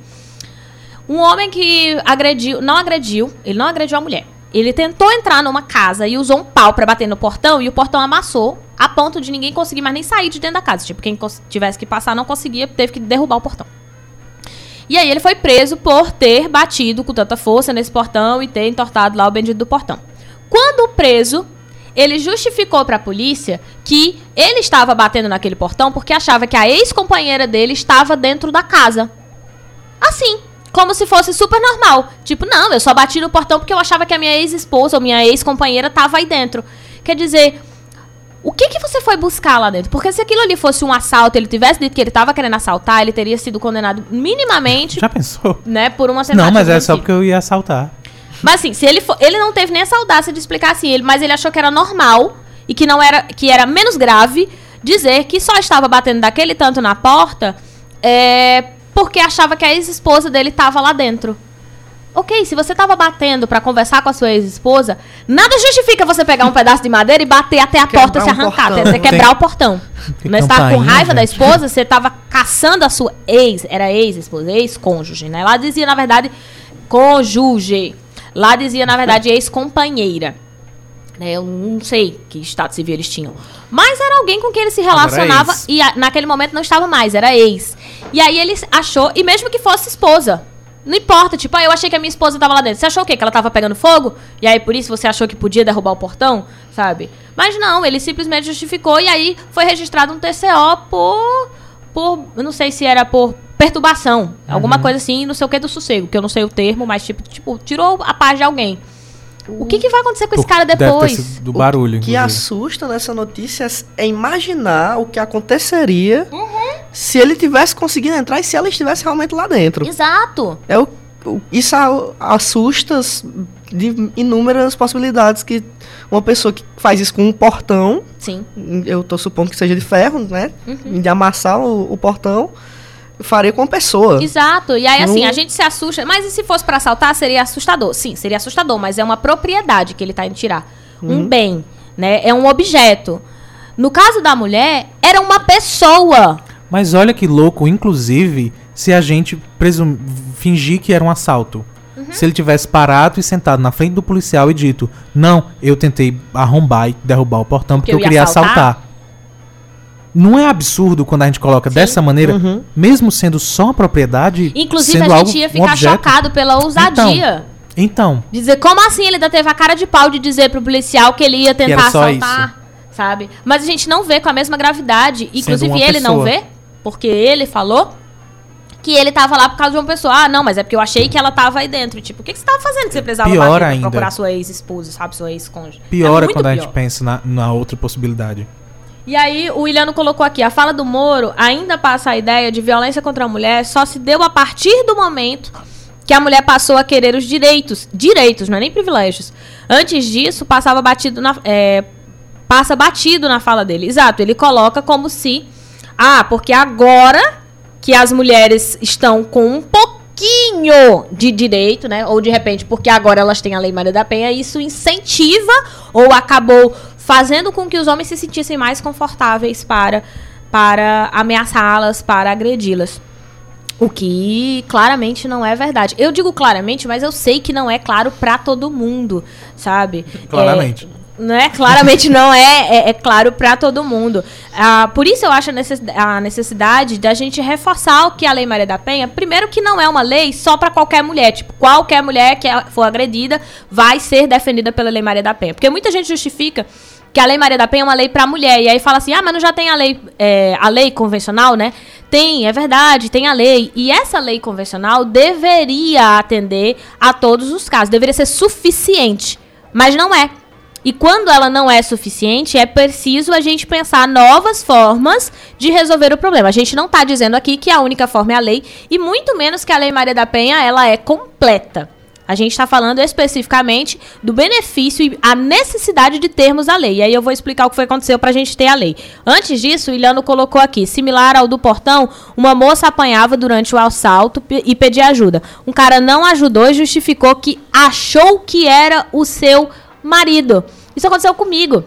Um homem que agrediu, não agrediu, ele não agrediu a mulher. Ele tentou entrar numa casa e usou um pau para bater no portão e o portão amassou a ponto de ninguém conseguir mais nem sair de dentro da casa. Tipo, quem tivesse que passar não conseguia, teve que derrubar o portão. E aí ele foi preso por ter batido com tanta força nesse portão e ter entortado lá o bendito do portão. Quando preso, ele justificou para a polícia que ele estava batendo naquele portão porque achava que a ex-companheira dele estava dentro da casa. Assim, como se fosse super normal. Tipo, não, eu só bati no portão porque eu achava que a minha ex-esposa ou minha ex-companheira tava aí dentro. Quer dizer, o que que você foi buscar lá dentro? Porque se aquilo ali fosse um assalto, ele tivesse dito que ele tava querendo assaltar, ele teria sido condenado minimamente. Já pensou? Né, por uma tentativa. Não, mas é só porque eu ia assaltar. Mas assim, se ele for, ele não teve nem essa audácia de explicar assim, ele, mas ele achou que era normal e que não era que era menos grave dizer que só estava batendo daquele tanto na porta é, porque achava que a ex-esposa dele estava lá dentro. Ok, se você estava batendo para conversar com a sua ex-esposa, nada justifica você pegar um pedaço de madeira e bater até a quebrar porta se arrancar, um até você quebrar o portão. *laughs* Não estava com raiva gente. da esposa, você estava caçando a sua ex, era ex-esposa, ex-cônjuge, né? Lá dizia, na verdade, cônjuge. Lá dizia, na verdade, ex-companheira. Né? Eu não sei que status civil eles tinham. Mas era alguém com quem ele se relacionava e a, naquele momento não estava mais, era ex. E aí ele achou, e mesmo que fosse esposa, não importa, tipo, ah, eu achei que a minha esposa estava lá dentro. Você achou o quê? Que ela estava pegando fogo? E aí por isso você achou que podia derrubar o portão? Sabe? Mas não, ele simplesmente justificou e aí foi registrado um TCO por por. Não sei se era por perturbação. Alguma Uhum. coisa assim, não sei o que do sossego, que eu não sei o termo, mas tipo, tipo tirou a paz de alguém. O que, que vai acontecer com esse cara depois? do barulho, O que inclusive. assusta nessa notícia é imaginar o que aconteceria Uhum. se ele tivesse conseguido entrar e se ela estivesse realmente lá dentro. Exato. É o, o- isso assusta as- de inúmeras possibilidades que uma pessoa que faz isso com um portão, Sim. eu tô supondo que seja de ferro, né? Uhum. De amassar o, o portão, faria com uma pessoa. Exato. E aí, assim, Não- a gente se assusta. Mas e se fosse pra assaltar, seria assustador? Sim, seria assustador, mas é uma propriedade que ele tá indo tirar. Um bem, né? É um objeto. No caso da mulher, era uma pessoa. Mas olha que louco, inclusive, se a gente presum... fingir que era um assalto. Uhum. Se ele tivesse parado e sentado na frente do policial e dito: Não, eu tentei arrombar e derrubar o portão porque Que eu eu, ia queria assaltar?" assaltar. Não é absurdo quando a gente coloca dessa maneira, Uhum. mesmo sendo só propriedade? Inclusive, sendo a algo- gente ia um ficar objeto? chocado pela ousadia. Então, Dizer, como assim ele ainda teve a cara de pau de dizer pro policial que ele ia tentar assaltar, sabe? Mas a gente não vê com a mesma gravidade. Inclusive, ele não pessoa. vê, porque ele falou que ele tava lá por causa de uma pessoa. Ah, não, mas é porque eu achei que ela tava aí dentro. Tipo, o que, que você tava fazendo que você precisava Pior ainda. procurar sua ex-esposa, sabe? Sua ex-cônjuge. pior é quando a gente pior. pensa na, na outra possibilidade. E aí, o Williano colocou aqui: a fala do Moro ainda passa a ideia de violência contra a mulher só se deu a partir do momento que a mulher passou a querer os direitos. Direitos, não é nem privilégios. Antes disso, passava batido na. é, passa batido na fala dele. Exato, ele coloca como se. Ah, porque agora que as mulheres estão com um pouquinho de direito, né? Ou de repente, porque agora elas têm a Lei Maria da Penha, isso incentiva ou acabou fazendo com que os homens se sentissem mais confortáveis para, para ameaçá-las, para agredi-las. O que claramente não é verdade. Eu digo claramente, mas eu sei que não é claro pra todo mundo, sabe? Claramente. É, não é? Claramente não é, é, é claro pra todo mundo. Ah, por isso eu acho a necess- a necessidade da gente reforçar o que a Lei Maria da Penha, primeiro que não é uma lei só pra qualquer mulher, tipo, qualquer mulher que for agredida vai ser defendida pela Lei Maria da Penha. Porque muita gente justifica que a Lei Maria da Penha é uma lei pra mulher. E aí fala assim, ah, mas não já tem a lei, é, a lei convencional, né? Tem, é verdade, tem a lei. E essa lei convencional deveria atender a todos os casos, deveria ser suficiente. Mas não é. E quando ela não é suficiente, é preciso a gente pensar novas formas de resolver o problema. A gente não está dizendo aqui que a única forma é a lei, e muito menos que a Lei Maria da Penha ela é completa. A gente está falando especificamente do benefício e a necessidade de termos a lei. E aí eu vou explicar o que foi aconteceu para a gente ter a lei. Antes disso, o Iliano colocou aqui, similar ao do portão, uma moça apanhava durante o assalto e pedia ajuda. Um cara não ajudou e justificou que achou que era o seu marido. Isso aconteceu comigo.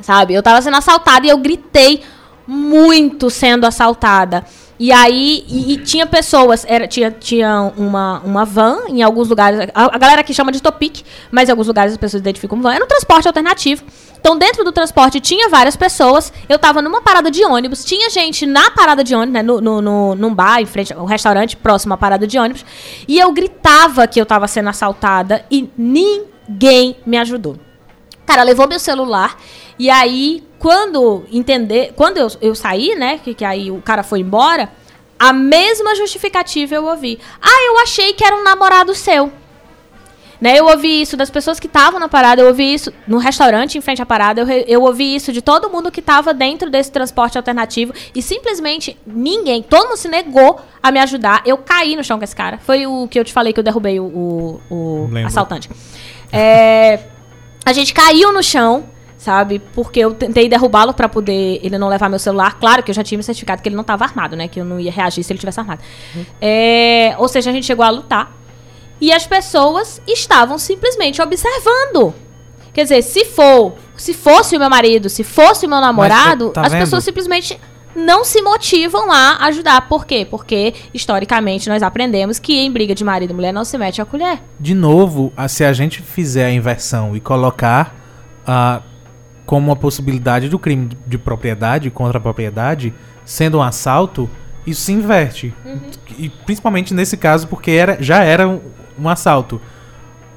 Sabe? Eu tava sendo assaltada e eu gritei muito sendo assaltada. E aí, e, e tinha pessoas, era, tinha, tinha uma, uma van em alguns lugares, a, a galera aqui chama de Topic, mas em alguns lugares as pessoas identificam como van, era um transporte alternativo. Então, dentro do transporte tinha várias pessoas, eu tava numa parada de ônibus, tinha gente na parada de ônibus, né, no, no, no, num bar, em frente um restaurante próximo à parada de ônibus, e eu gritava que eu tava sendo assaltada e ninguém me ajudou. Cara, levou meu celular e aí, quando entender, quando eu, eu saí, né, que, que aí o cara foi embora, a mesma justificativa eu ouvi. Ah, eu achei que era um namorado seu. Né, eu ouvi isso das pessoas que estavam na parada, eu ouvi isso no restaurante em frente à parada, eu, eu ouvi isso de todo mundo que estava dentro desse transporte alternativo e simplesmente ninguém, todo mundo se negou a me ajudar. Eu caí no chão com esse cara. Foi o que eu te falei que eu derrubei o, o, o assaltante. É, a gente caiu no chão, sabe? Porque eu tentei derrubá-lo pra poder ele não levar meu celular. Claro que eu já tinha me certificado que ele não tava armado, né? Que eu não ia reagir se ele tivesse armado. É, ou seja, a gente chegou a lutar. E as pessoas estavam simplesmente observando. Quer dizer, se for, se fosse o meu marido, se fosse o meu namorado, tá as vendo? pessoas simplesmente não se motivam a ajudar. Por quê? Porque, historicamente, nós aprendemos que em briga de marido e mulher não se mete a colher. De novo, se a gente fizer a inversão e colocar ah, como uma possibilidade do crime de propriedade contra a propriedade, sendo um assalto, isso se inverte. E principalmente nesse caso, porque era, já era um, um assalto.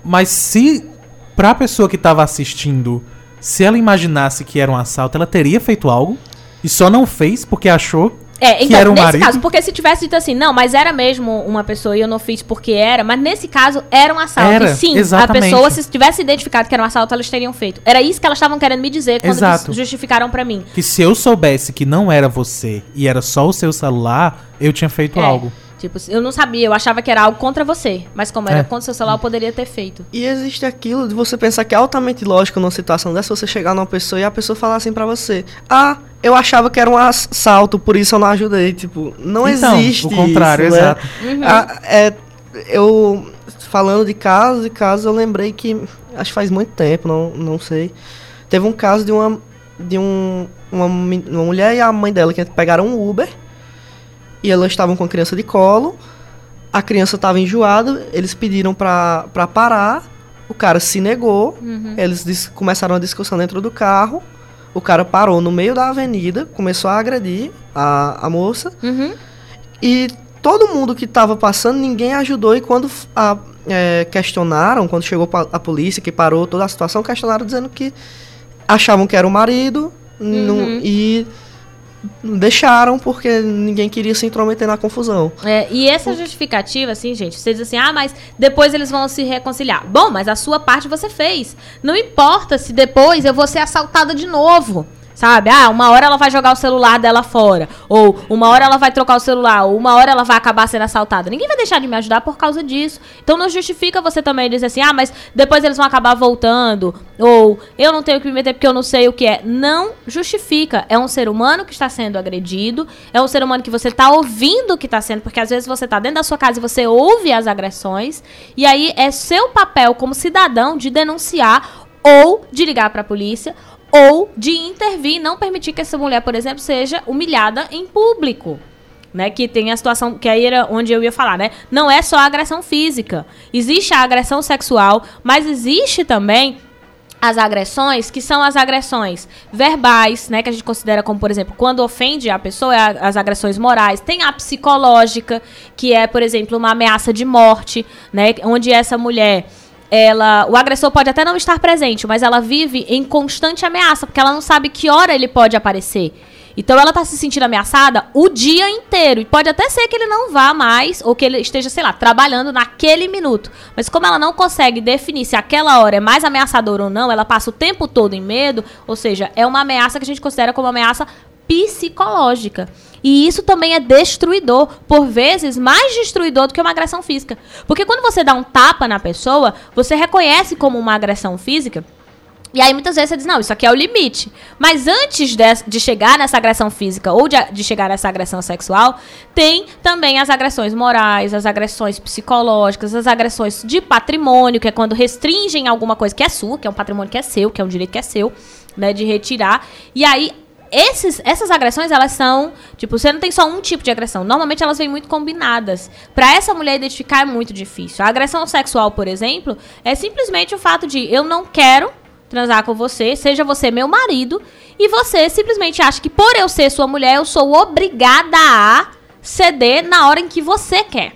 Mas se pra pessoa que estava assistindo, se ela imaginasse que era um assalto, ela teria feito algo e só não fez porque achou É, então, o nesse marido. caso, porque se tivesse dito assim, não, mas era mesmo uma pessoa e eu não fiz porque era, mas nesse caso era um assalto. Era, e sim, exatamente. a pessoa, se tivesse identificado que era um assalto, elas teriam feito. Era isso que elas estavam querendo me dizer quando Exato. justificaram pra mim. Que se eu soubesse que não era você e era só o seu celular, eu tinha feito É. algo. Tipo, eu não sabia, eu achava que era algo contra você. Mas como era É. contra o seu celular, eu poderia ter feito. E existe aquilo de você pensar que é altamente lógico numa situação dessa, você chegar numa pessoa e a pessoa falar assim pra você: Ah, eu achava que era um assalto, por isso eu não ajudei. Tipo, não Então, existe. o contrário, isso, né? exato. Ah, é, eu, falando de casos e casos, eu lembrei que, acho que faz muito tempo, não, não sei. Teve um caso de uma, de um, uma, uma mulher e a mãe dela que pegaram um Uber. E elas estavam com a criança de colo. A criança estava enjoada, eles pediram pra parar. O cara se negou. Eles dis- começaram a discussão dentro do carro. O cara parou no meio da avenida, começou a agredir a, a moça. Uhum. E todo mundo que estava passando, ninguém ajudou. E quando a- é, questionaram, quando chegou a polícia, que parou toda a situação, questionaram dizendo que achavam que era o marido não- e deixaram porque ninguém queria se intrometer na confusão. É, e essa justificativa, assim, gente, você diz assim, ah, mas depois eles vão se reconciliar. Bom, mas a sua parte você fez. Não importa se depois eu vou ser assaltada de novo. Sabe? Ah, uma hora ela vai jogar o celular dela fora. Ou uma hora ela vai trocar o celular. Ou uma hora ela vai acabar sendo assaltada. Ninguém vai deixar de me ajudar por causa disso. Então não justifica você também dizer assim, ah, mas depois eles vão acabar voltando. Ou eu não tenho que me meter porque eu não sei o que é. Não justifica. É um ser humano que está sendo agredido. É um ser humano que você está ouvindo que está sendo. Porque às vezes você está dentro da sua casa e você ouve as agressões. E aí é seu papel como cidadão de denunciar ou de ligar para a polícia ou de intervir não permitir que essa mulher, por exemplo, seja humilhada em público. Né, que tem a situação, que aí era onde eu ia falar, né? Não é só a agressão física. Existe a agressão sexual, mas existe também as agressões, que são as agressões verbais, né, que a gente considera como, por exemplo, quando ofende a pessoa, é as agressões morais. Tem a psicológica, que é, por exemplo, uma ameaça de morte, né, onde essa mulher ela, o agressor pode até não estar presente, mas ela vive em constante ameaça, porque ela não sabe que hora ele pode aparecer. Então ela tá se sentindo ameaçada o dia inteiro. E pode até ser que ele não vá mais, ou que ele esteja, sei lá, trabalhando naquele minuto. Mas como ela não consegue definir se aquela hora é mais ameaçadora ou não, ela passa o tempo todo em medo, ou seja, é uma ameaça que a gente considera como ameaça psicológica. E isso também é destruidor, por vezes mais destruidor do que uma agressão física. Porque quando você dá um tapa na pessoa, você reconhece como uma agressão física. E aí muitas vezes você diz, não, isso aqui é o limite. Mas antes de, de chegar nessa agressão física ou de, de chegar nessa agressão sexual, tem também as agressões morais, as agressões psicológicas, as agressões de patrimônio, que é quando restringem alguma coisa que é sua, que é um patrimônio que é seu, que é um direito que é seu, né, de retirar. E aí esses, essas agressões, elas são. Tipo, você não tem só um tipo de agressão. Normalmente elas vêm muito combinadas. Pra essa mulher identificar é muito difícil. A agressão sexual, por exemplo, é simplesmente o fato de eu não quero transar com você, seja você meu marido, e você simplesmente acha que por eu ser sua mulher, eu sou obrigada a ceder na hora em que você quer.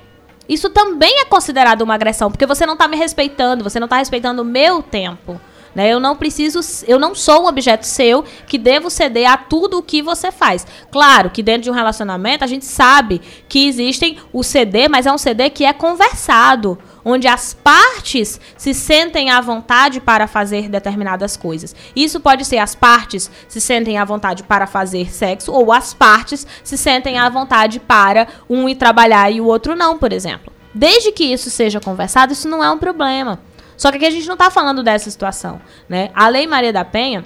Isso também é considerado uma agressão, porque você não tá me respeitando, você não tá respeitando o meu tempo. Né? Eu não preciso, eu não sou um objeto seu que devo ceder a tudo o que você faz. Claro que dentro de um relacionamento a gente sabe que existem o ceder, mas é um ceder que é conversado, onde as partes se sentem à vontade para fazer determinadas coisas. Isso pode ser as partes se sentem à vontade para fazer sexo ou as partes se sentem à vontade para um ir trabalhar e o outro não, por exemplo. Desde que isso seja conversado, isso não é um problema. Só que aqui a gente não está falando dessa situação, né? A Lei Maria da Penha,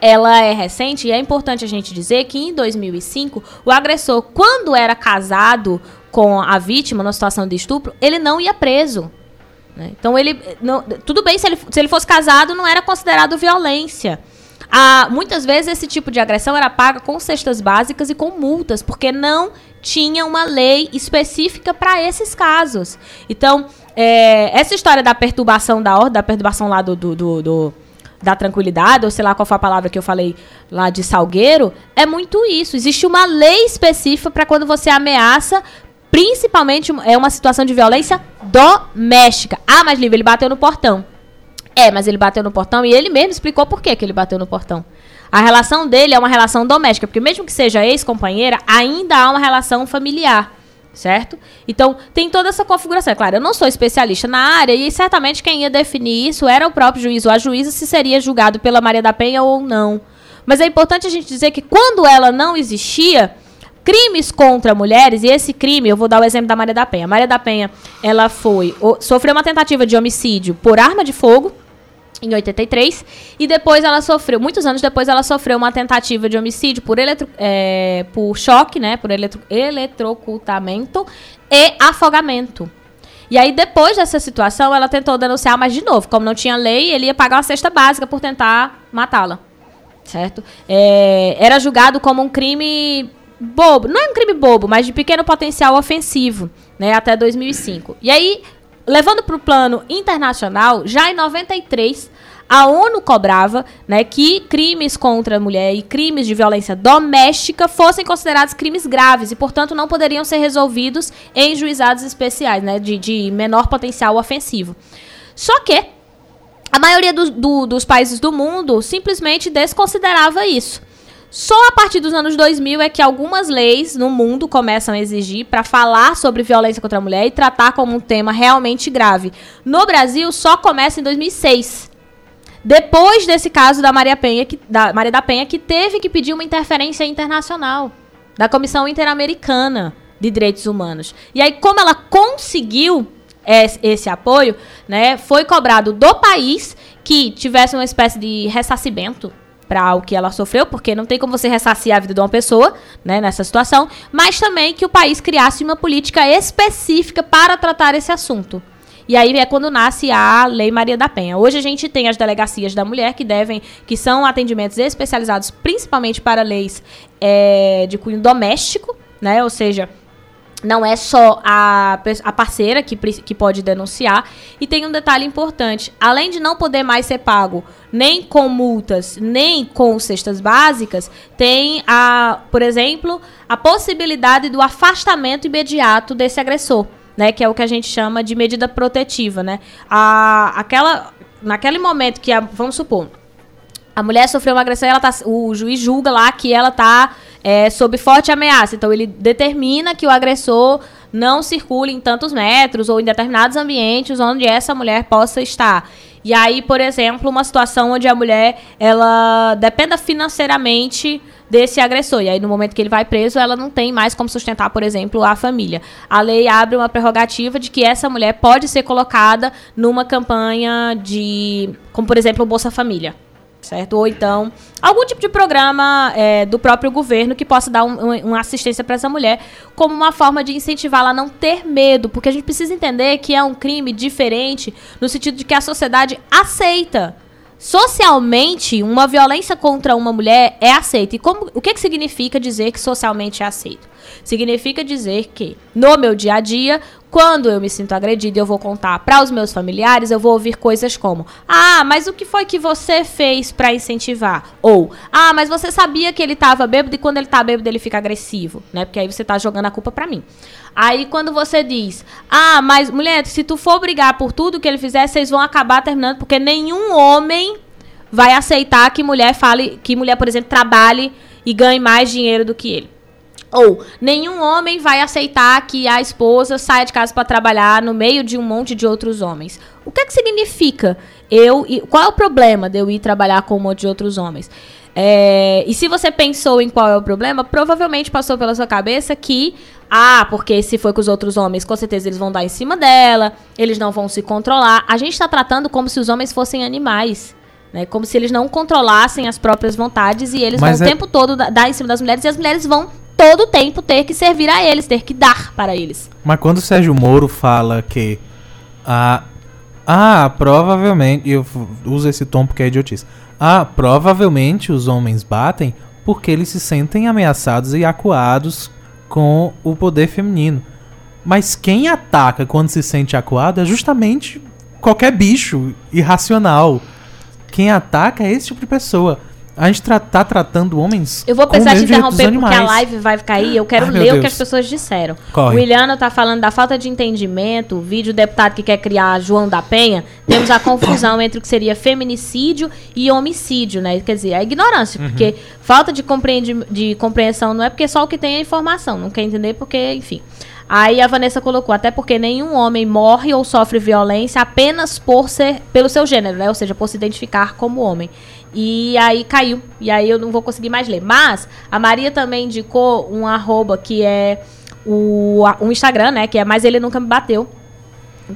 ela é recente e é importante a gente dizer que em 2005, o agressor, quando era casado com a vítima numa situação de estupro, ele não ia preso. né? Então ele. não- tudo bem se ele, se ele fosse casado, não era considerado violência. Ah, muitas vezes esse tipo de agressão era paga com cestas básicas e com multas, porque não tinha uma lei específica para esses casos. Então, é, essa história da perturbação da ordem, da perturbação lá do, do, do- do- da tranquilidade, ou sei lá qual foi a palavra que eu falei lá de Salgueiro, é muito isso. Existe uma lei específica para quando você ameaça, principalmente é uma situação de violência doméstica. Ah, mas Lívia, ele bateu no portão. É, mas ele bateu no portão e ele mesmo explicou por que, que ele bateu no portão. A relação dele é uma relação doméstica, porque mesmo que seja ex-companheira, ainda há uma relação familiar. Certo? Então, tem toda essa configuração. É claro, eu não sou especialista na área e certamente quem ia definir isso era o próprio juiz ou a juíza se seria julgado pela Maria da Penha ou não. Mas é importante a gente dizer que quando ela não existia, crimes contra mulheres, e esse crime, eu vou dar o exemplo da Maria da Penha. Maria da Penha, ela foi, sofreu uma tentativa de homicídio por arma de fogo, em 83, e depois ela sofreu, muitos anos depois, ela sofreu uma tentativa de homicídio por, eletro, é, por choque, né, por eletro, eletrocutamento e afogamento. E aí, depois dessa situação, ela tentou denunciar, mas de novo, como não tinha lei, ele ia pagar uma cesta básica por tentar matá-la. Certo? É, era julgado como um crime bobo. Não é um crime bobo, mas de pequeno potencial ofensivo, né? Até 2005. E aí, levando para o plano internacional, já em 93, a ONU cobrava né, que crimes contra a mulher e crimes de violência doméstica fossem considerados crimes graves e, portanto, não poderiam ser resolvidos em juizados especiais, né, de, de menor potencial ofensivo. Só que a maioria do, do, dos países do mundo simplesmente desconsiderava isso. Só a partir dos anos 2000 é que algumas leis no mundo começam a exigir para falar sobre violência contra a mulher e tratar como um tema realmente grave. No Brasil, só começa em 2006. Depois desse caso da Maria Penha, que, da Maria da Penha, que teve que pedir uma interferência internacional da Comissão Interamericana de Direitos Humanos. E aí, como ela conseguiu esse, apoio, né, foi cobrado do país que tivesse uma espécie de ressarcimento para o que ela sofreu, porque não tem como você ressarcir a vida de uma pessoa, né, nessa situação, mas também que o país criasse uma política específica para tratar esse assunto. E aí é quando nasce a Lei Maria da Penha. Hoje a gente tem as delegacias da mulher que devem, que são atendimentos especializados principalmente para leis é, de cunho doméstico, né? Ou seja, não é só a, a parceira que, que pode denunciar. E tem um detalhe importante: além de não poder mais ser pago nem com multas, nem com cestas básicas, tem, a, por exemplo, a possibilidade do afastamento imediato desse agressor. Né, que é o que a gente chama de medida protetiva, né? A, aquela, naquele momento que, a, vamos supor, a mulher sofreu uma agressão, ela tá, o juiz julga lá que ela está é, sob forte ameaça. Então, ele determina que o agressor não circule em tantos metros ou em determinados ambientes onde essa mulher possa estar. E aí, por exemplo, uma situação onde a mulher ela dependa financeiramente desse agressor. E aí, no momento que ele vai preso, ela não tem mais como sustentar, por exemplo, a família. A lei abre uma prerrogativa de que essa mulher pode ser colocada numa campanha de, como por exemplo, o Bolsa Família certo? Ou então algum tipo de programa é, do próprio governo que possa dar um, um, uma assistência para essa mulher, como uma forma de incentivá-la a não ter medo, porque a gente precisa entender que é um crime diferente no sentido de que a sociedade aceita. Socialmente, uma violência contra uma mulher é aceita. E como, o que, que significa dizer que socialmente é aceito? Significa dizer que, no meu dia a dia, quando eu me sinto agredida, eu vou contar para os meus familiares, eu vou ouvir coisas como: "Ah, mas o que foi que você fez para incentivar?" Ou: "Ah, mas você sabia que ele estava bêbado e quando ele tá bêbado ele fica agressivo", né? Porque aí você tá jogando a culpa para mim. Aí quando você diz: "Ah, mas mulher, se tu for brigar por tudo que ele fizer, vocês vão acabar terminando porque nenhum homem vai aceitar que mulher fale, que mulher, por exemplo, trabalhe e ganhe mais dinheiro do que ele." Ou nenhum homem vai aceitar que a esposa saia de casa para trabalhar no meio de um monte de outros homens. O que, é que significa eu? Qual é o problema de eu ir trabalhar com um monte de outros homens? É, e se você pensou em qual é o problema, provavelmente passou pela sua cabeça que, ah, porque se for com os outros homens, com certeza eles vão dar em cima dela, eles não vão se controlar. A gente está tratando como se os homens fossem animais. Né, como se eles não controlassem as próprias vontades e eles Mas vão é... o tempo todo dar em cima das mulheres e as mulheres vão todo tempo ter que servir a eles, ter que dar para eles. Mas quando o Sérgio Moro fala que ah, ah, provavelmente, eu uso esse tom porque é idiotice. Ah, provavelmente os homens batem porque eles se sentem ameaçados e acuados com o poder feminino. Mas quem ataca quando se sente acuado é justamente qualquer bicho irracional. Quem ataca é esse tipo de pessoa. A gente tra tá tratando homens. Eu vou precisar te interromper porque a live vai cair. Eu quero Ai, ler o que as pessoas disseram. Corre. O Williano tá falando da falta de entendimento. O vídeo deputado que quer criar João da Penha temos a confusão entre o que seria feminicídio e homicídio, né? Quer dizer, a ignorância, porque falta de, de compreensão não é porque só o que tem é informação, não quer entender porque, enfim. Aí a Vanessa colocou, até porque nenhum homem morre ou sofre violência apenas por ser pelo seu gênero, né? Ou seja, por se identificar como homem. E aí caiu. E aí eu não vou conseguir mais ler. Mas a Maria também indicou um arroba que é o, um Instagram, né? Que é Mas Ele Nunca Me Bateu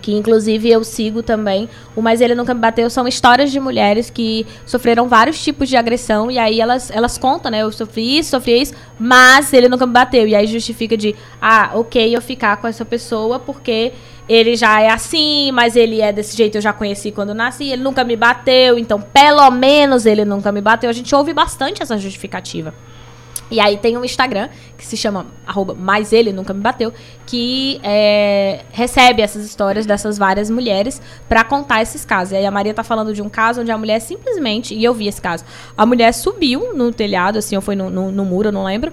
que inclusive eu sigo também. O Mas Ele Nunca Me Bateu são histórias de mulheres que sofreram vários tipos de agressão e aí elas, elas contam, né? Eu sofri isso, sofri isso, mas ele nunca me bateu. E aí justifica de, ah, ok, eu ficar com essa pessoa porque ele já é assim, mas ele é desse jeito, eu já conheci quando nasci, ele nunca me bateu, então pelo menos ele nunca me bateu. A gente ouve bastante essa justificativa. E aí tem um Instagram que se chama arroba, mas ele nunca me bateu, que é, recebe essas histórias dessas várias mulheres para contar esses casos. E aí a Maria tá falando de um caso onde a mulher simplesmente, e eu vi esse caso, a mulher subiu no telhado, assim, ou foi no, no, no muro, eu não lembro,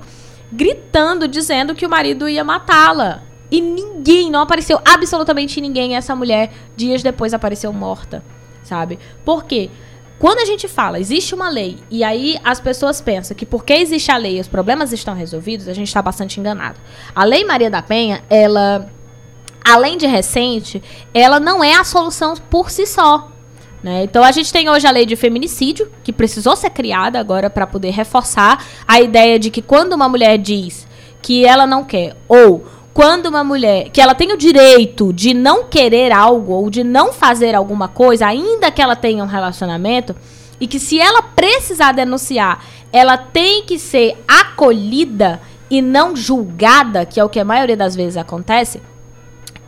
gritando, dizendo que o marido ia matá-la. E ninguém, não apareceu absolutamente ninguém. Essa mulher, dias depois, apareceu morta, sabe? Por quê? Quando a gente fala, existe uma lei, e aí as pessoas pensam que porque existe a lei os problemas estão resolvidos, a gente está bastante enganado. A Lei Maria da Penha, ela, além de recente, ela não é a solução por si só. Né? Então a gente tem hoje a lei de feminicídio, que precisou ser criada agora para poder reforçar a ideia de que quando uma mulher diz que ela não quer, ou quando uma mulher que ela tem o direito de não querer algo ou de não fazer alguma coisa, ainda que ela tenha um relacionamento, e que se ela precisar denunciar, ela tem que ser acolhida e não julgada, que é o que a maioria das vezes acontece,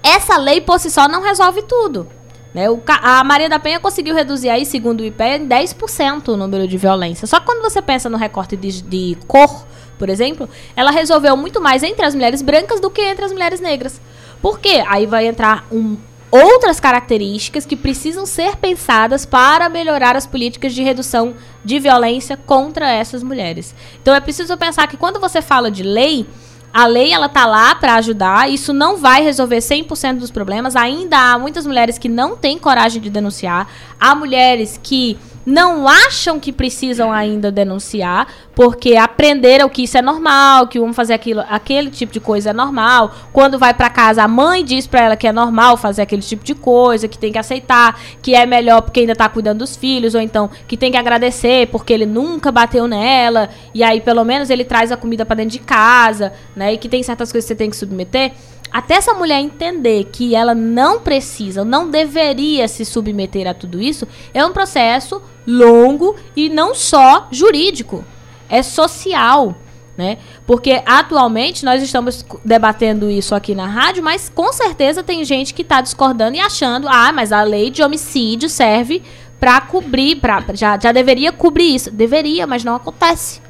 essa lei por si só não resolve tudo. Né? O, a Maria da Penha conseguiu reduzir aí, segundo o IPE, em 10% o número de violência. Só que quando você pensa no recorte de, de cor, por exemplo, ela resolveu muito mais entre as mulheres brancas do que entre as mulheres negras. Por quê? Aí vai entrar um, outras características que precisam ser pensadas para melhorar as políticas de redução de violência contra essas mulheres. Então é preciso pensar que quando você fala de lei, a lei ela tá lá para ajudar, isso não vai resolver 100% dos problemas. Ainda há muitas mulheres que não têm coragem de denunciar, há mulheres que não acham que precisam ainda denunciar, porque aprenderam que isso é normal, que vamos fazer aquilo, aquele tipo de coisa é normal. Quando vai para casa, a mãe diz para ela que é normal fazer aquele tipo de coisa, que tem que aceitar, que é melhor porque ainda tá cuidando dos filhos, ou então que tem que agradecer porque ele nunca bateu nela, e aí pelo menos ele traz a comida para dentro de casa, né? E que tem certas coisas que você tem que submeter até essa mulher entender que ela não precisa, não deveria se submeter a tudo isso, é um processo longo e não só jurídico, é social. Né? Porque atualmente nós estamos debatendo isso aqui na rádio, mas com certeza tem gente que está discordando e achando, ah, mas a lei de homicídio serve para cobrir, pra, já, já deveria cobrir isso. Deveria, mas não acontece.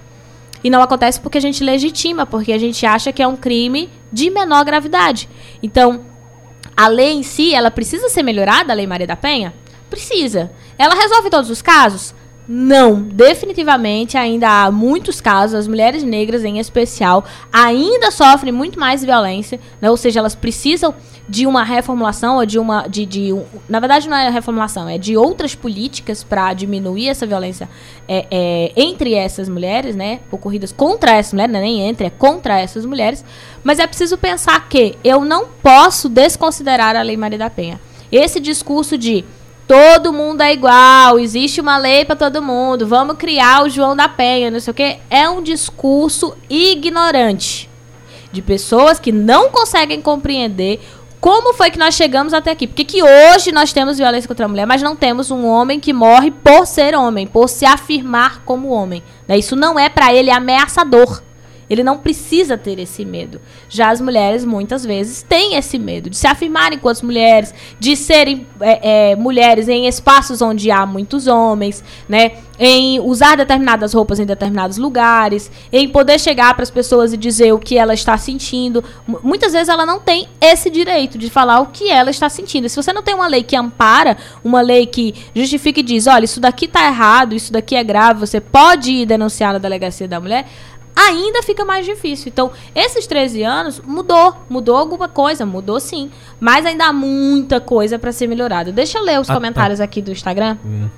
E não acontece porque a gente legitima, porque a gente acha que é um crime de menor gravidade. Então, a lei em si, ela precisa ser melhorada, a Lei Maria da Penha? Precisa. Ela resolve todos os casos? Não, definitivamente ainda há muitos casos, as mulheres negras em especial ainda sofrem muito mais violência, né? ou seja, elas precisam de uma reformulação ou de uma de, de um, na verdade não é reformulação é de outras políticas para diminuir essa violência é, é, entre essas mulheres né ocorridas contra essas mulheres não é nem entre é contra essas mulheres mas é preciso pensar que eu não posso desconsiderar a lei Maria da Penha. Esse discurso de todo mundo é igual, existe uma lei para todo mundo, vamos criar o João da Penha, não sei o que, é um discurso ignorante de pessoas que não conseguem compreender como foi que nós chegamos até aqui? Porque que hoje nós temos violência contra a mulher, mas não temos um homem que morre por ser homem, por se afirmar como homem. Né? Isso não é para ele ameaçador. Ele não precisa ter esse medo. Já as mulheres, muitas vezes, têm esse medo de se afirmarem enquanto mulheres, de serem é, é, mulheres em espaços onde há muitos homens, né? Em usar determinadas roupas em determinados lugares, em poder chegar para as pessoas e dizer o que ela está sentindo. M muitas vezes ela não tem esse direito de falar o que ela está sentindo. se você não tem uma lei que ampara, uma lei que justifica e diz, olha, isso daqui está errado, isso daqui é grave, você pode ir denunciar na delegacia da mulher, ainda fica mais difícil. Então, esses 13 anos mudou, mudou alguma coisa, mudou sim, mas ainda há muita coisa para ser melhorada. Deixa eu ler os Ah, tá. comentários aqui do Instagram. Hum.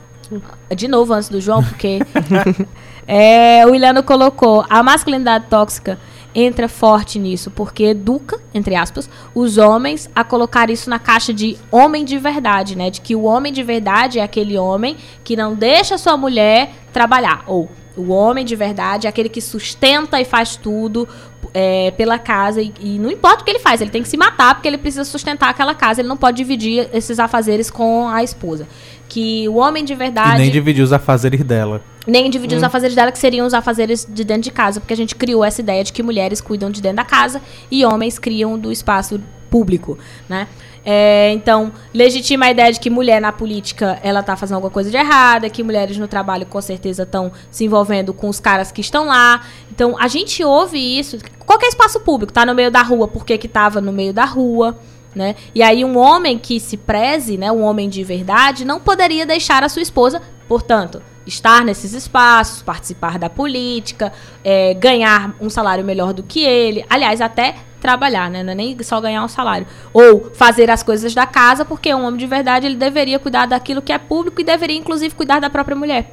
De novo, antes do João, porque *laughs* *laughs* é, o Ilano colocou a masculinidade tóxica entra forte nisso, porque educa, entre aspas, os homens a colocar isso na caixa de homem de verdade, né? De que o homem de verdade é aquele homem que não deixa sua mulher trabalhar. Ou o homem de verdade é aquele que sustenta e faz tudo é, pela casa. E, e não importa o que ele faz, ele tem que se matar porque ele precisa sustentar aquela casa. Ele não pode dividir esses afazeres com a esposa. Que o homem de E verdade nem dividir os afazeres dela. nem dividir os afazeres dela, que seriam os afazeres de dentro de casa, porque a gente criou essa ideia de que mulheres cuidam de dentro da casa e homens criam do espaço público, né? É, então, legitima a ideia de que mulher na política ela tá fazendo alguma coisa de errada, que mulheres no trabalho com certeza estão se envolvendo com os caras que estão lá. Então, a gente ouve isso. Qualquer espaço público, tá no meio da rua, por que que tava no meio da rua? Né? E aí um homem que se preze, né, um homem de verdade, não poderia deixar a sua esposa, portanto, estar nesses espaços, participar da política, é, ganhar um salário melhor do que ele, aliás, até trabalhar, né? Não é nem só ganhar um salário. Ou fazer as coisas da casa, porque um homem de verdade ele deveria cuidar daquilo que é público e deveria, inclusive, cuidar da própria mulher.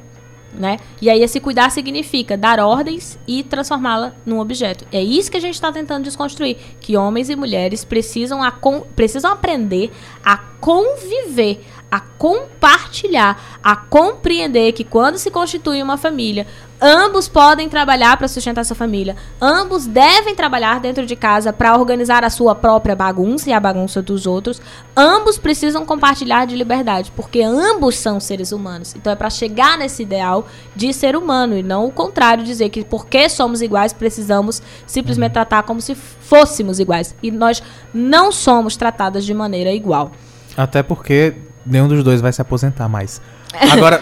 Né? E aí esse cuidar significa dar ordens e transformá-la num objeto. É isso que a gente está tentando desconstruir, que homens e mulheres precisam, precisam aprender a conviver, a compartilhar, a compreender que quando se constitui uma família, ambos podem trabalhar para sustentar essa família, ambos devem trabalhar dentro de casa para organizar a sua própria bagunça e a bagunça dos outros, ambos precisam compartilhar de liberdade, porque ambos são seres humanos. Então é para chegar nesse ideal de ser humano e não o contrário, dizer que porque somos iguais precisamos simplesmente tratar como se fôssemos iguais. E nós não somos tratadas de maneira igual. Até porque nenhum dos dois vai se aposentar mais. *laughs* Agora.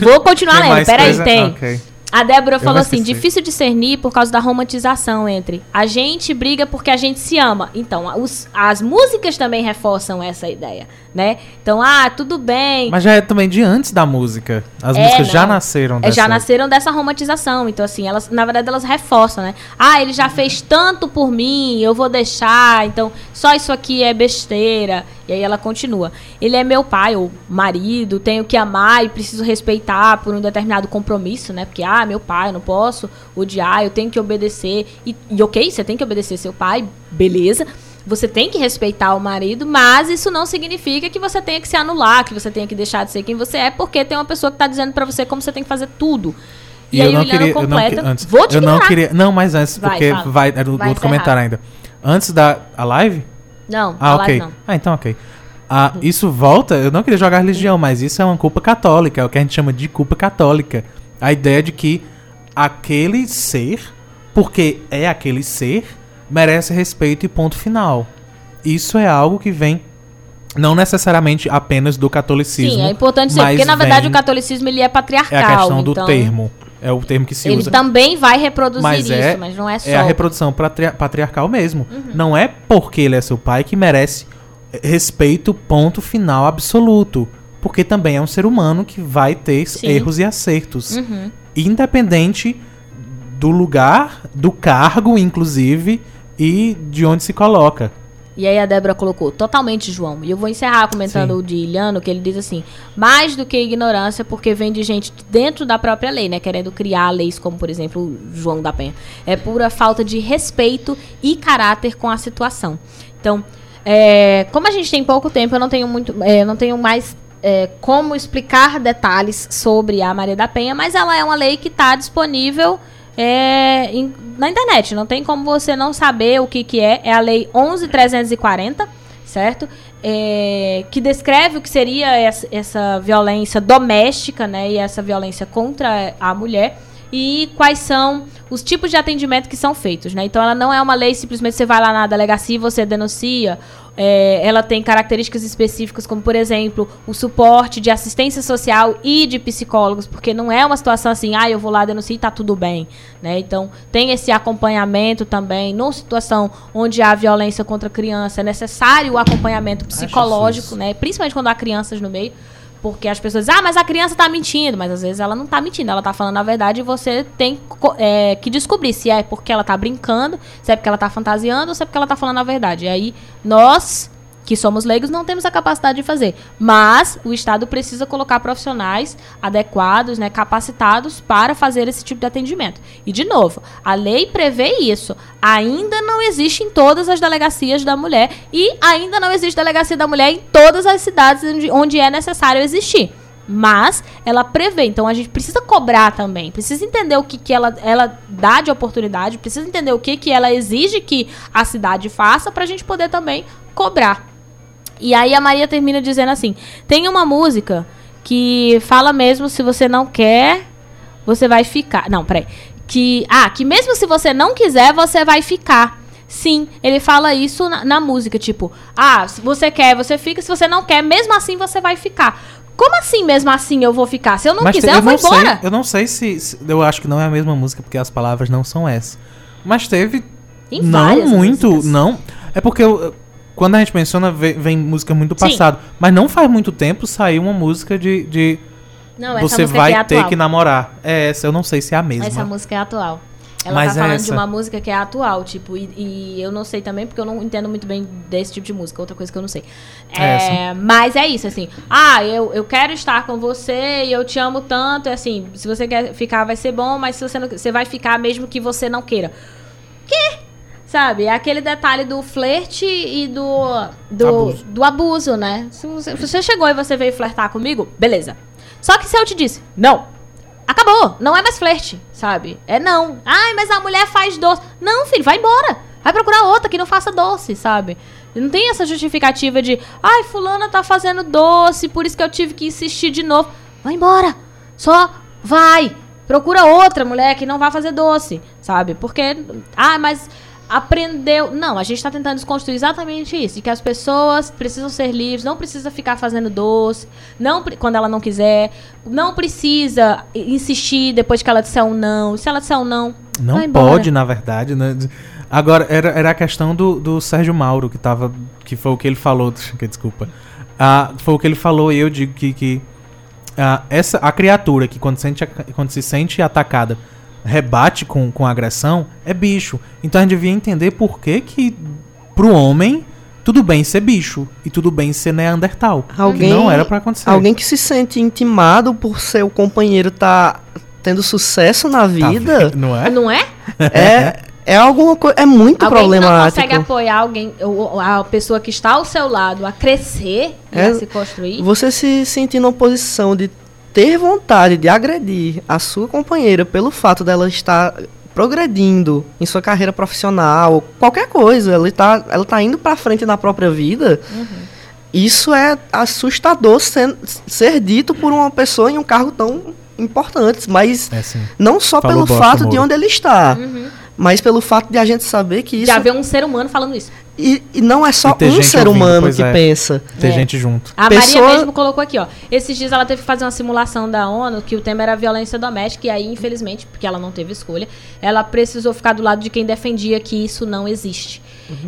Vou continuar lendo, peraí, tem. Ok. A Débora falou vou assim: difícil discernir por causa da romantização entre a gente briga porque a gente se ama. Então, os- as músicas também reforçam essa ideia, né? Então, ah, tudo bem. Mas já é também de antes da música. As É, músicas já não. nasceram É, dessa. já nasceram dessa romantização. Então, assim, elas, na verdade, elas reforçam, né? Ah, ele já fez tanto por mim, eu vou deixar, então só isso aqui é besteira. E aí ela continua. Ele é meu pai, ou marido, tenho que amar e preciso respeitar por um determinado compromisso, né? Porque, ah, meu pai, eu não posso odiar, eu tenho que obedecer. E, e ok, você tem que obedecer seu pai, beleza. Você tem que respeitar o marido, mas isso não significa que você tenha que se anular, que você tenha que deixar de ser quem você é, porque tem uma pessoa que tá dizendo pra você como você tem que fazer tudo. E, aí eu o queria, eu não completa. queria antes. Vou te eu não queria, não, mas antes Vai, porque fala. vai era Vai outro comentário ainda. Antes da a live? Não, Ah, ok. não. Ah, então ok. Ah, isso volta, eu não queria jogar religião, mas isso é uma culpa católica, é o que a gente chama de culpa católica. A ideia de que aquele ser, porque é aquele ser, merece respeito e ponto final. Isso é algo que vem não necessariamente apenas do catolicismo. Sim, é importante mas porque na verdade o catolicismo ele é patriarcal. é a questão do então termo. É o termo que se Ele usa. também vai reproduzir Mas isso, é- mas não é só. É a reprodução patria- patriarcal mesmo. Uhum. Não é porque ele é seu pai que merece respeito, ponto final absoluto. Porque também é um ser humano que vai ter Sim. erros e acertos. Uhum. Independente do lugar, do cargo, inclusive, e de onde se coloca. E aí a Débora colocou, totalmente, João. E eu vou encerrar comentando Sim. o de Iliano, que ele diz assim, mais do que ignorância, porque vem de gente dentro da própria lei, né? Querendo criar leis como, por exemplo, o João da Penha. É pura falta de respeito e caráter com a situação. Então, é, como a gente tem pouco tempo, eu não tenho muito. é, não tenho mais é, como explicar detalhes sobre a Maria da Penha, mas ela é uma lei que está disponível é, na internet. Não tem como você não saber o que, que é. É a lei 11.340, certo? É, que descreve o que seria essa, essa violência doméstica, né? E essa violência contra a mulher. E quais são os tipos de atendimento que são feitos, né? Então ela não é uma lei simplesmente você vai lá na delegacia e você denuncia. É, ela tem características específicas, como por exemplo, o suporte de assistência social e de psicólogos, porque não é uma situação assim, ah, eu vou lá denunciar e tá tudo bem, né? Então tem esse acompanhamento também. Numa situação onde há violência contra a criança, é necessário o acompanhamento psicológico, né? Principalmente quando há crianças no meio Porque as pessoas dizem, ah, mas a criança tá mentindo. Mas às vezes ela não tá mentindo, ela tá falando a verdade e você tem é, que descobrir se é porque ela tá brincando, se é porque ela tá fantasiando ou se é porque ela tá falando a verdade. E aí, nós, que somos leigos, não temos a capacidade de fazer. Mas o Estado precisa colocar profissionais adequados, né, capacitados para fazer esse tipo de atendimento. E, de novo, a lei prevê isso. Ainda não existe em todas as delegacias da mulher e ainda não existe delegacia da mulher em todas as cidades onde, é necessário existir. Mas ela prevê, então a gente precisa cobrar também, precisa entender o que, que ela, ela dá de oportunidade, precisa entender o que, que ela exige que a cidade faça para a gente poder também cobrar. E aí a Maria termina dizendo assim: tem uma música que fala mesmo se você não quer, você vai ficar. Não, peraí. Que, ah, que mesmo se você não quiser, você vai ficar. Sim, ele fala isso na, na música, tipo, ah, se você quer, você fica, se você não quer, mesmo assim você vai ficar. Como assim, mesmo assim eu vou ficar? Se eu não Mas quiser, te- eu vou não sei, embora. eu não sei se, se- Eu acho que não é a mesma música, porque as palavras não são essas. Mas teve. Tem não muito. músicas. Não. É porque eu- quando a gente menciona, vem, vem música muito do Sim. passado. Mas não faz muito tempo saiu uma música de. de Não, você vai é ter que namorar. É essa, eu não sei se é a mesma. Essa música é atual. Ela Mas tá falando de essa- uma música que é atual, tipo, e, e eu não sei também, porque eu não entendo muito bem desse tipo de música, outra coisa que eu não sei. É, mas é isso, assim. Ah, eu, eu quero estar com você e eu te amo tanto, e assim, se você quer ficar, vai ser bom, mas se você não você vai ficar mesmo que você não queira. Que? Sabe? É aquele detalhe do flerte e do. Do Abuso. do abuso, né? Se você, se você chegou e você veio flertar comigo, beleza. Só que se eu te disse, não, acabou, não é mais flerte, sabe? É não. Ai, mas a mulher faz doce. Não, filho, vai embora. Vai procurar outra que não faça doce, sabe? Não tem essa justificativa de, ai, fulana tá fazendo doce, por isso que eu tive que insistir de novo. Vai embora. Só vai. Procura outra mulher que não vai fazer doce, sabe? Porque, ah, mas aprendeu. Não, a gente tá tentando desconstruir exatamente isso. De que as pessoas precisam ser livres, não precisa ficar fazendo doce, não quando ela não quiser, não precisa insistir depois que ela disser um não. Se ela disser um não, Não pode, na verdade, né? Agora, era, era a questão do, do Sérgio Mauro, que tava. Que foi o que ele falou. *laughs* que Desculpa. Ah, foi o que ele falou e eu digo que. que ah, essa, a criatura que quando, sente, quando se sente atacada rebate com, com agressão é bicho. Então a gente devia entender por que que pro homem tudo bem ser bicho e tudo bem ser Neandertal. Alguém- que não era pra acontecer. Alguém que se sente intimado por seu companheiro tá tendo sucesso na Tá vida vendo, não é? não é? é, é alguma coisa. É muito Alguém que não problemático. consegue apoiar alguém, ou- ou a pessoa que está ao seu lado a crescer e É, a se construir. Você se sentir numa posição de ter vontade de agredir a sua companheira pelo fato dela estar progredindo em sua carreira profissional, qualquer coisa, ela tá, ela tá indo pra frente na própria vida. Uhum. Isso é assustador ser, ser dito por uma pessoa em um cargo tão importante, mas É não só Falou pelo bosta, fato de Moura. onde ele está, Uhum. mas pelo fato de a gente saber que isso Já vê um ser humano falando isso. E, e não é só um ser ouvindo, humano que é. pensa. Ter É. gente junto. A Pessoa- Maria mesmo colocou aqui, ó. Esses dias ela teve que fazer uma simulação da ONU, que o tema era violência doméstica, e aí, infelizmente, porque ela não teve escolha, ela precisou ficar do lado de quem defendia que isso não existe.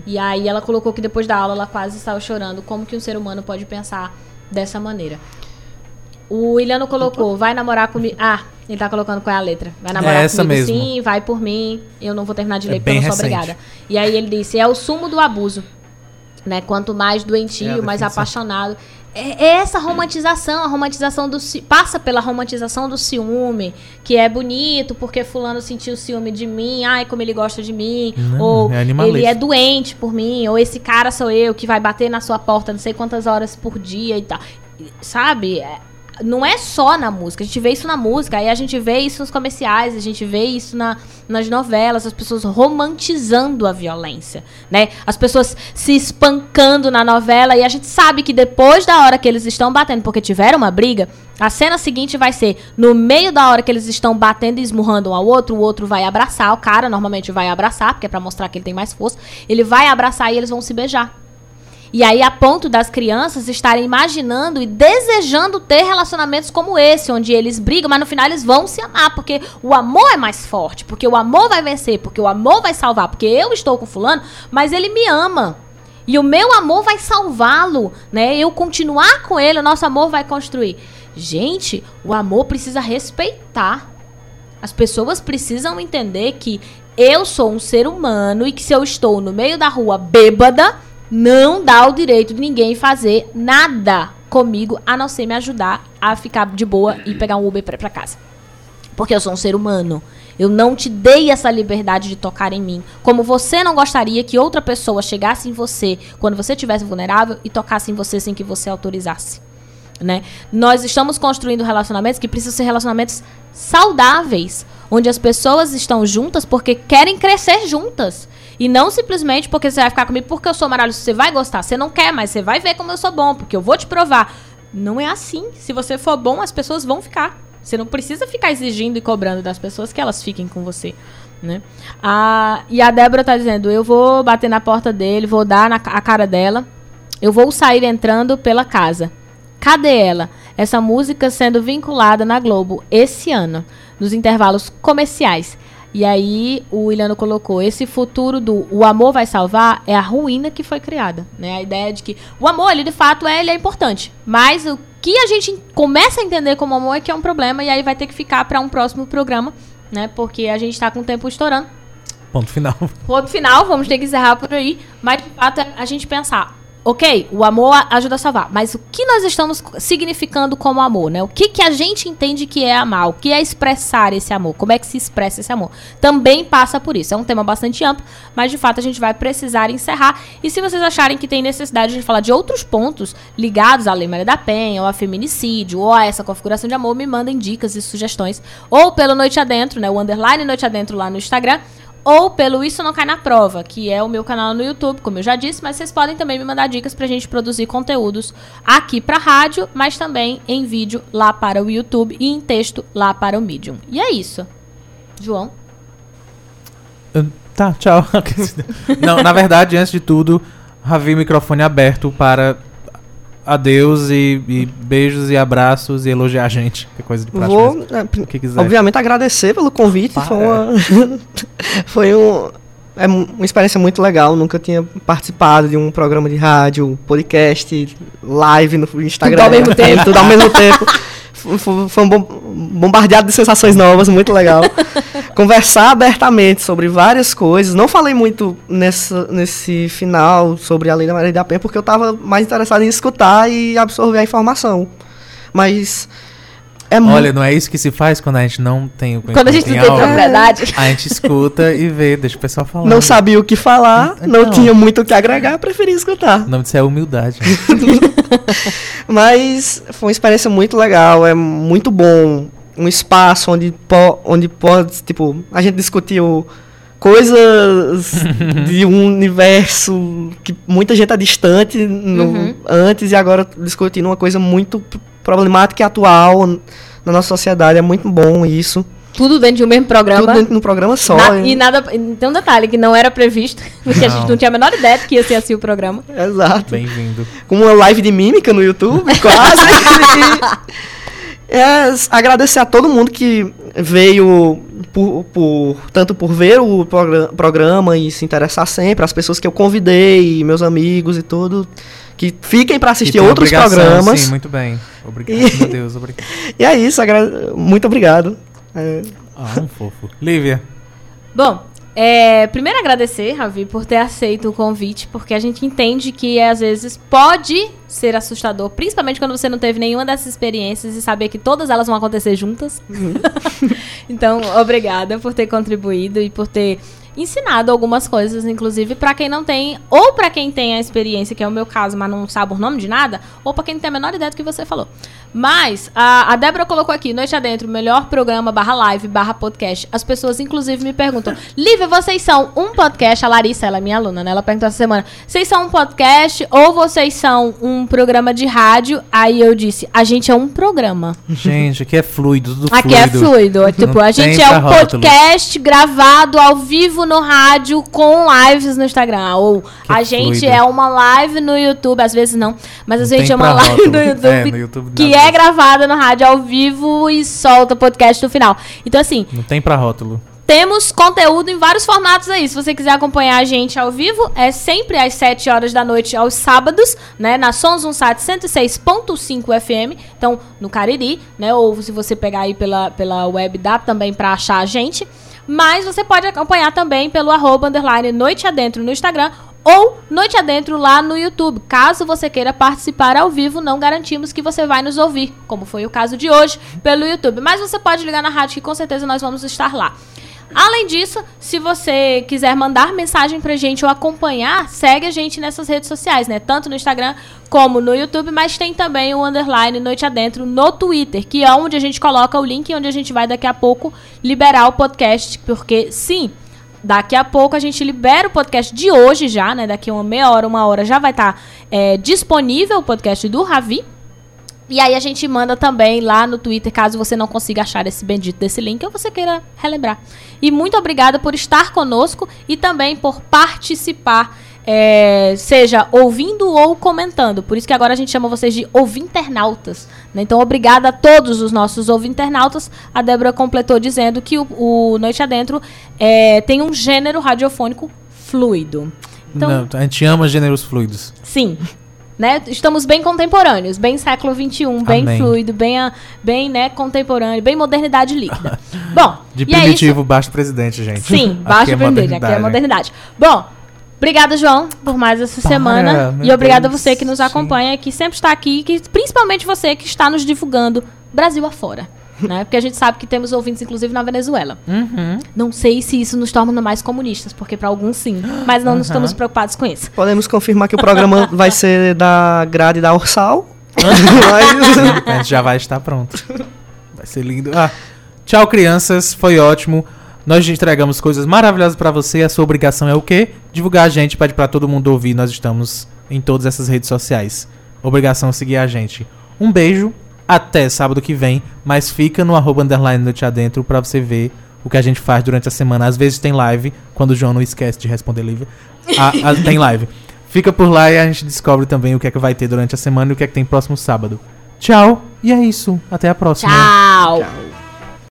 E aí ela colocou que depois da aula ela quase estava chorando. Como que um ser humano pode pensar dessa maneira? O Iliano colocou, vai namorar comigo. Ah, ele tá colocando qual é a letra. Vai namorar É essa comigo mesmo. sim, vai por mim. Eu não vou terminar de É ler porque eu não sou recente. obrigada. E aí ele disse, é o sumo do abuso. Né? Quanto mais doentio, É mais apaixonado. É, é essa romantização, a romantização do passa pela romantização do ciúme, que é bonito porque fulano sentiu ciúme de mim, ai como ele gosta de mim, Não, ou é ele é doente por mim, ou esse cara sou eu que vai bater na sua porta não sei quantas horas por dia e tal. Sabe? Não é só na música, a gente vê isso na música, aí a gente vê isso nos comerciais, a gente vê isso na, nas novelas, as pessoas romantizando a violência, né? As pessoas se espancando na novela e a gente sabe que depois da hora que eles estão batendo, porque tiveram uma briga, a cena seguinte vai ser no meio da hora que eles estão batendo e esmurrando um ao outro, o outro vai abraçar, o cara normalmente vai abraçar, porque é pra mostrar que ele tem mais força, ele vai abraçar e eles vão se beijar. E aí, a ponto das crianças estarem imaginando e desejando ter relacionamentos como esse, onde eles brigam, mas no final eles vão se amar, porque o amor é mais forte, porque o amor vai vencer, porque o amor vai salvar, porque eu estou com fulano, mas ele me ama. E o meu amor vai salvá-lo, né? Eu continuar com ele, o nosso amor vai construir. Gente, o amor precisa respeitar. As pessoas precisam entender que eu sou um ser humano e que se eu estou no meio da rua bêbada, não dá o direito de ninguém fazer nada comigo a não ser me ajudar a ficar de boa e pegar um Uber pra casa. Porque eu sou um ser humano. Eu não te dei essa liberdade de tocar em mim. Como você não gostaria que outra pessoa chegasse em você quando você estivesse vulnerável e tocasse em você sem que você autorizasse. Né? Nós estamos construindo relacionamentos que precisam ser relacionamentos saudáveis, onde as pessoas estão juntas porque querem crescer juntas. E não simplesmente porque você vai ficar comigo porque eu sou maravilhoso. Você vai gostar. Você não quer, mas você vai ver como eu sou bom, porque eu vou te provar. Não é assim. Se você for bom, as pessoas vão ficar. Você não precisa ficar exigindo e cobrando das pessoas que elas fiquem com você. Né? A, e a Débora tá dizendo: eu vou bater na porta dele, vou dar na a cara dela, eu vou sair entrando pela casa. Cadê ela? Essa música sendo vinculada na Globo esse ano, nos intervalos comerciais. E aí o Williano colocou: esse futuro do o amor vai salvar é a ruína que foi criada. Né? A ideia de que o amor, ele de fato é, ele é importante. Mas o que a gente começa a entender como amor é que é um problema, e aí vai ter que ficar para um próximo programa, né? Porque a gente está com o tempo estourando. Ponto final. Ponto final, vamos ter que encerrar por aí. Mas de fato é a gente pensar ok, o amor ajuda a salvar, mas o que nós estamos significando como amor, né? O que, que a gente entende que é amar, o que é expressar esse amor, como é que se expressa esse amor. Também passa por isso. É um tema bastante amplo, mas de fato a gente vai precisar encerrar. E se vocês acharem que tem necessidade de falar de outros pontos ligados à Lei Maria da Penha, ou a feminicídio, ou a essa configuração de amor, me mandem dicas e sugestões. Ou pelo Noite Adentro, né? O underline Noite Adentro lá no Instagram ou pelo Isso Não Cai na Prova, que é o meu canal no YouTube, como eu já disse, mas vocês podem também me mandar dicas pra gente produzir conteúdos aqui pra rádio, mas também em vídeo lá para o YouTube e em texto lá para o Medium. E é isso. João? Uh, tá, tchau. *laughs* Não, na verdade, antes de tudo, Ravi microfone aberto para adeus e, e, beijos e abraços e elogiar a gente. Que coisa de prática. Vou, é, que quiser. obviamente, agradecer pelo convite. Foi, uma, *laughs* foi um, é uma experiência muito legal. Nunca tinha participado de um programa de rádio, podcast, live no Instagram. Tudo ao mesmo tempo. *laughs* Tudo ao mesmo tempo. foi um bombardeado de sensações novas, muito legal. *laughs* Conversar abertamente sobre várias coisas. Não falei muito nessa, nesse final sobre a Lei da Maria da Penha, porque eu estava mais interessado em escutar e absorver a informação. Mas é Olha, não é isso que se faz quando a gente não tem o Quando a gente não tem propriedade. A gente escuta e vê, deixa o pessoal falar. Não sabia o que falar, então, não tinha muito o que agregar, preferi escutar. O nome disso é humildade. *laughs* Mas foi uma experiência muito legal, é muito bom. Um espaço onde, po onde pode, tipo, a gente discutiu coisas *laughs* de um universo que muita gente é distante no, uhum. antes e agora discutindo uma coisa muito problemática e atual na nossa sociedade. É muito bom isso. Tudo dentro de um mesmo programa. Tudo dentro de um programa só. Na, e nada. Tem um detalhe que não era previsto, *laughs* porque não. a gente não tinha a menor ideia de que ia ser assim o programa. Exato. Bem-vindo. Com uma live de mímica no YouTube, *laughs* quase. É, agradecer a todo mundo que veio por, por, tanto por ver o programa e se interessar sempre, as pessoas que eu convidei, meus amigos e tudo que fiquem para assistir outros programas. Sim, muito bem. Obrigado, e, meu Deus, obrigado. *laughs* E é isso, muito obrigado. É... Ah, um fofo. Lívia. Bom, é, primeiro agradecer, Ravi, por ter aceito o convite, porque a gente entende que às vezes pode ser assustador, principalmente quando você não teve nenhuma dessas experiências e saber que todas elas vão acontecer juntas. Uhum. *laughs* então, obrigada por ter contribuído e por ter ensinado algumas coisas, inclusive para quem não tem, ou para quem tem a experiência, que é o meu caso, mas não sabe o nome de nada, ou para quem não tem a menor ideia do que você falou. Mas a, a Débora colocou aqui, Noite Adentro, melhor programa barra live barra podcast. As pessoas, inclusive, me perguntam, *laughs* Lívia, vocês são um podcast? A Larissa, ela é minha aluna, né? Ela perguntou essa semana, vocês são um podcast ou vocês são um programa de rádio? Aí eu disse, a gente é um programa. Gente, aqui é fluido, tudo Aqui é fluido. Tipo, a gente é um podcast gravado ao vivo no rádio com lives no Instagram. Ou que a gente fluido. é uma live no YouTube, às vezes não, mas a gente é uma *laughs* live no YouTube, é, no YouTube que é gravada no rádio ao vivo e solta podcast no final. Então, assim. Não tem pra rótulo. temos conteúdo em vários formatos aí. Se você quiser acompanhar a gente ao vivo, é sempre às 7 horas da noite aos sábados, né? Na Sons 107 106.5 FM, então no Cariri, né? Ou se você pegar aí pela, pela web, dá também pra achar a gente. Mas você pode acompanhar também pelo arroba underline Noite Adentro no Instagram ou Noite Adentro lá no YouTube. Caso você queira participar ao vivo, não garantimos que você vai nos ouvir, como foi o caso de hoje, pelo YouTube. Mas você pode ligar na rádio que com certeza nós vamos estar lá. Além disso, se você quiser mandar mensagem pra gente ou acompanhar, segue a gente nessas redes sociais, né? Tanto no Instagram como no YouTube, mas tem também o underline Noite Adentro no Twitter, que é onde a gente coloca o link e onde a gente vai daqui a pouco liberar o podcast, porque sim, daqui a pouco a gente libera o podcast de hoje já, né? Daqui uma meia hora, uma hora já vai estar é, disponível o podcast do Ravi. E aí a gente manda também lá no Twitter, caso você não consiga achar esse bendito desse link ou você queira relembrar. E muito obrigada por estar conosco e também por participar, é, seja ouvindo ou comentando. Por isso que agora a gente chama vocês de ouvinternautas. Né? Então, obrigada a todos os nossos ouvinternautas. A Débora completou dizendo que o, o Noite Adentro é, tem um gênero radiofônico fluido. Então, Não, a gente ama gêneros fluidos. Sim. Né? Estamos bem contemporâneos, bem século XXI, bem Amém. fluido, bem, a- bem né, contemporâneo, bem modernidade líquida. *laughs* Bom, De é primitivo, baixo presidente, gente. Sim, *laughs* Aqui baixo é aprender, aqui é modernidade. Bom, obrigada, João, por mais essa Para, semana. E obrigada a você que nos sim. acompanha, que sempre está aqui, que principalmente você que está nos divulgando Brasil afora. *laughs* Né? Porque a gente sabe que temos ouvintes, inclusive, na Venezuela. Uhum. Não sei se isso nos torna mais comunistas, porque para alguns sim, mas não nos Uhum. estamos preocupados com isso. Podemos confirmar que o programa *laughs* vai ser da grade da Ursal. *laughs* Mas- A gente já vai estar pronto. Vai ser lindo. Ah, tchau, crianças. Foi ótimo. Nós entregamos coisas maravilhosas pra você. A sua obrigação é o quê? Divulgar a gente, pede pra todo mundo ouvir. Nós estamos em todas essas redes sociais. Obrigação é seguir a gente. Um beijo. Até sábado que vem. Mas fica no arroba underline noite adentro pra você ver o que a gente faz durante a semana. Às vezes tem live, quando o João não esquece de responder livre. Ah, ah, *laughs* tem live. Fica por lá e a gente descobre também o que é que vai ter durante a semana e o que é que tem próximo sábado. Tchau, e é isso. Até a próxima. Tchau. Tchau.